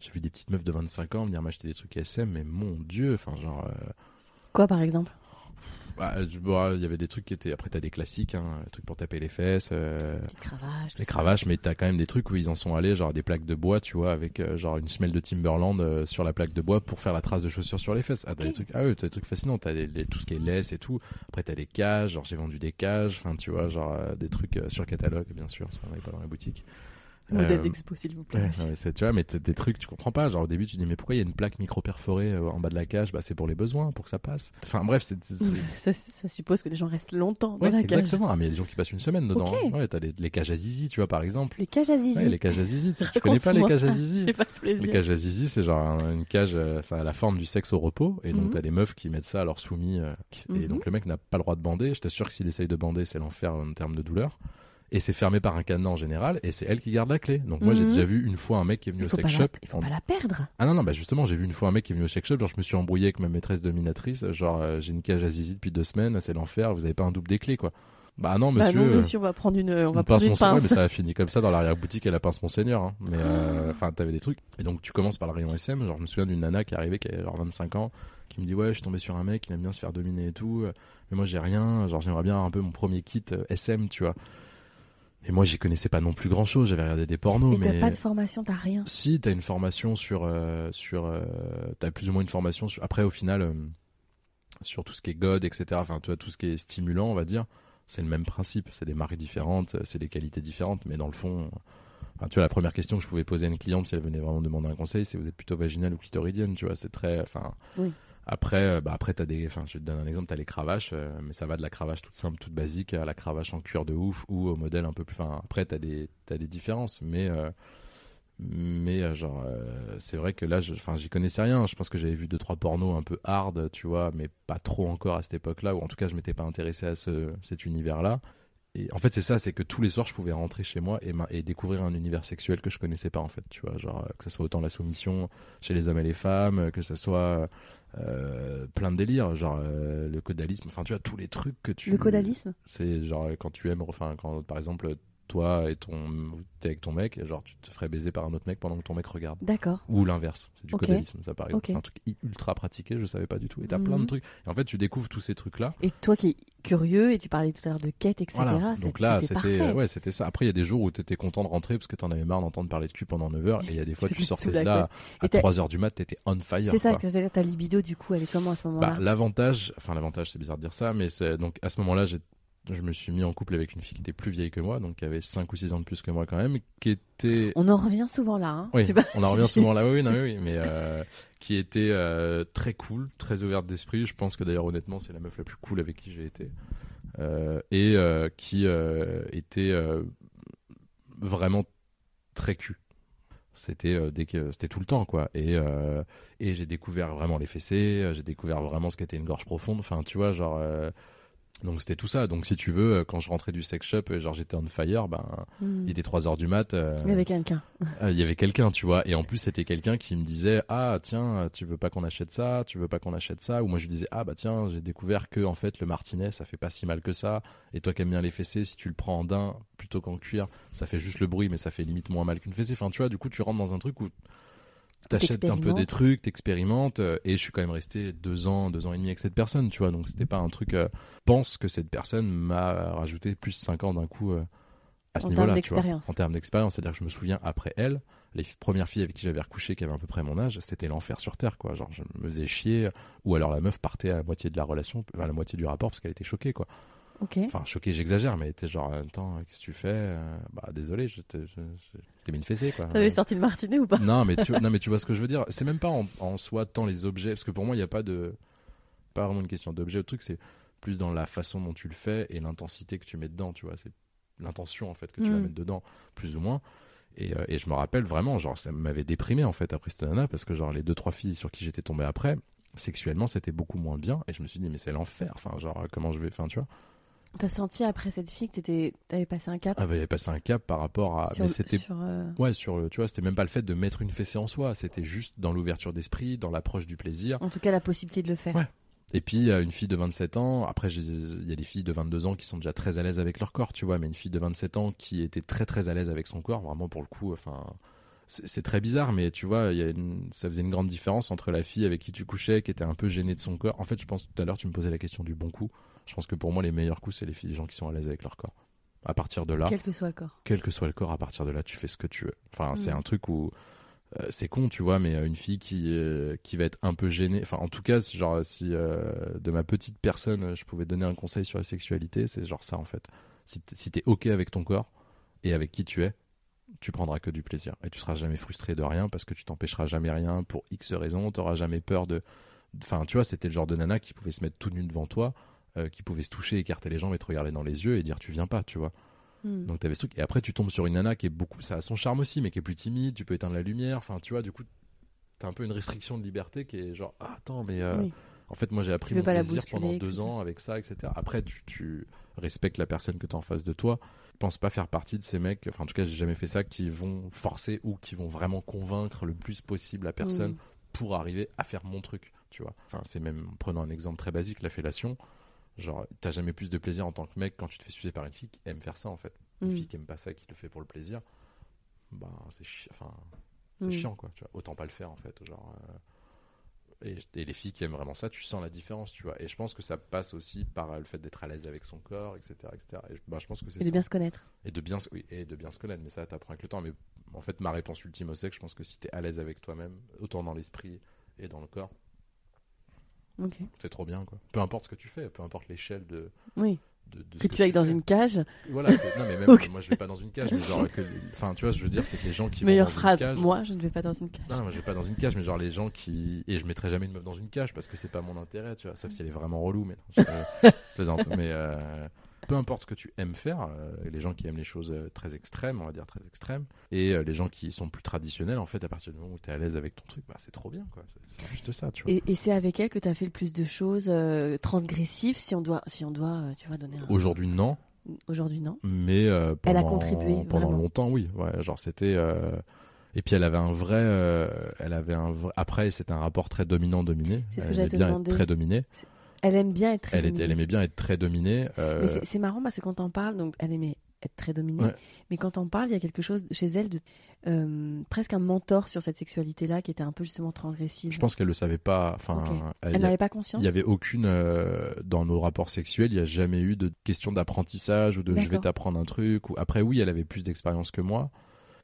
j'ai vu des petites meufs de 25 ans venir m'acheter des trucs SM, mais mon dieu, enfin, genre. Quoi par exemple? Bah, bah, il y avait des trucs qui étaient. Après, t'as des classiques, hein, des trucs pour taper les fesses, euh, Les cravaches. ça. mais t'as quand même des trucs où ils en sont allés, genre des plaques de bois, tu vois, avec euh, genre une semelle de Timberland euh, sur la plaque de bois pour faire la trace de chaussures sur les fesses. Ah, t'as des trucs, ah ouais, t'as des trucs fascinants. T'as les- les- tout ce qui est laisse et tout. Après, t'as des cages, genre j'ai vendu des cages, enfin, tu vois, genre euh, des trucs euh, sur catalogue, bien sûr, parce qu'on pas dans la boutique. Modèle Euh, d'expo s'il vous plaît. Ouais, tu vois, mais des trucs, tu comprends pas. Genre au début, tu dis, mais pourquoi il y a une plaque micro perforée euh, en bas de la cage? Bah, c'est pour les besoins, pour que ça passe. Enfin, bref, c'est. ça, ça suppose que les gens restent longtemps dans Ouais, la cage. exactement. Ah, mais il y a des gens qui passent une semaine dedans. Ok. hein. Ouais, t'as les, les cages à zizi, tu vois, par exemple. Les cages à zizi. Ouais, les cages à zizi. Tu, tu connais pas les cages à zizi pas ce Les plaisir. cages à zizi, c'est genre un- une cage, euh, enfin, à la forme du sexe au repos. Et donc, Mhm. t'as des meufs qui mettent ça à leur soumis. euh, Et Mhm. donc, le mec n'a pas le droit de bander. Je t'assure que s'il essaye de bander, c'est l'enfer en termes de douleur. Et c'est fermé par un cadenas en général. Et c'est elle qui garde la clé. Donc, moi, j'ai Mhm. déjà vu une fois un mec qui est venu Il au sex shop. il faut en- pas la perdre. Ah non, non, bah justement, j'ai vu une fois un mec qui est venu au sex shop. Genre, je me suis embrouillé avec ma maîtresse dominatrice. Genre, euh, j'ai une cage à zizi depuis deux semaines. C'est l'enfer. Vous avez pas un double des clés, quoi. Bah non, monsieur. bah non, euh, monsieur, on va prendre une, on va une prendre pince une Monseigneur, mais pince. ça a fini comme ça dans l'arrière-boutique et la pince Monseigneur. Hein. Mais euh, Ah. enfin, t'avais des trucs. Et donc, tu commences par le rayon SM. Genre, je me souviens d'une nana qui est arrivée, qui avait genre 25 ans, qui me dit Ouais, je suis tombé sur un mec qui aime bien se faire dominer et tout. Mais moi, j'ai rien. Genre, j'aimerais bien un peu mon premier kit SM, tu vois. Et moi, j'y connaissais pas non plus grand chose. J'avais regardé des pornos, Et t'as mais. pas de formation, t'as rien. Si, t'as une formation sur. euh, sur euh, t'as plus ou moins une formation sur. Après, au final, euh, sur tout ce qui est God, etc. Enfin, tu vois, tout ce qui est stimulant, on va dire. C'est le même principe. C'est des marques différentes, c'est des qualités différentes, mais dans le fond. Enfin, tu vois, la première question que je pouvais poser à une cliente si elle venait vraiment me demander un conseil, c'est vous êtes plutôt vaginale ou clitoridienne, tu vois, c'est très, enfin. Oui. Après, euh, bah après t'as des, enfin, je te donne un exemple, t'as les cravaches, euh, mais ça va de la cravache toute simple, toute basique, à la cravache en cuir de ouf ou au modèle un peu plus, enfin, après t'as des, t'as des différences, mais, euh, mais genre, c'est vrai que là, enfin, j'y connaissais rien. Je pense que j'avais vu deux trois pornos un peu hard, tu vois, mais pas trop encore à cette époque-là, ou en tout cas, je m'étais pas intéressé à ce, cet univers-là. et en fait, c'est ça, c'est que tous les soirs, je pouvais rentrer chez moi et, et découvrir un univers sexuel que je connaissais pas, en fait, tu vois, genre, que ce soit autant la soumission chez les hommes et les femmes, que ce soit euh, plein de délires, genre euh, le caudalisme, enfin, tu vois, tous les trucs que tu... Le caudalisme? C'est genre quand tu aimes, enfin quand par exemple toi et ton, t'es avec ton mec, et genre tu te ferais baiser par un autre mec pendant que ton mec regarde. D'accord. Ou l'inverse, c'est du Ok. caudalisme ça par exemple. C'est un truc ultra pratiqué, je savais pas du tout. Et t'as plein de Mhm. trucs. Et en fait tu découvres tous ces trucs là. Et toi qui es curieux, et tu parlais tout à l'heure de quête, etc. Voilà. Donc là c'était ouais c'était ça. Après il y a des jours où t'étais content de rentrer parce que t'en avais marre d'entendre parler de cul pendant 9 heures. Et il y a des fois Tu sortais de là Et à t'as- 3 heures du mat, t'étais on fire. C'est ça que j'allais dire, ta libido, du coup, elle est comment à ce moment-là? Bah, l'avantage, enfin l'avantage, c'est bizarre de dire ça, mais c'est donc à ce moment-là, j'ai- je me suis mis en couple avec une fille qui était plus vieille que moi, donc qui avait 5 ou 6 ans de plus que moi quand même, qui était On en revient souvent là. Hein. oui, Je sais pas on en revient souvent là, oui, oui, non, oui, oui, mais euh, qui était euh, très cool, très ouverte d'esprit. Je pense que d'ailleurs, honnêtement, c'est la meuf la plus cool avec qui j'ai été. Euh, et qui était vraiment très cul. C'était dès que c'était tout le temps quoi. Et et j'ai découvert vraiment les fessées, j'ai découvert vraiment ce qu'était une gorge profonde. Enfin, tu vois, genre. Donc c'était tout ça. Donc si tu veux, euh, quand je rentrais du sex shop, euh, genre j'étais on fire, ben Hmm. il était 3 heures du mat. euh, Mais avec quelqu'un. euh, Il y avait quelqu'un, tu vois, et en plus c'était quelqu'un qui me disait ah tiens tu veux pas qu'on achète ça, tu veux pas qu'on achète ça, ou moi je lui disais ah bah tiens j'ai découvert que en fait le martinet ça fait pas si mal que ça, et toi qui aimes bien les fessées si tu le prends en daim plutôt qu'en cuir ça fait juste le bruit mais ça fait limite moins mal qu'une fessée, enfin tu vois du coup tu rentres dans un truc où t'achètes un peu des trucs, t'expérimentes, euh, et je suis quand même resté deux ans, deux ans et demi avec cette personne, tu vois, donc c'était pas un truc. euh, pense que cette personne m'a rajouté plus 5 ans d'un coup euh, à ce En niveau-là, termes tu vois. d'expérience. En termes d'expérience, c'est-à-dire que je me souviens après elle, les premières filles avec qui j'avais recouché, qui avaient à peu près mon âge, c'était l'enfer sur terre, quoi. Genre, je me faisais chier, ou alors la meuf partait à la moitié de la relation, à la moitié du rapport, parce qu'elle était choquée, quoi. Enfin, choquée, j'exagère, mais était genre, attends, qu'est-ce que tu fais Euh, Bah, désolé, je t'ai mis une fessée, quoi. T'avais sorti le martinet ou pas? Non, mais tu, non, mais tu vois ce que je veux dire. C'est même pas en, en soi tant les objets, parce que pour moi, il n'y a pas de. Pas vraiment une question d'objet. Le truc, c'est plus dans la façon dont tu le fais et l'intensité que tu mets dedans, tu vois. C'est l'intention, en fait, que tu vas Mm. mettre dedans, plus ou moins. Et, euh, et je me rappelle vraiment, genre, ça m'avait déprimé, en fait, après cette nana, parce que, genre, les deux, trois filles sur qui j'étais tombé après, sexuellement, c'était beaucoup moins bien. Et je me suis dit, mais c'est l'enfer. Enfin, genre, euh, comment je vais. Enfin, tu vois. T'as senti après cette fille que t'avais passé un cap Ah, bah, il avait passé un cap par rapport à. sur, mais c'était sur, euh, Ouais, sur le, tu vois, c'était même pas le fait de mettre une fessée en soi, c'était juste dans l'ouverture d'esprit, dans l'approche du plaisir. en tout cas la possibilité de le faire. Ouais. Et puis une fille de 27 ans, après il y a des filles de 22 ans qui sont déjà très à l'aise avec leur corps, tu vois, mais une fille de 27 ans qui était très très à l'aise avec son corps, vraiment pour le coup, enfin c'est très bizarre, mais tu vois, y a une- ça faisait une grande différence entre la fille avec qui tu couchais, qui était un peu gênée de son corps. En fait, je pense tout à l'heure tu me posais la question du bon coup. Je pense que pour moi les meilleurs coups c'est les gens qui sont à l'aise avec leur corps. À partir de là, Quel que soit le corps. quel que soit le corps, à partir de là, tu fais ce que tu veux. Enfin, c'est Mm. un truc où euh, c'est con, tu vois, mais euh, une fille qui euh, qui va être un peu gênée. Enfin, en tout cas, si- genre si euh, de ma petite personne, je pouvais donner un conseil sur la sexualité, c'est genre ça en fait. Si t'es, si t'es ok avec ton corps et avec qui tu es, tu prendras que du plaisir et tu seras jamais frustré de rien parce que tu t'empêcheras jamais rien pour X raisons. T'auras jamais peur de. Enfin, tu vois, c'était le genre de nana qui pouvait se mettre tout nu devant toi. Euh, qui pouvait se toucher, écarter les jambes et te regarder dans les yeux et dire tu viens pas, tu vois. Hmm. Donc t'avais ce truc. Et après, tu tombes sur une nana qui est beaucoup. Ça a son charme aussi, mais qui est plus timide. Tu peux éteindre la lumière. Enfin, tu vois, du coup, t'as un peu une restriction de liberté qui est genre, ah, attends, mais. euh, Oui. En fait, moi, j'ai appris mon plaisir pendant deux etc. ans avec ça, etc. Après, tu, tu respectes la personne que t'as en face de toi. Je pense pas faire partie de ces mecs. Enfin, en tout cas, j'ai jamais fait ça qui vont forcer ou qui vont vraiment convaincre le plus possible la personne pour arriver à faire mon truc, tu vois. Enfin, c'est même, prenons un exemple très basique, la fellation. Genre, t'as jamais plus de plaisir en tant que mec quand tu te fais sucer par une fille qui aime faire ça, en fait. Une Mm. fille qui aime pas ça, qui le fait pour le plaisir, bah, c'est chi- enfin, c'est Mm. chiant, quoi. Tu vois. Autant pas le faire, en fait. Genre, euh, et, et les filles qui aiment vraiment ça, tu sens la différence, tu vois. Et je pense que ça passe aussi par euh, le fait d'être à l'aise avec son corps, etc., etc. Et bah, je pense que Et de ça. bien se connaître. Et de bien, se- oui, et de bien se connaître, mais ça t'apprend avec le temps. Mais en fait, ma réponse ultime au sexe, je pense que si t'es à l'aise avec toi-même, autant dans l'esprit et dans le corps, C'est trop bien, quoi. Peu importe ce que tu fais, peu importe l'échelle de, Oui. de, de ce Que tu ailles dans une cage. Voilà, que- non, mais même, Ok. moi je vais pas dans une cage, mais genre, que, enfin, tu vois, ce que je veux dire, c'est que les gens qui Meilleure vont dans phrase. une cage. Moi, je ne vais pas dans une cage. Non, moi je vais pas dans une cage, mais genre les gens qui. Et je mettrai jamais une meuf dans une cage parce que c'est pas mon intérêt, tu vois. Sauf si elle est vraiment relou, mais non, je plaisante. Mais euh, peu importe ce que tu aimes faire, euh, les gens qui aiment les choses euh, très extrêmes, on va dire très extrêmes, et euh, les gens qui sont plus traditionnels, en fait, à partir du moment où tu es à l'aise avec ton truc, bah c'est trop bien, quoi. C'est- juste ça, tu vois. Et, et c'est avec elle que tu as fait le plus de choses euh, transgressives, si on doit, si on doit, tu vois, donner un. Aujourd'hui, non. Aujourd'hui, non. Mais euh, Elle a pendant, contribué, pendant vraiment. longtemps, oui. Ouais, genre c'était. euh, Et puis elle avait un vrai, euh, elle avait un vrai... après c'était un rapport très dominant-dominé. C'est ce que j'allais aimait te bien demander. très dominée. Elle aime bien être très Elle, aimait bien être très dominée. euh, c'est- marrant parce que quand on parle, donc elle aimait être très dominée, Ouais. mais quand on parle, il y a quelque chose chez elle de euh, presque un mentor sur cette sexualité-là qui était un peu justement transgressive. Je pense qu'elle le savait pas. Enfin, elle- n'avait pas conscience. il y avait aucune euh, dans nos rapports sexuels. Il y a jamais eu de question d'apprentissage ou de je vais t'apprendre un truc. Ou après oui, elle avait plus d'expérience que moi.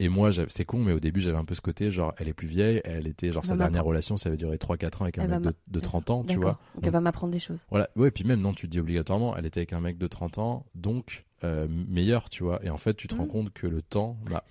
Et moi, c'est con, mais au début, j'avais un peu ce côté, genre, elle est plus vieille, elle était, genre, sa dernière relation, ça avait duré 3-4 ans avec un Elle mec de, de 30 ans, tu vois. Donc, Donc, elle va m'apprendre des choses. Voilà, ouais, puis même, non, tu te dis obligatoirement, elle était avec un mec de 30 ans, donc, euh, meilleur, tu vois. Et en fait, tu te rends compte que le temps n'a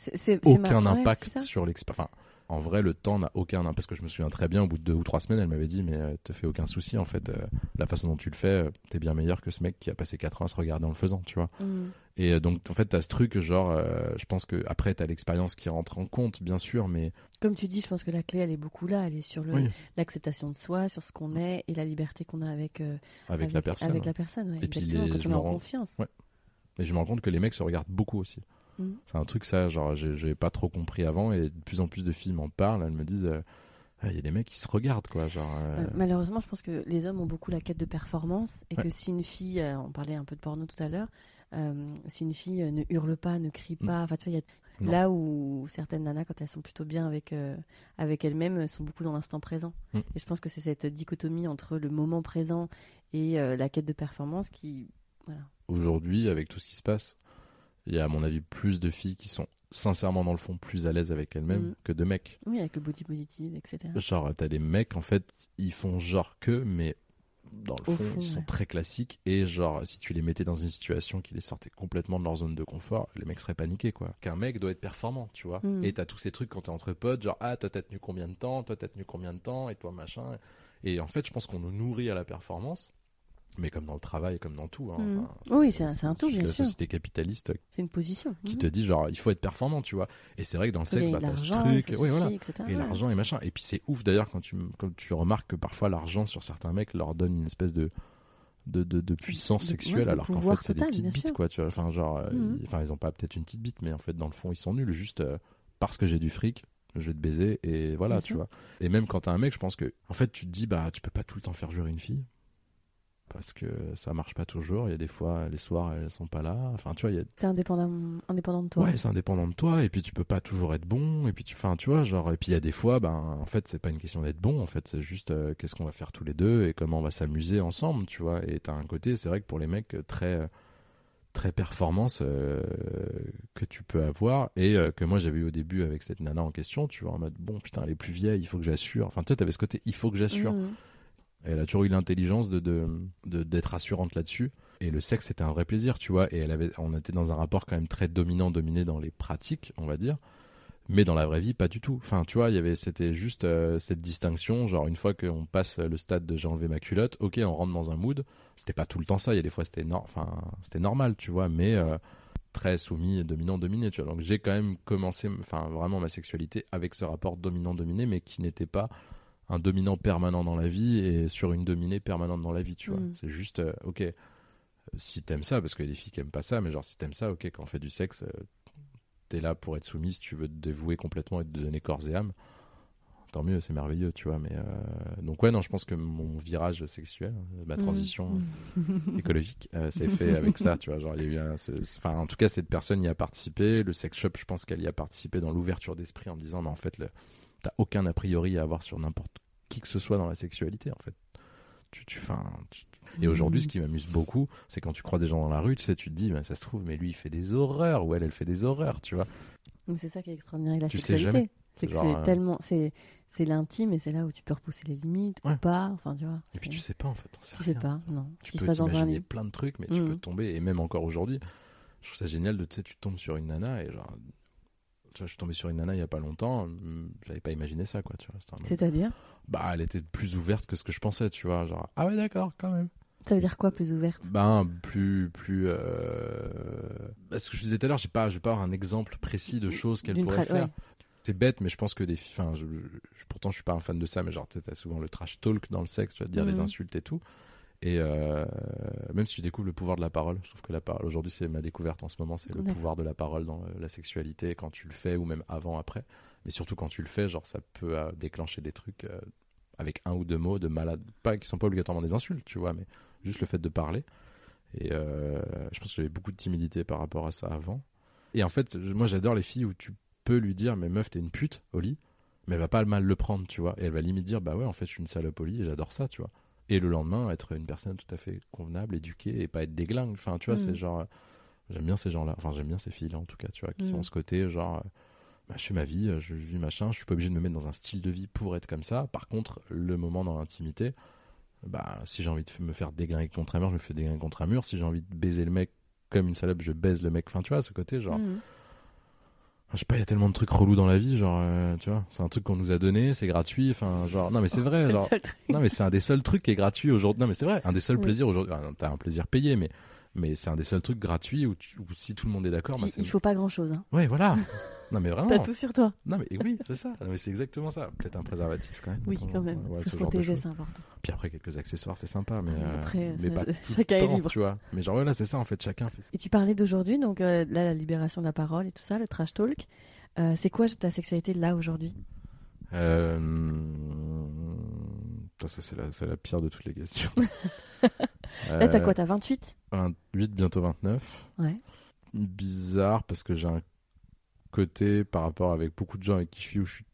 aucun impact sur l'expérience. Enfin, en vrai, le temps n'a aucun impact. Parce que je me souviens très bien, au bout de deux ou trois semaines, elle m'avait dit, mais euh, te fais aucun souci, en fait. euh, la façon dont tu le fais, euh, t'es bien meilleur que ce mec qui a passé 4 ans à se regarder en le faisant, tu vois. Mm. Et euh, donc, en fait, t'as ce truc, genre, euh, je pense que après, t'as l'expérience qui rentre en compte, bien sûr, mais Comme tu dis, je pense que la clé, elle est beaucoup là. Elle est sur Oui. l'acceptation de soi, sur ce qu'on est et la liberté qu'on a avec, euh, avec, la personne. Avec la personne, ouais, Et puis les- quand on est en rends- confiance. Ouais. Mais je me rends compte que les mecs se regardent beaucoup aussi. Mhm. C'est un truc, ça, genre, j'ai pas trop compris avant, et de plus en plus de filles m'en parlent, elles me disent, euh, Ah, il y a des mecs qui se regardent, quoi, genre. euh, Euh, Malheureusement, je pense que les hommes ont beaucoup la quête de performance et Ouais. que si une fille, euh, on parlait un peu de porno tout à l'heure, euh, si une fille ne hurle pas, ne crie Mm. pas, enfin tu vois, il y a là où certaines nanas, quand elles sont plutôt bien avec avec elles-mêmes, sont beaucoup dans l'instant présent. Mm. Et je pense que c'est cette dichotomie entre le moment présent et la quête de performance qui, voilà. Aujourd'hui, avec tout ce qui se passe, il y a, à mon avis, plus de filles qui sont sincèrement, dans le fond, plus à l'aise avec elles-mêmes Mhm. que de mecs. Oui, avec le body positive, etc. Genre, t'as des mecs, en fait, ils font genre que, mais dans le fond, fond, ils sont ouais. très classiques. Et genre, si tu les mettais dans une situation qui les sortait complètement de leur zone de confort, les mecs seraient paniqués, quoi. Qu'un mec doit être performant, tu vois. Mhm. Et t'as tous ces trucs quand t'es entre potes, genre, ah, toi t'as tenu combien de temps, toi t'as tenu combien de temps, et toi machin. Et en fait, je pense qu'on nous nourrit à la performance. Mais comme dans le travail, comme dans tout. hein. Enfin, Oui, c'est un- un tout, bien la sûr. société capitaliste C'est une position. qui Mhm. te dit genre il faut être performant tu vois et c'est vrai que dans le sexe bah, t'as ce truc ceci, voilà. etc. et Ouais. l'argent et machin et puis c'est ouf d'ailleurs quand tu quand tu remarques que parfois l'argent sur certains mecs leur donne une espèce de de, de, de puissance De- sexuelle ouais, alors qu'en fait c'est des petites bites quoi tu vois enfin genre euh, Mhm. ils, enfin ils ont pas peut-être une petite bite mais en fait dans le fond ils sont nuls juste euh, parce que j'ai du fric je vais te baiser et voilà Bien tu sûr. vois et même quand t'as un mec je pense que en fait tu te dis bah tu peux pas tout le temps faire jurer une fille parce que ça marche pas toujours il y a des fois les soirs elles sont pas là enfin tu vois il y a C'est indépendant, indépendant de toi. Ouais, c'est indépendant de toi, et puis tu peux pas toujours être bon, et puis tu, enfin, tu vois, genre, et puis il y a des fois, ben, en fait, c'est pas une question d'être bon, en fait, c'est juste euh, qu'est-ce qu'on va faire tous les deux et comment on va s'amuser ensemble, tu vois. Et t'as un côté, c'est vrai que pour les mecs, euh, très, euh, très performance euh, que tu peux avoir, et euh, que moi j'avais eu au début avec cette nana en question, tu vois, en mode, bon, putain, elle est plus vieille, il faut que j'assure. Enfin, toi, t'avais ce côté, il faut que j'assure. Mhm. Elle a toujours eu l'intelligence de, d'être assurante là-dessus. Et le sexe, c'était un vrai plaisir, tu vois. Et elle avait, on était dans un rapport quand même très dominant-dominé dans les pratiques, on va dire. Mais dans la vraie vie, pas du tout. Enfin, tu vois, c'était juste euh, cette distinction. Genre, une fois qu'on passe le stade de j'ai enlevé ma culotte, ok, on rentre dans un mood. C'était pas tout le temps ça. Il y a des fois, c'était, enfin, c'était normal, tu vois. Mais euh, très soumis, dominant-dominé, tu vois. Donc, j'ai quand même commencé, enfin, vraiment ma sexualité avec ce rapport dominant-dominé, mais qui n'était pas un dominant permanent dans la vie et sur une dominée permanente dans la vie, tu vois. Mm. C'est juste, euh, ok, si t'aimes ça, parce qu'il y a des filles qui aiment pas ça, mais genre si t'aimes ça, ok, quand on fait du sexe, euh, t'es là pour être soumise, tu veux te dévouer complètement et te donner corps et âme, tant mieux, c'est merveilleux, tu vois. Mais euh, donc ouais, non, je pense que mon virage sexuel, ma Mhm. transition euh, écologique, euh, s'est fait avec ça, tu vois. Genre, il y a eu un, ce- ce- enfin, en tout cas, cette personne y a participé. Le sex shop, je pense qu'elle y a participé dans l'ouverture d'esprit en me disant, mais en fait, le- t'as aucun a priori à avoir sur n'importe qui que ce soit dans la sexualité, en fait. Tu, tu, tu- Et aujourd'hui, ce qui m'amuse beaucoup, c'est quand tu crois des gens dans la rue, tu sais, tu te dis, bah, ça se trouve, mais lui, il fait des horreurs, ou elle, elle fait des horreurs, tu vois. Mais c'est ça qui est extraordinaire avec la Tu sexualité. C'est que c'est euh, tellement, c'est, c'est l'intime et c'est là où tu peux repousser les limites Ouais. ou pas. Enfin, tu vois. Et puis tu sais pas, en fait, sais tu sais pas, non. Tu peux t'imaginer plein de trucs, mais tu Mhm. peux tomber, et même encore aujourd'hui, je trouve ça génial de, tu sais, tu tombes sur une nana, et genre, je suis tombé sur une nana il y a pas longtemps, hum, j'avais pas imaginé ça, quoi, tu vois. C'est-à-dire Bah, elle était plus ouverte que ce que je pensais, tu vois, genre, ah ouais, d'accord, quand même. Ça veut dire quoi plus ouverte? Ben, plus, plus, euh... bah, ce que je disais tout à l'heure, j'ai pas, je vais pas avoir un exemple précis de choses qu'elle pourrait faire. ouais. C'est bête, mais je pense que des filles, enfin, je, je- pourtant je suis pas un fan de ça, mais genre, t'as souvent le trash talk dans le sexe, tu vas te dire les Mhm. insultes et tout. Et euh, même si je découvre le pouvoir de la parole, je trouve que la parole, aujourd'hui, c'est ma découverte en ce moment, c'est le pouvoir de la parole dans euh, la sexualité, quand tu le fais, ou même avant, après. Mais surtout quand tu le fais, genre, ça peut euh, déclencher des trucs euh, avec un ou deux mots de malade, pas qui sont pas obligatoirement des insultes, tu vois, mais juste le fait de parler. Et je pense que j'avais beaucoup de timidité par rapport à ça avant. Et en fait, moi, j'adore les filles où tu peux lui dire, mais meuf, t'es une pute au lit, mais elle va pas mal le prendre, tu vois. Et elle va limite dire, bah ouais, en fait, je suis une salope au lit et j'adore ça, tu vois. Et le lendemain, être une personne tout à fait convenable, éduquée et pas être déglingue. Enfin, tu vois, Mm. c'est genre. euh, J'aime bien ces gens-là. Enfin, j'aime bien ces filles-là, en tout cas, tu vois, qui Mm. ont ce côté, genre. euh, bah, je fais ma vie, euh, je vis machin, je suis pas obligé de me mettre dans un style de vie pour être comme ça. Par contre, le moment dans l'intimité, bah, si j'ai envie de me faire déglinguer contre un mur, je me fais déglinguer contre un mur. Si j'ai envie de baiser le mec comme une salope, je baise le mec. Enfin, tu vois, ce côté, genre. Mhm. Je sais pas, il y a tellement de trucs relous dans la vie, genre, euh, tu vois, c'est un truc qu'on nous a donné, c'est gratuit, enfin, genre, non mais c'est vrai, genre, non mais c'est un des seuls trucs qui est gratuit aujourd'hui, non mais c'est vrai, un des seuls Oui. plaisirs aujourd'hui, t'as un plaisir payé, mais, mais c'est un des seuls trucs gratuits où, tu- où si tout le monde est d'accord, bah, il faut pas grand chose. Hein. Ouais, voilà, non mais vraiment, T'as tout sur toi. non mais oui, c'est ça, non mais c'est exactement ça, peut-être un préservatif quand même. Oui, quand même. ouais, se protéger, c'est important. Puis après quelques accessoires, c'est sympa, mais, euh, après, mais ça- pas tout chacun le est temps, libre. tu vois, mais genre voilà, c'est ça en fait, chacun fait Et tu parlais d'aujourd'hui, donc euh, là, la libération de la parole et tout ça, le trash talk. Euh, c'est quoi ta sexualité là aujourd'hui? Euh... Ça, c'est la, pire de toutes les questions. Là, t'as quoi T'as 28 28, bientôt 29. Ouais. Bizarre parce que j'ai un côté par rapport avec beaucoup de gens avec qui je suis où je suis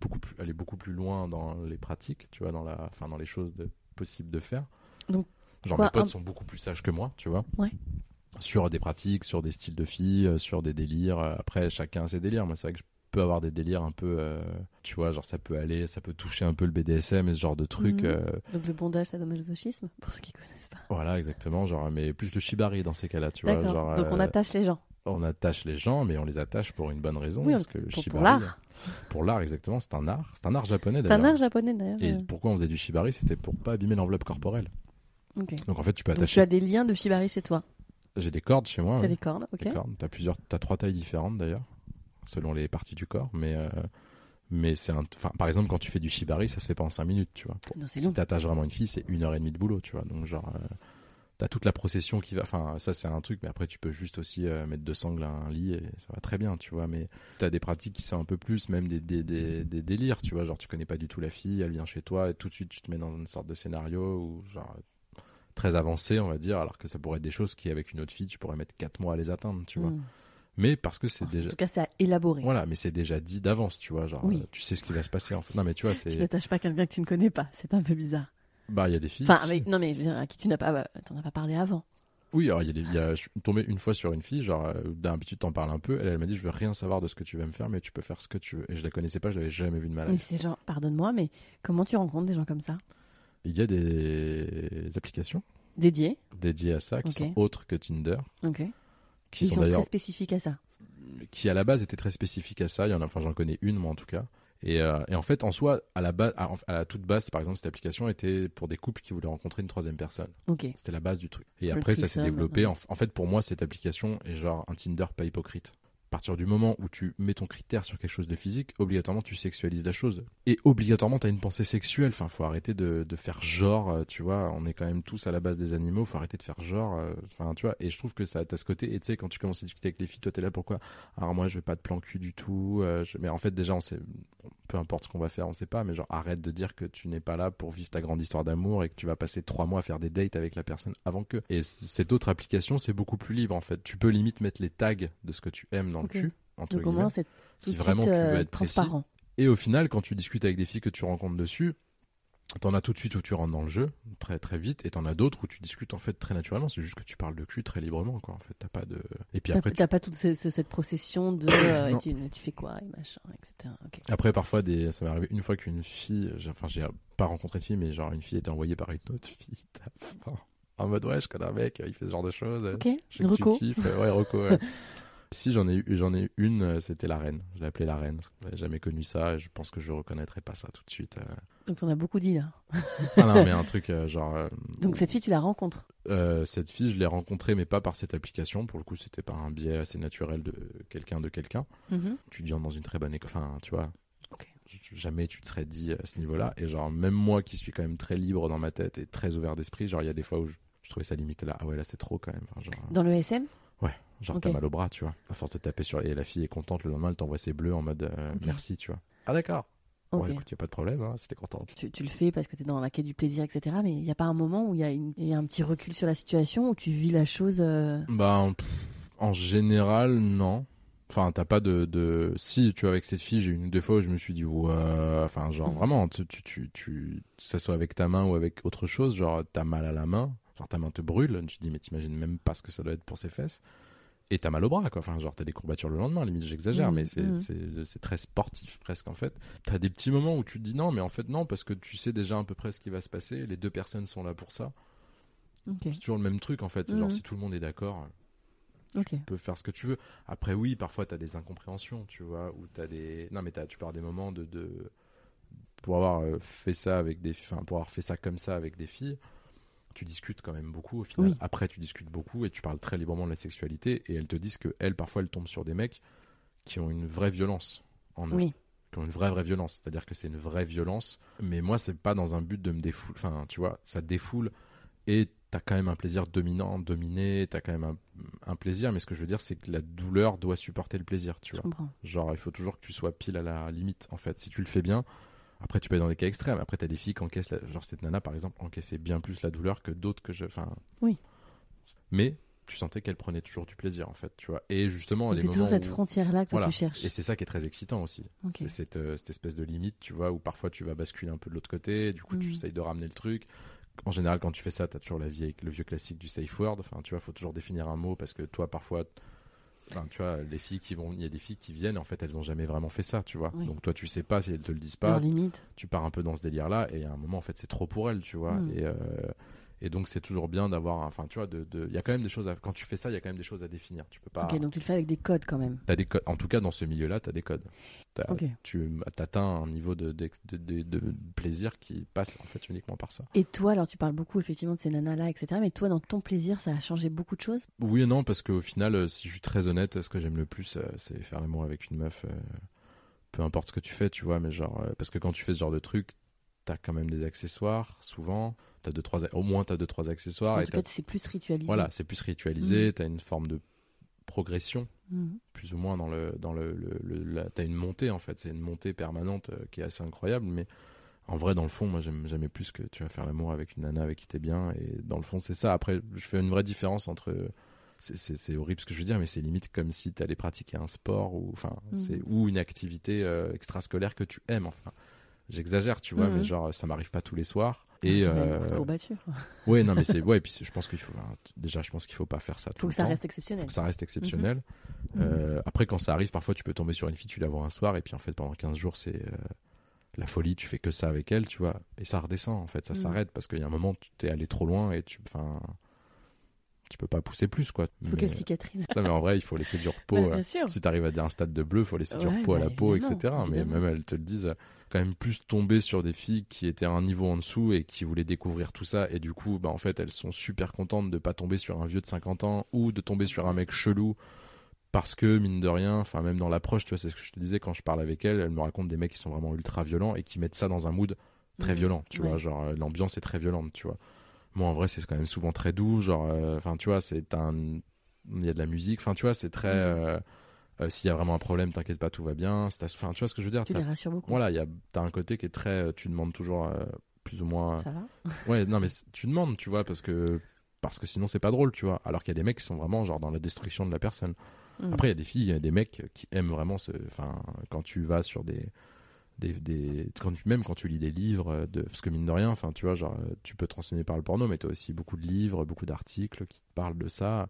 beaucoup plus, aller beaucoup plus loin dans les pratiques, tu vois, dans, la, enfin, dans les choses de, possibles de faire. Donc, Genre, quoi, mes potes un- sont beaucoup plus sages que moi, tu vois. Ouais. Sur des pratiques, sur des styles de filles, euh, sur des délires. Euh, Après, chacun a ses délires. Moi, c'est vrai que je peux avoir des délires un peu, euh, tu vois, genre ça peut aller, ça peut toucher un peu le BDSM et ce genre de trucs. Mhm. euh, Donc le bondage, sadomasochisme, pour ceux qui connaissent pas. voilà, exactement. Genre, mais plus le shibari dans ces cas-là, tu vois. Genre, Donc on euh, attache les gens. on attache les gens, mais on les attache pour une bonne raison. Oui, parce que le pour- pour shibari, l'art. Pour l'art, exactement. C'est un art. C'est un art japonais C'est un d'ailleurs. art japonais d'ailleurs. Et pourquoi on faisait du shibari C'était pour pas abîmer l'enveloppe corporelle. Donc en fait, tu peux Donc tu attacher. as des liens de shibari chez toi. J'ai des cordes chez moi. Tu as oui. des cordes, ok. Des cordes. T'as plusieurs, t'as trois tailles différentes d'ailleurs, selon les parties du corps. Mais euh, mais c'est un, enfin par exemple quand tu fais du shibari, ça se fait pas en 5 minutes, tu vois. Pour- Non, si t'attaches vraiment une fille, c'est une heure et demie de boulot, tu vois. Donc genre euh, t'as toute la procession qui va, enfin ça c'est un truc, mais après tu peux juste aussi euh, mettre deux sangles à un lit et ça va très bien, tu vois. Mais t'as des pratiques qui sont un peu plus même des, des, des, des délires, tu vois. Genre tu connais pas du tout la fille, elle vient chez toi et tout de suite tu te mets dans une sorte de scénario où genre très avancé, on va dire, alors que ça pourrait être des choses qui, avec une autre fille, tu pourrais mettre 4 mois à les atteindre, tu vois. Mais parce que c'est En déjà. tout cas, c'est à élaborer. Voilà, mais c'est déjà dit d'avance, tu vois. Genre, Oui. euh, tu sais ce qui va se passer en fait. Non, mais tu vois, Tu c'est. n'attaches pas quelqu'un que tu ne connais pas. C'est un peu bizarre. Bah, il y a des filles. Enfin, mais, non, mais je veux dire, à qui tu n'as pas, bah, t'en as pas parlé avant. Oui, alors, il y a des. y a- Je suis tombé une fois sur une fille, genre, euh, d'habitude, t'en parles un peu. Elle, elle m'a dit, je veux rien savoir de ce que tu vas me faire, mais tu peux faire ce que tu veux. Et je la connaissais pas, je l'avais jamais vue de ma Mais life. c'est genre, pardonne-moi, mais comment tu rencontres des gens comme ça? Il y a des applications Dédiés dédiées à ça qui sont autres que Tinder, Ok. Qui Ils sont très spécifiques à ça. qui à la base était très spécifique à ça. Il y en a, enfin, j'en connais une, moi en tout cas. Et, euh, et en fait, en soi, à la base, à, à la toute base, par exemple, cette application était pour des couples qui voulaient rencontrer une troisième personne. C'était la base du truc. Et après, ça s'est développé. ouais. En, en fait, pour moi, cette application est genre un Tinder pas hypocrite. À partir du moment où tu mets ton critère sur quelque chose de physique, obligatoirement tu sexualises la chose. Et obligatoirement tu as une pensée sexuelle. Enfin, faut arrêter de, faire genre, euh, tu vois, on est quand même tous à la base des animaux, faut arrêter de faire genre. euh, Enfin, tu vois, et je trouve que ça a ce côté. Et tu sais, quand tu commences à discuter avec les filles, toi t'es là pourquoi? Alors moi je veux pas de plan cul du tout. euh, Mais en fait, déjà, on sait, bon, peu importe ce qu'on va faire, on sait pas, mais genre arrête de dire que tu n'es pas là pour vivre ta grande histoire d'amour et que tu vas passer trois mois à faire des dates avec la personne avant que. Et cette autre application, c'est beaucoup plus libre en fait. Tu peux limite mettre les tags de ce que tu aimes dans le cul, entre Donc guillemets. Si vraiment tu veux euh, être précis. transparent. Et au final, quand tu discutes avec des filles que tu rencontres dessus, t'en as tout de suite où tu rentres dans le jeu, très très vite, et t'en as d'autres où tu discutes en fait très naturellement. C'est juste que tu parles de cul très librement, quoi. En fait, t'as pas de. Et puis T'as après, tu- t'as pas toute ce- ce- cette procession de euh, tu, tu fais quoi et machin, etc. Après, parfois, des... ça m'est arrivé une fois qu'une fille, enfin, j'ai pas rencontré de fille, mais genre une fille était envoyée par une autre fille. En mode, ouais, je connais un mec, il fait ce genre de choses. Ok. Je sais Une que tu reco. kiffes. Ouais, Rocco. ouais. si j'en ai eu, j'en ai une, euh, c'était la reine. Je l'ai appelée la reine. j'avais jamais connu ça et je pense que je reconnaîtrais pas ça tout de suite. euh. Donc t'en as beaucoup dit là. Ah non, mais un truc euh, genre. euh, Donc cette fille, tu la rencontres? euh, cette fille, je l'ai rencontrée, mais pas par cette application. Pour le coup, c'était par un biais assez naturel de quelqu'un de quelqu'un. Mhm. Tu viens dans une très bonne école. Enfin, tu vois. Ok. jamais tu te serais dit à ce niveau-là. Et genre, même moi qui suis quand même très libre dans ma tête et très ouvert d'esprit, genre, il y a des fois où je, je trouvais ça limite là. Ah ouais, là, c'est trop quand même. Enfin, genre, Dans le SM ouais, genre, t'as mal au bras, tu vois. À force de taper sur. Et la fille est contente, le lendemain, elle t'envoie ses bleus en mode euh, merci, tu vois. Ah d'accord. Bon, écoute, y a pas de problème, hein, c'était contente. tu, tu le fais parce que tu es dans la quête du plaisir, etc. Mais il n'y a pas un moment où il y, a une- il y a un petit recul sur la situation, où tu vis la chose. euh, Bah, en, général, non. Enfin, t'as pas de, de. Si, tu vois, avec cette fille, j'ai eu une ou deux fois où je me suis dit, ouais. Enfin, genre, Mhm. vraiment, tu, tu, tu, tu- que ça soit avec ta main ou avec autre chose, genre, t'as mal à la main, genre, ta main te brûle, tu te dis, mais t'imagines même pas ce que ça doit être pour ses fesses. Et t'as mal au bras, quoi. Enfin, genre, t'as des courbatures le lendemain, limite, j'exagère, Mhm, mais c'est mhm. c'est- c'est très sportif, presque, en fait. T'as des petits moments où tu te dis non, mais en fait, non, parce que tu sais déjà à peu près ce qui va se passer, les deux personnes sont là pour ça. C'est toujours le même truc, en fait. Genre, Mhm. si tout le monde est d'accord, Ok. tu peux faire ce que tu veux. Après, oui, parfois, tu as des incompréhensions, tu vois, ou tu as des. Non, mais t'as- tu avoir des moments de. de... Pour avoir euh, fait ça avec des. Enfin, pour avoir fait ça comme ça avec des filles, tu discutes quand même beaucoup au final. Oui. Après, tu discutes beaucoup et tu parles très librement de la sexualité et elles te disent que elles, parfois, elles tombent sur des mecs qui ont une vraie violence en eux. Oui. Qui ont une vraie, vraie violence. C'est-à-dire que c'est une vraie violence. Mais moi, c'est pas dans un but de me défouler. Enfin, tu vois, ça défoule et t'as quand même un plaisir dominant, dominé, t'as quand même un, un plaisir, mais ce que je veux dire, c'est que la douleur doit supporter le plaisir, tu Je vois. comprends. Genre, il faut toujours que tu sois pile à la limite, en fait. Si tu le fais bien, après, tu peux être dans des cas extrêmes. Après, t'as des filles qui encaissent, la- genre cette nana, par exemple, encaissait bien plus la douleur que d'autres que je. Enfin. Oui. Mais tu sentais qu'elle prenait toujours du plaisir, en fait, tu vois. Et justement, Donc les c'est moments. toujours cette où- frontière-là que Voilà. tu cherches. Et c'est ça qui est très excitant aussi. C'est cette, euh, cette espèce de limite, tu vois, où parfois tu vas basculer un peu de l'autre côté, du coup tu Mhm. essayes de ramener le truc. En général, quand tu fais ça, tu as toujours la vieille, le vieux classique du safe word. Enfin, tu vois, faut toujours définir un mot parce que toi, parfois, enfin, tu vois, les filles qui vont, il y a des filles qui viennent, en fait, elles ont jamais vraiment fait ça, tu vois. Oui. Donc toi, tu sais pas si elles te le disent pas. Leur limite. Tu pars un peu dans ce délire-là et à un moment, en fait, c'est trop pour elles, tu vois. Et, euh, et donc, c'est toujours bien d'avoir, enfin, tu vois, de, de- il y a quand même des choses à, quand tu fais ça, il y a quand même des choses à définir. Tu peux pas. Ok, donc tu le fais avec des codes quand même. T'as des codes. En tout cas, dans ce milieu-là, tu as des codes. T'as- Ok. Tu atteins un niveau de, de, plaisir qui passe en fait uniquement par ça. Et toi, alors tu parles beaucoup effectivement de ces nanas-là, etc. Mais toi, dans ton plaisir, ça a changé beaucoup de choses? Oui et non, parce qu'au final, euh, si je suis très honnête, ce que j'aime le plus, euh, c'est faire l'amour avec une meuf. euh, peu importe ce que tu fais, tu vois, mais genre, euh, parce que quand tu fais ce genre de truc, t'as quand même des accessoires, souvent. T'as deux, trois, au moins t'as deux, trois accessoires. En et tout t'as- cas, c'est plus ritualisé. voilà, c'est plus ritualisé, t'as une forme de progression Mhm. plus ou moins dans le dans le, le, le- la- t'as une montée en fait c'est une montée permanente euh, qui est assez incroyable mais en vrai dans le fond moi j'aime jamais plus que tu vas faire l'amour avec une nana avec qui t'es bien et dans le fond c'est ça après je fais une vraie différence entre c'est- horrible ce que je veux dire mais c'est limite comme si t'allais pratiquer un sport ou enfin Mhm. c'est ou une activité euh, extrascolaire que tu aimes enfin j'exagère tu vois Mhm. mais genre ça m'arrive pas tous les soirs Et de euh, courbatures. ouais non mais c'est ouais puis je pense qu'il faut déjà je pense qu'il faut pas faire ça tout Faut le que ça temps reste exceptionnel. faut que ça reste exceptionnel. Euh, après, quand ça arrive, parfois tu peux tomber sur une fille, tu la vois un soir, et puis en fait, pendant 15 jours, c'est euh, la folie, tu fais que ça avec elle, tu vois, et ça redescend, en fait, ça Mhm. s'arrête, parce qu'il y a un moment, tu t'es allé trop loin, et tu, enfin, tu peux pas pousser plus, quoi. Faut Mais- qu'elle cicatrise. Non, mais en vrai, il faut laisser du repos. Bah, euh, bien sûr. si t'arrives à un stade de bleu, faut laisser du repos à bah, la peau, évidemment, etc. Mais même elles te le disent, quand même plus tomber sur des filles qui étaient à un niveau en dessous et qui voulaient découvrir tout ça. Et du coup, bah, en fait, elles sont super contentes de pas tomber sur un vieux de 50 ans ou de tomber sur un mec chelou. Parce que, mine de rien, enfin, même dans l'approche, tu vois, c'est ce que je te disais quand je parle avec elles, elles me racontent des mecs qui sont vraiment ultra violents et qui mettent ça dans un mood très Mhm. violent, tu Ouais. vois. Genre, euh, l'ambiance est très violente, tu vois. Moi, en vrai, c'est quand même souvent très doux. Genre, euh, enfin, tu vois, c'est un. Il y a de la musique. Enfin, tu vois, c'est très. Mhm. euh, euh, S'il y a vraiment un problème, t'inquiète pas, tout va bien. Enfin, tu vois ce que je veux dire Tu les rassures beaucoup. Voilà, il y a, t'as un côté qui est très. euh, Tu demandes toujours euh, plus ou moins. Ça va Ouais, non, mais tu demandes, tu vois, parce que parce que sinon c'est pas drôle, tu vois. Alors qu'il y a des mecs qui sont vraiment genre dans la destruction de la personne. Mhm. Après, il y a des filles, il y a des mecs qui aiment vraiment ce. Enfin, quand tu vas sur des. Des, des- quand tu- même quand tu lis des livres de parce que mine de rien enfin tu vois genre tu peux te renseigner par le porno mais tu as aussi beaucoup de livres beaucoup d'articles qui te parlent de ça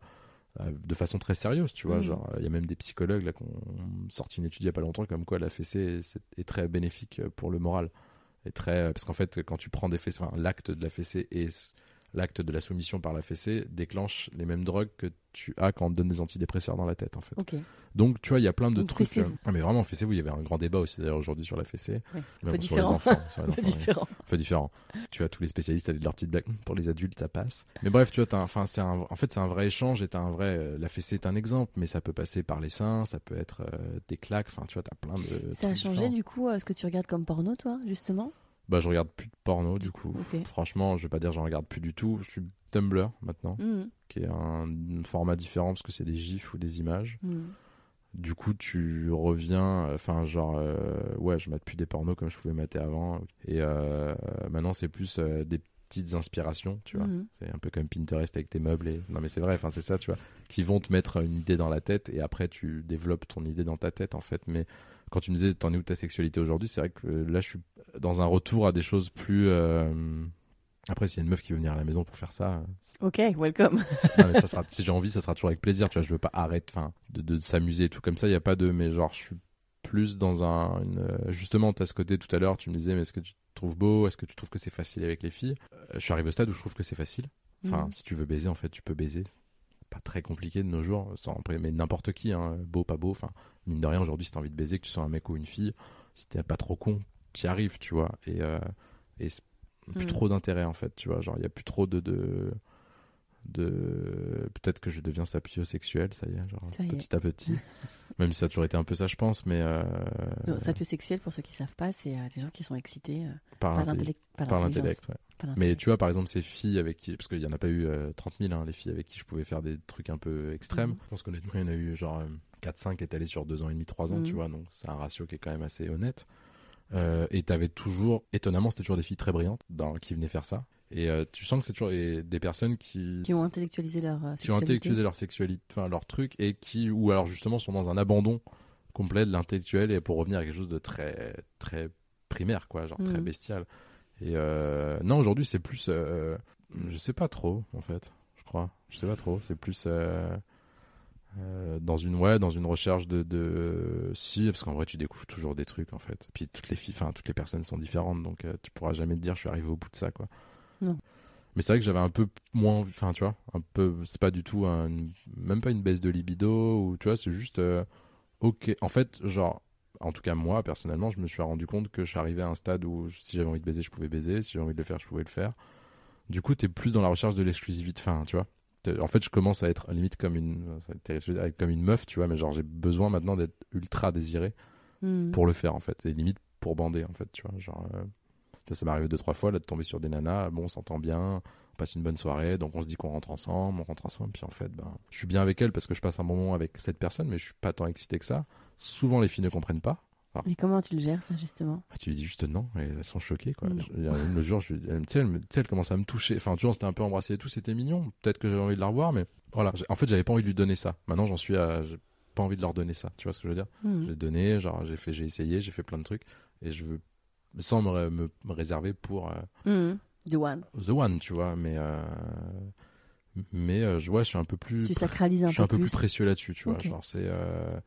de façon très sérieuse tu vois Mhm. genre il y a même des psychologues là qui ont sorti une étude il y a pas longtemps comme quoi la fessée est, est très bénéfique pour le moral et très parce qu'en fait quand tu prends des fessées enfin l'acte de la fessée est l'acte de la soumission par la fessée déclenche les mêmes drogues que tu as quand on te donne des antidépresseurs dans la tête en fait. Donc tu vois, il y a plein de Donc, trucs. Ah mais vraiment, fessez-vous. Il y avait un grand débat aussi d'ailleurs aujourd'hui sur la fessée. Ouais. Peu sur les enfants, sur les peu différent. Peu différent. Tu vois, tous les spécialistes avaient de leur petite blague. Pour les adultes, ça passe. Mais bref, tu vois, un- enfin, c'est un, en fait, c'est un vrai échange et un vrai. euh, la fessée est un exemple, mais ça peut passer par les seins, ça peut être euh, des claques. Enfin, tu vois, t'as plein de. Ça a changé différents. du coup euh, ce que tu regardes comme porno, toi, justement? Bah, je regarde plus de porno du coup. Franchement, je vais pas dire que j'en regarde plus du tout. Je suis Tumblr maintenant, Mhm. qui est un format différent parce que c'est des gifs ou des images. Mhm. Du coup, tu reviens, enfin, genre, euh, ouais, je mate plus des pornos comme je pouvais mater avant. Et euh, maintenant, c'est plus euh, des petites inspirations, tu vois. Mhm. C'est un peu comme Pinterest avec tes meubles. Et... Non, mais c'est vrai, enfin, c'est ça, tu vois, qui vont te mettre une idée dans la tête et après, tu développes ton idée dans ta tête, en fait. Mais quand tu me disais, t'en es où ta sexualité aujourd'hui, c'est vrai que euh, là, je suis dans un retour à des choses plus. euh, Après, s'il y a une meuf qui veut venir à la maison pour faire ça, Ok, welcome. non, mais ça sera, si j'ai envie, ça sera toujours avec plaisir. Tu vois, je veux pas arrêter, enfin, de, de s'amuser et tout comme ça. Il y a pas de, mais genre, je suis plus dans un, une, euh, justement, t'as ce côté tout à l'heure. Tu me disais, mais est-ce que tu te trouves beau? Est-ce que tu trouves que c'est facile avec les filles? Euh, Je suis arrivé au stade où je trouve que c'est facile. Enfin, Mhm. si tu veux baiser, en fait, tu peux baiser. Pas très compliqué de nos jours, sans, mais n'importe qui, hein, beau, pas beau. Enfin, mine de rien, aujourd'hui, si t'as envie de baiser, que tu sois un mec ou une fille, si t'es pas trop con, t'y arrives, tu vois. Et, euh, et plus Mhm. trop d'intérêt, en fait, tu vois. Genre, il y a plus trop de. de de peut-être que je deviens sapiosexuel ça y est genre est. petit à petit même si ça a toujours été un peu ça je pense mais euh, Non, Sapiosexuel, pour ceux qui savent pas, c'est euh, des gens qui sont excités euh, par par l'intellect. ouais. mais tu vois par exemple ces filles avec qui parce qu'il y en a pas eu euh, 30 000 hein, les filles avec qui je pouvais faire des trucs un peu extrêmes Mhm. je pense qu'honnêtement il y en a eu genre 4-5 étalés sur 2 ans et demi 3 ans Mhm. tu vois donc c'est un ratio qui est quand même assez honnête Euh, et t'avais toujours étonnamment c'était toujours des filles très brillantes dans, qui venaient faire ça et euh, tu sens que c'est toujours des personnes qui Qui ont intellectualisé leur euh, qui ont intellectualisé leur sexualité, enfin leur truc, et qui, ou alors justement sont dans un abandon complet de l'intellectuel et pour revenir à quelque chose de très, très primaire, quoi, genre très Mhm. bestial. Et euh, non, aujourd'hui c'est plus, euh, je sais pas trop en fait, je crois, je sais pas trop, c'est plus euh, dans une ouais, dans une recherche de, de si, parce qu'en vrai tu découvres toujours des trucs en fait. Puis toutes les filles, enfin toutes les personnes sont différentes, donc euh, tu pourras jamais te dire je suis arrivé au bout de ça, quoi. Non. Mais c'est vrai que j'avais un peu moins, enfin tu vois, un peu, c'est pas du tout un, même pas une baisse de libido ou tu vois, c'est juste euh, ok. En fait, genre, en tout cas moi personnellement, je me suis rendu compte que je suis arrivé à un stade où si j'avais envie de baiser, je pouvais baiser, si j'avais envie de le faire, je pouvais le faire. Du coup, t'es plus dans la recherche de l'exclusivité, enfin tu vois. En fait, je commence à être limite comme une, comme une meuf, tu vois, mais genre j'ai besoin maintenant d'être ultra désiré Mhm. pour le faire en fait et limite pour bander en fait tu vois genre euh, ça, ça m'est arrivé deux trois fois là de tomber sur des nanas bon on s'entend bien on passe une bonne soirée donc on se dit qu'on rentre ensemble on rentre ensemble puis en fait ben je suis bien avec elle parce que je passe un bon moment avec cette personne mais je suis pas tant excité que ça souvent les filles ne comprennent pas Et comment tu le gères, ça, justement? Bah, tu lui dis juste non et elles sont choquées quoi Non. Je- le jour je elle, tu sais, elle, commence à me toucher enfin tu vois on s'était un peu embrassé et tout c'était mignon peut-être que j'avais envie de la revoir mais voilà en fait j'avais pas envie de lui donner ça maintenant j'en suis à j'ai pas envie de leur donner ça tu vois ce que je veux dire? Mhm. j'ai donné, genre j'ai fait, j'ai essayé, j'ai fait plein de trucs et je veux sans me, me, me réserver pour euh, Mhm. The one. the one, tu vois. Mais euh, mais euh, je vois, je suis un peu plus, Tu sacralises un je suis un peu plus précieux là-dessus, tu vois. Genre c'est euh,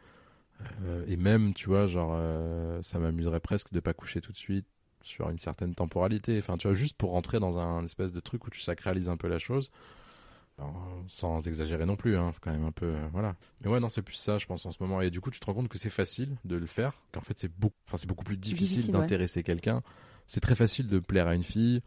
euh, et même, tu vois, genre euh, ça m'amuserait presque de pas coucher tout de suite sur une certaine temporalité. Enfin, tu vois, juste pour rentrer dans un espèce de truc où tu sacralises un peu la chose. Alors, sans exagérer non plus, hein, quand même un peu, euh, voilà. Mais ouais, non, c'est plus ça, je pense, en ce moment. Et du coup, tu te rends compte que c'est facile de le faire, qu'en fait, c'est beaucoup, enfin, c'est beaucoup plus difficile, Difficile, ouais. d'intéresser quelqu'un. C'est très facile de plaire à une fille.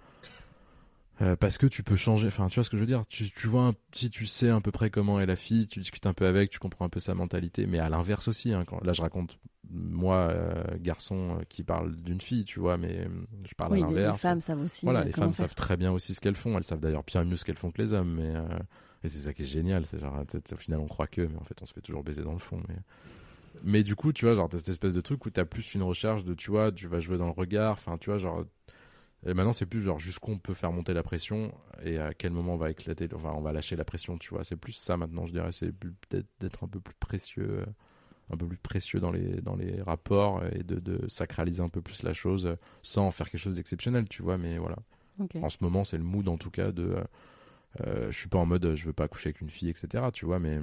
Euh, parce que tu peux changer, enfin tu vois ce que je veux dire, tu, tu vois, un- si tu sais à peu près comment est la fille, tu discutes un peu avec, tu comprends un peu sa mentalité, mais à l'inverse aussi, hein, quand, là je raconte moi, euh, garçon euh, qui parle d'une fille, tu vois, mais je parle Oui, à les, les l'inverse. femmes savent aussi. Voilà, les femmes faire. savent très bien aussi ce qu'elles font. Elles savent d'ailleurs bien mieux ce qu'elles font que les hommes. Mais et c'est ça qui est génial. C'est genre, au final, on croit que, mais en fait, on se fait toujours baiser dans le fond. Mais, mais du coup, tu vois, genre, t'as cette espèce de truc où t'as plus une recherche de, tu vois, tu vas jouer dans le regard. Enfin, tu vois, genre. Et maintenant, c'est plus genre jusqu'où on peut faire monter la pression et à quel moment on va éclater, enfin, on va lâcher la pression, tu vois. C'est plus ça maintenant, je dirais. C'est peut-être d'être un peu plus précieux, un peu plus précieux dans les, dans les rapports et de, de sacraliser un peu plus la chose sans en faire quelque chose d'exceptionnel, tu vois. Mais voilà. Ok. En ce moment, c'est le mood en tout cas de. euh, je suis pas en mode je veux pas coucher avec une fille, etc. Tu vois, mais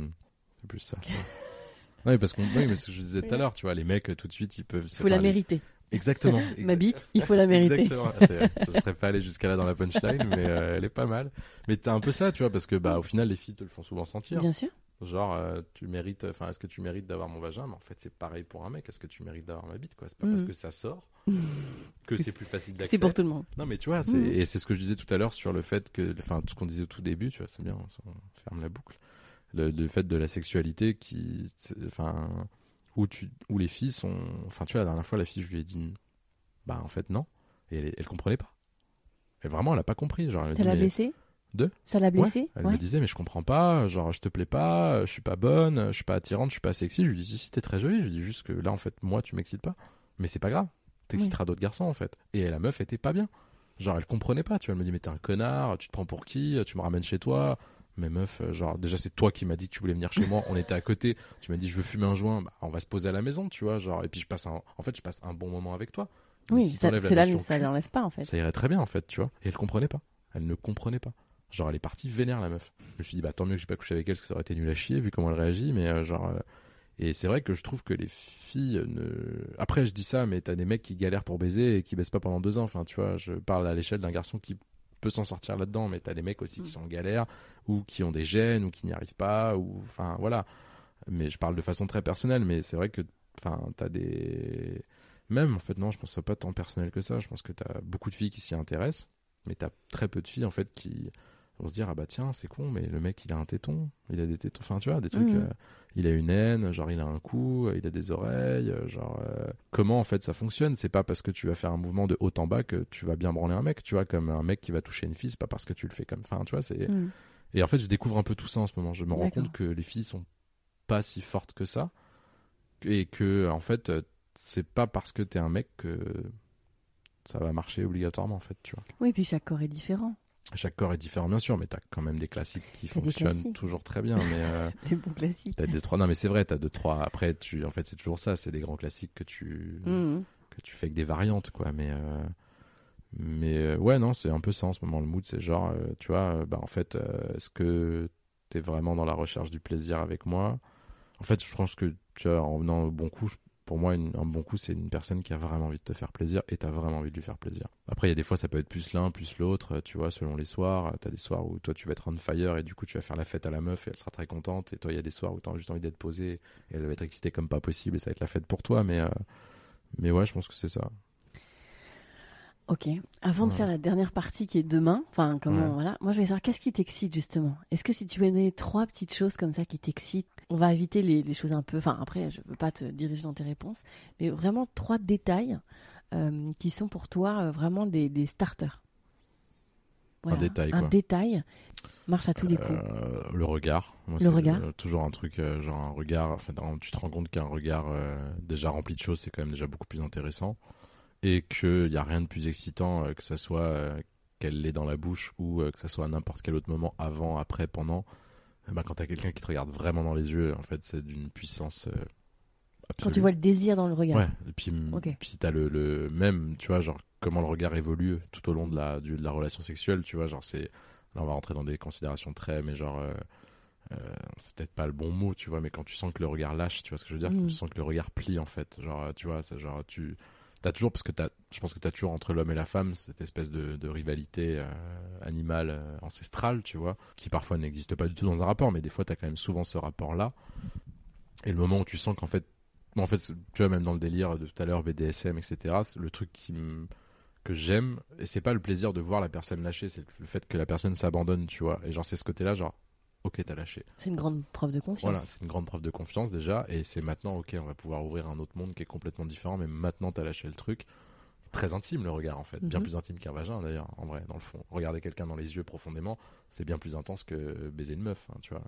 c'est plus ça. vois. oui, parce qu'on. Oui, mais ce que je disais tout à l'heure, tu vois, les mecs tout de suite, ils peuvent. Faut la les- mériter. Exactement. Ma bite, il faut la mériter. Exactement. C'est- Je serais pas allé jusqu'à là dans la punchline, mais euh, elle est pas mal. Mais t'as un peu ça, tu vois, parce que bah au final les filles te le font souvent sentir. Bien sûr. Genre, euh, tu mérites, enfin, est-ce que tu mérites d'avoir mon vagin? Mais en fait, c'est pareil pour un mec. Est-ce que tu mérites d'avoir ma bite, quoi? C'est pas parce que ça sort que c'est plus facile d'accès. C'est pour tout le monde. Non, mais tu vois, Mhm. et c'est ce que je disais tout à l'heure sur le fait que, enfin, tout ce qu'on disait au tout début, tu vois, c'est bien, on ferme la boucle. Le, le fait de la sexualité qui, enfin, où tu, où les filles sont, enfin, tu vois, la dernière fois, la fille, je lui ai dit, bah, en fait, non, et elle, elle comprenait pas. Et vraiment, elle a pas compris. Genre, elle me Ça l'a mais- blessé De Ça l'a Ouais, blessé elle Ouais. me disait mais je comprends pas, genre je te plais pas, je suis pas bonne, je suis pas attirante, je suis pas sexy. Je lui dis si si t'es très jolie, je lui dis juste que là en fait moi tu m'excites pas, mais c'est pas grave, t'exciteras d'autres garçons en fait. Et la meuf était pas bien, genre elle comprenait pas, tu vois, elle me dit mais t'es un connard, tu te prends pour qui, tu me ramènes chez toi. Mais meuf, euh, genre déjà c'est toi qui m'as dit que tu voulais venir chez moi, on était à côté, tu m'as dit je veux fumer un joint, bah, on va se poser à la maison, tu vois, genre et puis je passe un, en fait je passe un bon moment avec toi. Mais Oui, si ça, la ça l'enlève pas en fait. ça irait très bien en fait, tu vois. Et elle comprenait pas. Elle ne comprenait pas. Genre elle est partie vénère la meuf. Je me suis dit bah tant mieux que j'ai pas couché avec elle parce que ça aurait été nul à chier vu comment elle réagit. Mais euh, genre euh, et c'est vrai que je trouve que les filles ne. Après je dis ça mais t'as des mecs qui galèrent pour baiser et qui baissent pas pendant deux ans. Enfin tu vois je parle à l'échelle d'un garçon qui peut s'en sortir là-dedans mais t'as des mecs aussi qui Mm. sont en galère ou qui ont des gènes ou qui n'y arrivent pas ou enfin voilà. Mais je parle de façon très personnelle mais c'est vrai que enfin t'as des même, en fait, non, je pense que pas tant personnel que ça. Je pense que tu as beaucoup de filles qui s'y intéressent, mais tu as très peu de filles, en fait, qui vont se dire Ah bah tiens, c'est con, mais le mec, il a un téton, il a des tétons, enfin, tu vois, des trucs. Mhm. euh, il a une haine, genre, il a un cou, euh, il a des oreilles, euh, genre. euh, comment, en fait, ça fonctionne? C'est pas parce que tu vas faire un mouvement de haut en bas que tu vas bien branler un mec, tu vois, comme un mec qui va toucher une fille, c'est pas parce que tu le fais comme. Enfin, tu vois, c'est. Mm. Et en fait, je découvre un peu tout ça en ce moment. Je me rends compte que les filles sont pas si fortes que ça. Et que, en fait, c'est pas parce que t'es un mec que ça va marcher obligatoirement, en fait, tu vois. Oui, puis chaque corps est différent. Chaque corps est différent, bien sûr, mais t'as quand même des classiques qui fonctionnent toujours très bien. Mais euh, Les bons classiques. t'as trois. Non, mais c'est vrai, t'as deux, trois. Après, tu, en fait, c'est toujours ça. C'est des grands classiques que tu, Mm. que tu fais avec des variantes, quoi. Mais, euh, mais euh, ouais, non, c'est un peu ça en ce moment. Le mood, c'est genre, euh, tu vois, bah, en fait, est-ce que t'es vraiment dans la recherche du plaisir avec moi? En fait, je pense que, tu vois, en venant au bon coup, je- pour moi, un bon coup, c'est une personne qui a vraiment envie de te faire plaisir et t'as vraiment envie de lui faire plaisir. Après, il y a des fois, ça peut être plus l'un, plus l'autre, tu vois, selon les soirs. T'as des soirs où toi, tu vas être on fire et du coup, tu vas faire la fête à la meuf et elle sera très contente. Et toi, il y a des soirs où t'as juste envie d'être posé et elle va être excitée comme pas possible et ça va être la fête pour toi. Mais, euh, mais ouais, je pense que c'est ça. Ok. Avant de faire la dernière partie qui est demain, enfin comment Ouais. voilà, moi je vais savoir qu'est-ce qui t'excite justement? Est-ce que si tu veux donner trois petites choses comme ça qui t'excitent, on va éviter les, les choses un peu. Enfin après, je veux pas te diriger dans tes réponses, mais vraiment trois détails euh, qui sont pour toi euh, vraiment des, des starters. détail, Un quoi. détail marche à tous les coups. Euh, le regard. Moi, Le regard. euh, toujours un truc, euh, genre un regard. Enfin, tu te rends compte qu'un regard déjà rempli de choses, c'est quand même déjà beaucoup plus intéressant. Et qu'il n'y a rien de plus excitant euh, que ça soit euh, qu'elle l'ait dans la bouche ou euh, que ça soit à n'importe quel autre moment, avant, après, pendant. Ben, quand tu as quelqu'un qui te regarde vraiment dans les yeux, en fait, c'est d'une puissance euh, Quand tu vois le désir dans le regard. Ouais, et puis, Ok. puis t'as le, le même, tu vois, genre comment le regard évolue tout au long de la, du- de la relation sexuelle, tu vois, genre c'est. Là, on va rentrer dans des considérations très, mais genre. euh, euh, c'est peut-être pas le bon mot, tu vois, mais quand tu sens que le regard lâche, tu vois ce que je veux dire, Mm. quand tu sens que le regard plie, en fait, genre, tu vois, c'est genre, tu. T'as toujours, parce que t'as, je pense que t'as toujours entre l'homme et la femme cette espèce de, rivalité euh, animale euh, ancestrale, tu vois, qui parfois n'existe pas du tout dans un rapport, mais des fois t'as quand même souvent ce rapport-là. Et le moment où tu sens qu'en fait, en fait, tu vois, même dans le délire de tout à l'heure, BDSM, etc., le truc qui me- que j'aime, et c'est pas le plaisir de voir la personne lâcher, c'est le fait que la personne s'abandonne, tu vois. Et genre, c'est ce côté-là, genre, ok, t'as lâché. C'est une grande preuve de confiance. Voilà, c'est une grande preuve de confiance déjà, et c'est maintenant, ok, on va pouvoir ouvrir un autre monde qui est complètement différent, mais maintenant t'as lâché le truc. Très intime le regard en fait, bien Mhm. plus intime qu'un vagin d'ailleurs, en vrai, dans le fond. Regarder quelqu'un dans les yeux profondément, c'est bien plus intense que baiser une meuf, hein, tu vois.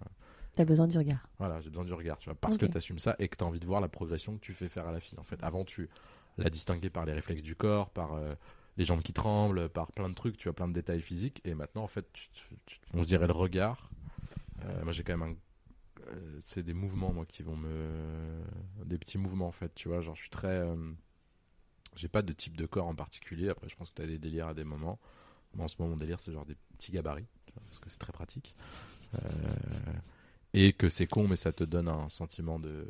T'as besoin du regard. Voilà, j'ai besoin du regard, tu vois, parce Ok. que tu assumes ça et que tu as envie de voir la progression que tu fais faire à la fille. En fait, avant, tu la distinguais par les réflexes du corps, par euh, les jambes qui tremblent, par plein de trucs, tu as plein de détails physiques. Et maintenant, en fait, tu- tu- tu- on se dirait le regard. Euh, moi, j'ai quand même un. euh, c'est des mouvements, moi, qui vont me. Des petits mouvements, en fait, tu vois. Genre, je suis très. euh, J'ai pas de type de corps en particulier. Après, je pense que tu as des délires à des moments. Moi, en ce moment, mon délire, c'est genre des petits gabarits, tu vois, parce que c'est très pratique. Euh, et que c'est con, mais ça te donne un sentiment de,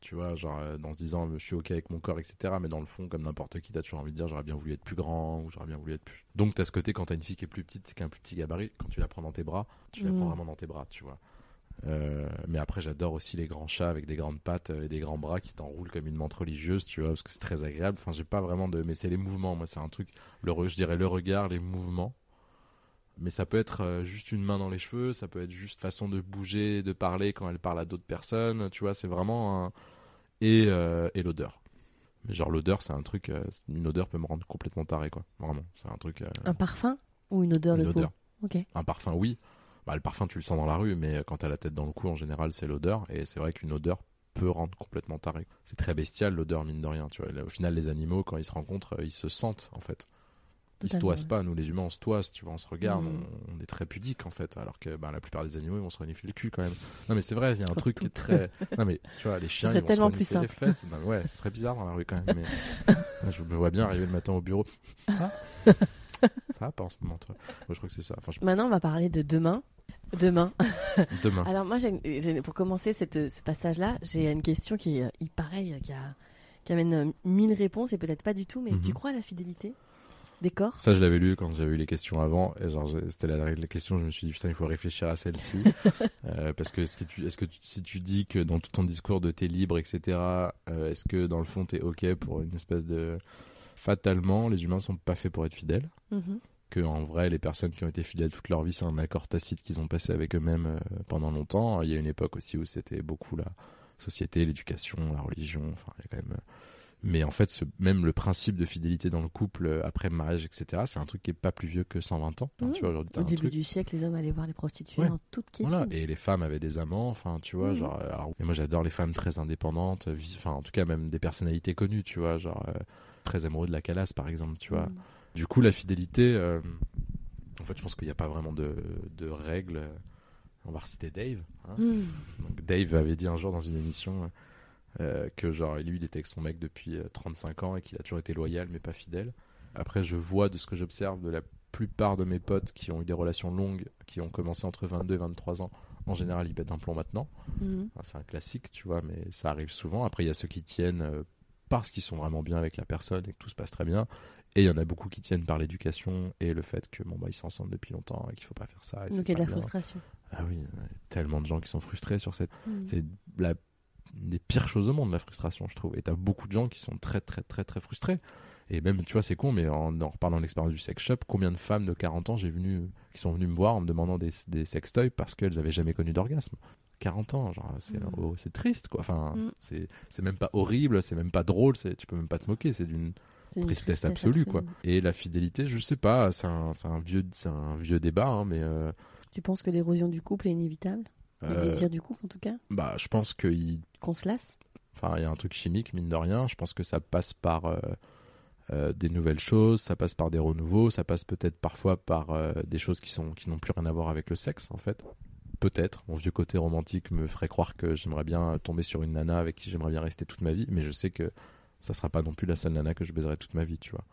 tu vois, genre euh, dans se disant je suis ok avec mon corps, etc. Mais dans le fond, comme n'importe qui, t'as toujours envie de dire j'aurais bien voulu être plus grand ou j'aurais bien voulu être plus. Donc t'as ce côté quand t'as une fille qui est plus petite, qui a un plus petit gabarit, quand tu la prends dans tes bras, tu la Mm. prends vraiment dans tes bras, tu vois. Euh, mais après, j'adore aussi les grands chats avec des grandes pattes euh, et des grands bras qui t'enroulent comme une menthe religieuse, tu vois, parce que c'est très agréable. Enfin, j'ai pas vraiment de. Mais c'est les mouvements, moi, c'est un truc. Le, je dirais le regard, les mouvements. Mais ça peut être euh, juste une main dans les cheveux, ça peut être juste façon de bouger, de parler quand elle parle à d'autres personnes, tu vois, c'est vraiment un. Et, euh, et l'odeur. Mais genre, l'odeur, c'est un truc. euh, une odeur peut me rendre complètement taré, quoi. Vraiment. C'est un truc. euh, Un parfum ou une odeur une de odeur. peau. Un parfum, oui. Bah, le parfum, tu le sens dans la rue, mais quand t'as la tête dans le cou, en général, c'est l'odeur. Et c'est vrai qu'une odeur peut rendre complètement taré. C'est très bestial, l'odeur, mine de rien. Tu vois. Au final, les animaux, quand ils se rencontrent, ils se sentent, en fait. Ils se toisent ouais. pas. Nous, les humains, on se toise, tu vois, on se regarde, Mhm. on, on est très pudiques, en fait. Alors que bah, la plupart des animaux, ils vont se renifler le cul, quand même. Non, mais c'est vrai, il y a un truc qui est très. Non, mais tu vois, les chiens, ils vont tellement se plus renifler les fesses. Mais ouais, ce serait bizarre dans la rue, quand même. Mais... je me vois bien arriver le matin au bureau. Ah ça va pas en ce moment, toi Moi, je crois que c'est ça. Enfin, je- Maintenant, on va parler de demain. Demain. Demain. Alors moi, pour commencer cette, ce passage-là, j'ai une question qui est euh, pareil, qui, a- qui amène euh, mille réponses et peut-être pas du tout, mais Mhm. tu crois à la fidélité? Ça, je l'avais lu quand j'avais eu les questions avant. Et genre, c'était la, la question. Je me suis dit, putain, il faut réfléchir à celle-ci. Euh, parce que, est-ce que, tu, est-ce que tu- si tu dis que dans tout ton discours de t'es libre, etc., euh, est-ce que dans le fond, t'es OK pour une espèce de. Fatalement, les humains sont pas faits pour être fidèles? Mhm. Que en vrai, les personnes qui ont été fidèles toute leur vie, c'est un accord tacite qu'ils ont passé avec eux-mêmes euh, pendant longtemps. Il y a une époque aussi où c'était beaucoup la société, l'éducation, la religion. Enfin, il y a quand même. Mais en fait, ce- même le principe de fidélité dans le couple euh, après le mariage, etc., c'est un truc qui est pas plus vieux que 120 ans. Enfin, tu vois, aujourd'hui, t'as Au début truc- du siècle, les hommes allaient voir les prostituées Ouais. en toute quiétude. Voilà, et les femmes avaient des amants, enfin, tu vois, Mhm. genre. euh, Alors, et moi, j'adore les femmes très indépendantes, euh, enfin, en tout cas, même des personnalités connues, tu vois, genre. euh, très amoureux de la calasse, par exemple, tu vois. Mhm. Du coup, la fidélité, euh, en fait, je pense qu'il n'y a pas vraiment de, de règles. On va reciter Dave. hein. Donc, Dave avait dit un jour dans une émission euh, que genre lui, il était avec son mec depuis euh, 35 ans et qu'il a toujours été loyal mais pas fidèle. Après, je vois de ce que j'observe de la plupart de mes potes qui ont eu des relations longues, qui ont commencé entre 22 et 23 ans. En général, ils pètent un plomb maintenant. Mhm. Enfin, c'est un classique, tu vois, mais ça arrive souvent. Après, il y a ceux qui tiennent euh, parce qu'ils sont vraiment bien avec la personne et que tout se passe très bien. Et il y en a beaucoup qui tiennent par l'éducation et le fait que bon bah ils sont ensemble depuis longtemps et qu'il faut pas faire ça. et Donc il y a de la bien. frustration. Ah oui, il y a tellement de gens qui sont frustrés sur cette. Mhm. C'est la des pires choses au monde la frustration, je trouve. Et t'as beaucoup de gens qui sont très très très très frustrés. Et même, tu vois, c'est con, mais en, en reparlant de l'expérience du sex shop, combien de femmes de 40 ans j'ai venu, qui sont venues me voir en me demandant des, des sextoys parce qu'elles avaient jamais connu d'orgasme 40 ans, genre, c'est Mhm. oh, c'est triste, quoi. Enfin, Mhm. c'est même pas horrible, c'est même pas drôle, c'est- tu peux même pas te moquer, c'est d'une tristesse, absolue, quoi. Et la fidélité, je sais pas, c'est un, un, vieux, un vieux débat, hein, mais euh, Tu penses que l'érosion du couple est inévitable? Le euh, désir du couple, en tout cas bah, je pense qu'il Qu'on se lasse Enfin, il y a un truc chimique, mine de rien. Je pense que ça passe par euh, euh, des nouvelles choses, ça passe par des renouveaux, ça passe peut-être parfois par euh, des choses qui sont qui n'ont plus rien à voir avec le sexe, en fait. Peut-être. Mon vieux côté romantique me ferait croire que j'aimerais bien tomber sur une nana avec qui j'aimerais bien rester toute ma vie, mais je sais que ça sera pas non plus la seule nana que je baiserai toute ma vie, tu vois.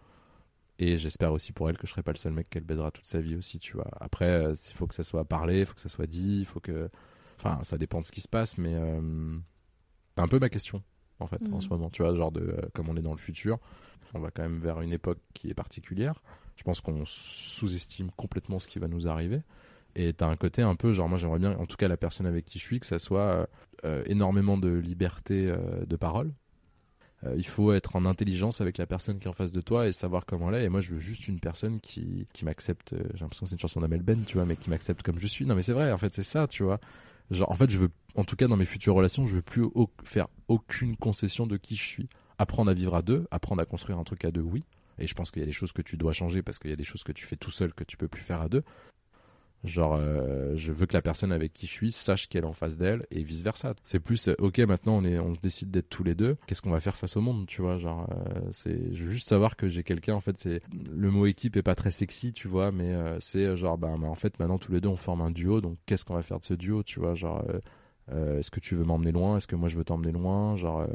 Et j'espère aussi pour elle que je serai pas le seul mec qu'elle baisera toute sa vie aussi, tu vois. Après, euh, il faut que ça soit parlé, il faut que ça soit dit, il faut que. Enfin, ça dépend de ce qui se passe, mais. euh, C'est un peu ma question, en fait, en Mhm. ce moment, tu vois, genre de. euh, comme on est dans le futur, on va quand même vers une époque qui est particulière. Je pense qu'on sous-estime complètement ce qui va nous arriver. Et t'as un côté un peu, genre, moi j'aimerais bien, en tout cas la personne avec qui je suis, que ça soit euh, énormément de liberté euh, de parole. Euh, il faut être en intelligence avec la personne qui est en face de toi et savoir comment elle est. Et moi, je veux juste une personne qui, qui m'accepte. J'ai l'impression que c'est une chanson d'Amel Ben, tu vois, mais qui m'accepte comme je suis. Non, mais c'est vrai, en fait, c'est ça, tu vois. Genre, en fait, je veux, en tout cas, dans mes futures relations, je veux plus faire aucune concession de qui je suis. Apprendre à vivre à deux, apprendre à construire un truc à deux, oui. Et je pense qu'il y a des choses que tu dois changer parce qu'il y a des choses que tu fais tout seul que tu peux plus faire à deux. Genre, euh, je veux que la personne avec qui je suis sache qu'elle est en face d'elle et vice versa. C'est plus, euh, ok, maintenant on est, on décide d'être tous les deux. Qu'est-ce qu'on va faire face au monde, tu vois Genre, euh, c'est, je veux juste savoir que j'ai quelqu'un. En fait, c'est le mot équipe est pas très sexy, tu vois, mais c'est genre, bah, en fait, maintenant tous les deux on forme un duo. Donc, qu'est-ce qu'on va faire de ce duo, tu vois Genre, est-ce que tu veux m'emmener loin? Est-ce que moi je veux t'emmener loin? Genre,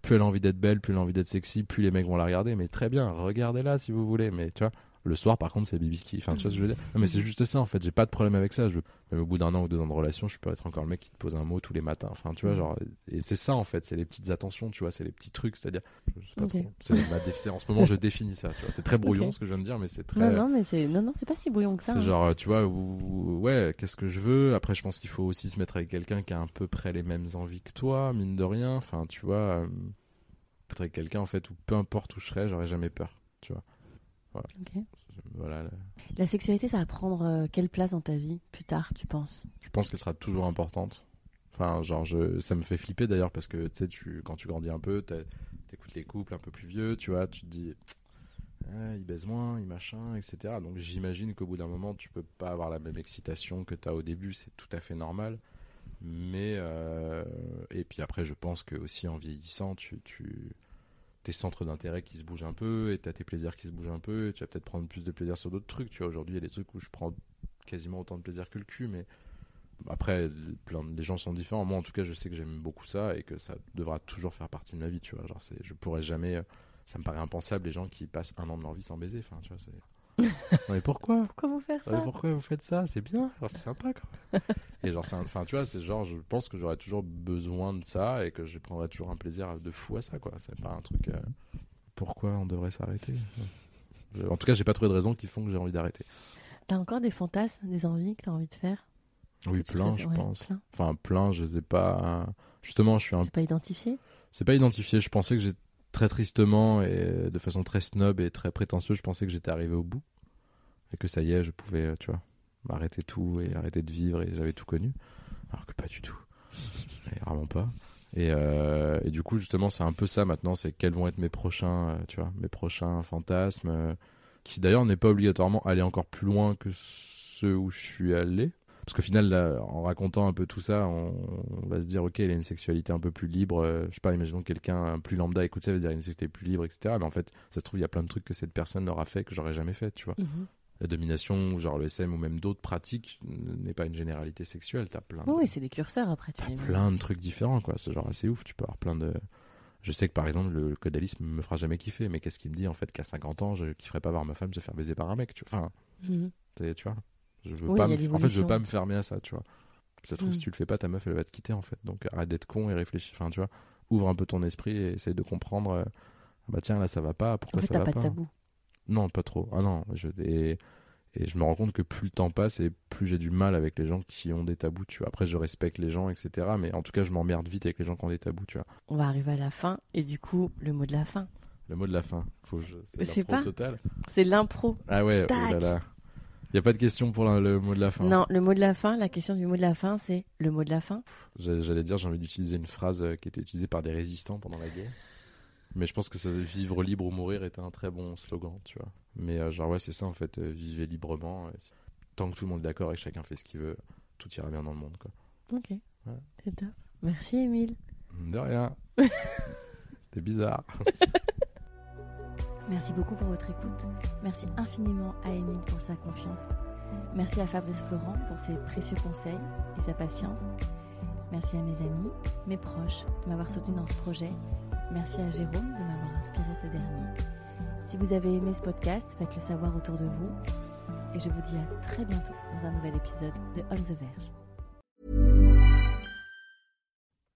plus elle a envie d'être belle, plus elle a envie d'être sexy, plus les mecs vont la regarder. Mais très bien, regardez-la si vous voulez. Mais tu vois, Le soir, par contre, c'est Bibiki. Enfin, tu vois ce que je veux dire Non, mais c'est juste ça, en fait. J'ai pas de problème avec ça. Je... Même au bout d'un an ou deux ans de relation, je peux être encore le mec qui te pose un mot tous les matins. Enfin, tu vois, genre. Et c'est ça, en fait. C'est les petites attentions, tu vois. C'est les petits trucs. C'est-à-dire. Défi- En ce moment, je définis ça, tu vois. C'est très brouillon ce que je viens de dire, mais c'est très. Non, non, mais c'est non, non, c'est pas si brouillon que ça. C'est hein. genre, euh, tu vois, où- ouais, qu'est-ce que je veux? Après, je pense qu'il faut aussi se mettre avec quelqu'un qui a à peu près les mêmes envies que toi, mine de rien. Enfin, tu vois, euh, être avec quelqu'un, en fait, où peu importe où je serais, j'aurais jamais peur, Voilà. La sexualité, ça va prendre euh, quelle place dans ta vie plus tard, tu penses? Je pense qu'elle sera toujours importante. Enfin, genre, je, ça me fait flipper d'ailleurs parce que, tu sais, quand tu grandis un peu, t'écoutes les couples un peu plus vieux, tu vois, tu te dis, ah, il baise moins, il machin, etc. Donc j'imagine qu'au bout d'un moment, tu peux pas avoir la même excitation que tu as au début, c'est tout à fait normal. Mais, euh, et puis après, je pense que aussi en vieillissant, tu, tu tes centres d'intérêt qui se bougent un peu et tu as tes plaisirs qui se bougent un peu et tu vas peut-être prendre plus de plaisir sur d'autres trucs. Tu vois, aujourd'hui, il y a des trucs où je prends quasiment autant de plaisir que le cul, mais après, plein de- les gens sont différents. Moi, en tout cas, je sais que j'aime beaucoup ça et que ça devra toujours faire partie de ma vie. Tu vois, genre, je pourrais jamais. euh, Ça me paraît impensable les gens qui passent un an de leur vie sans baiser. Enfin, tu vois. Non mais pourquoi? Pourquoi vous faire mais ça? pourquoi vous faites ça? C'est bien, genre, c'est sympa quand même. et genre, c'est enfin, tu vois, c'est genre, je pense que j'aurais toujours besoin de ça et que je prendrais toujours un plaisir de fou à ça, quoi. C'est pas un truc. euh, Pourquoi on devrait s'arrêter? En tout cas, j'ai pas trouvé de raison qui font que j'ai envie d'arrêter. T'as encore des fantasmes, des envies que t'as envie de faire? Oui, plein, je ouais, pense. plein. Enfin, plein, je sais pas. Justement, je suis un C'est pas identifié? C'est pas identifié. Je pensais que j'ai très tristement et de façon très snob et très prétentieuse, je pensais que j'étais arrivé au bout et que ça y est, je pouvais, euh, tu vois, m'arrêter tout et arrêter de vivre et j'avais tout connu. Alors que pas du tout. Et vraiment pas. Et, euh, du coup, justement, c'est un peu ça maintenant. C'est quels vont être mes prochains, euh, tu vois, mes prochains fantasmes, euh, qui d'ailleurs n'est pas obligatoirement aller encore plus loin que ceux où je suis allé. Parce qu'au final, là, en racontant un peu tout ça, on, on va se dire, ok, il a une sexualité un peu plus libre. euh, je sais pas, imaginons que quelqu'un un plus lambda écoute ça, va dire, a une sexualité plus libre, etc. Mais en fait, ça se trouve, il y a plein de trucs que cette personne aura fait que j'aurais jamais fait, tu vois. Mhm. La domination, genre le SM, ou même d'autres pratiques, n'est pas une généralité sexuelle. T'as plein, de- Oui, c'est des curseurs après. t'as plein de trucs différents, quoi. C'est genre assez ouf. Tu peux avoir plein de. Je sais que par exemple, le caudalisme me fera jamais kiffer, mais qu'est-ce qu'il me dit en fait qu'à 50 ans, je kifferais pas voir ma femme se faire baiser par un mec, tu vois. Enfin, Mhm. tu vois. Je veux Oui, pas me- En fait, je veux pas me fermer à ça, tu vois. Ça se trouve, Mm. si tu le fais pas, ta meuf, elle va te quitter, en fait. Donc arrête d'être con et réfléchis. Enfin, tu vois, ouvre un peu ton esprit et essaye de comprendre. euh, ah bah tiens, là, ça va pas. En Pourquoi fait, ça va pas pas de tabou. Non, pas trop. Ah non, je, et, et je me rends compte que plus le temps passe et plus j'ai du mal avec les gens qui ont des tabous, tu vois. Après, je respecte les gens, etc. Mais en tout cas, je m'emmerde vite avec les gens qui ont des tabous, tu vois. On va arriver à la fin et du coup, le mot de la fin. Le mot de la fin. Faut je, l'impro pas. total. C'est l'impro. Ah ouais, oh là Tac. Là. Y a pas de question pour la- le mot de la fin. Non, le mot de la fin, la question du mot de la fin, c'est le mot de la fin. J'allais dire, j'ai envie d'utiliser une phrase euh, qui était utilisée par des résistants pendant la guerre. Mais je pense que ça, vivre libre ou mourir était un très bon slogan, tu vois. Mais euh, genre, ouais, c'est ça en fait, euh, vivez librement. euh, tant que tout le monde est d'accord et que chacun fait ce qu'il veut, tout ira bien dans le monde, quoi. Ok. Ouais. C'est top. Merci, Émile. De rien. C'était bizarre. Merci beaucoup pour votre écoute. Merci infiniment à Émile pour sa confiance. Merci à Fabrice Florent pour ses précieux conseils et sa patience. Merci à mes amis, mes proches de m'avoir soutenu dans ce projet. Merci à Jérôme de m'avoir inspiré ce dernier. Si vous avez aimé ce podcast, faites-le savoir autour de vous. Et je vous dis à très bientôt dans un nouvel épisode de On the Verge.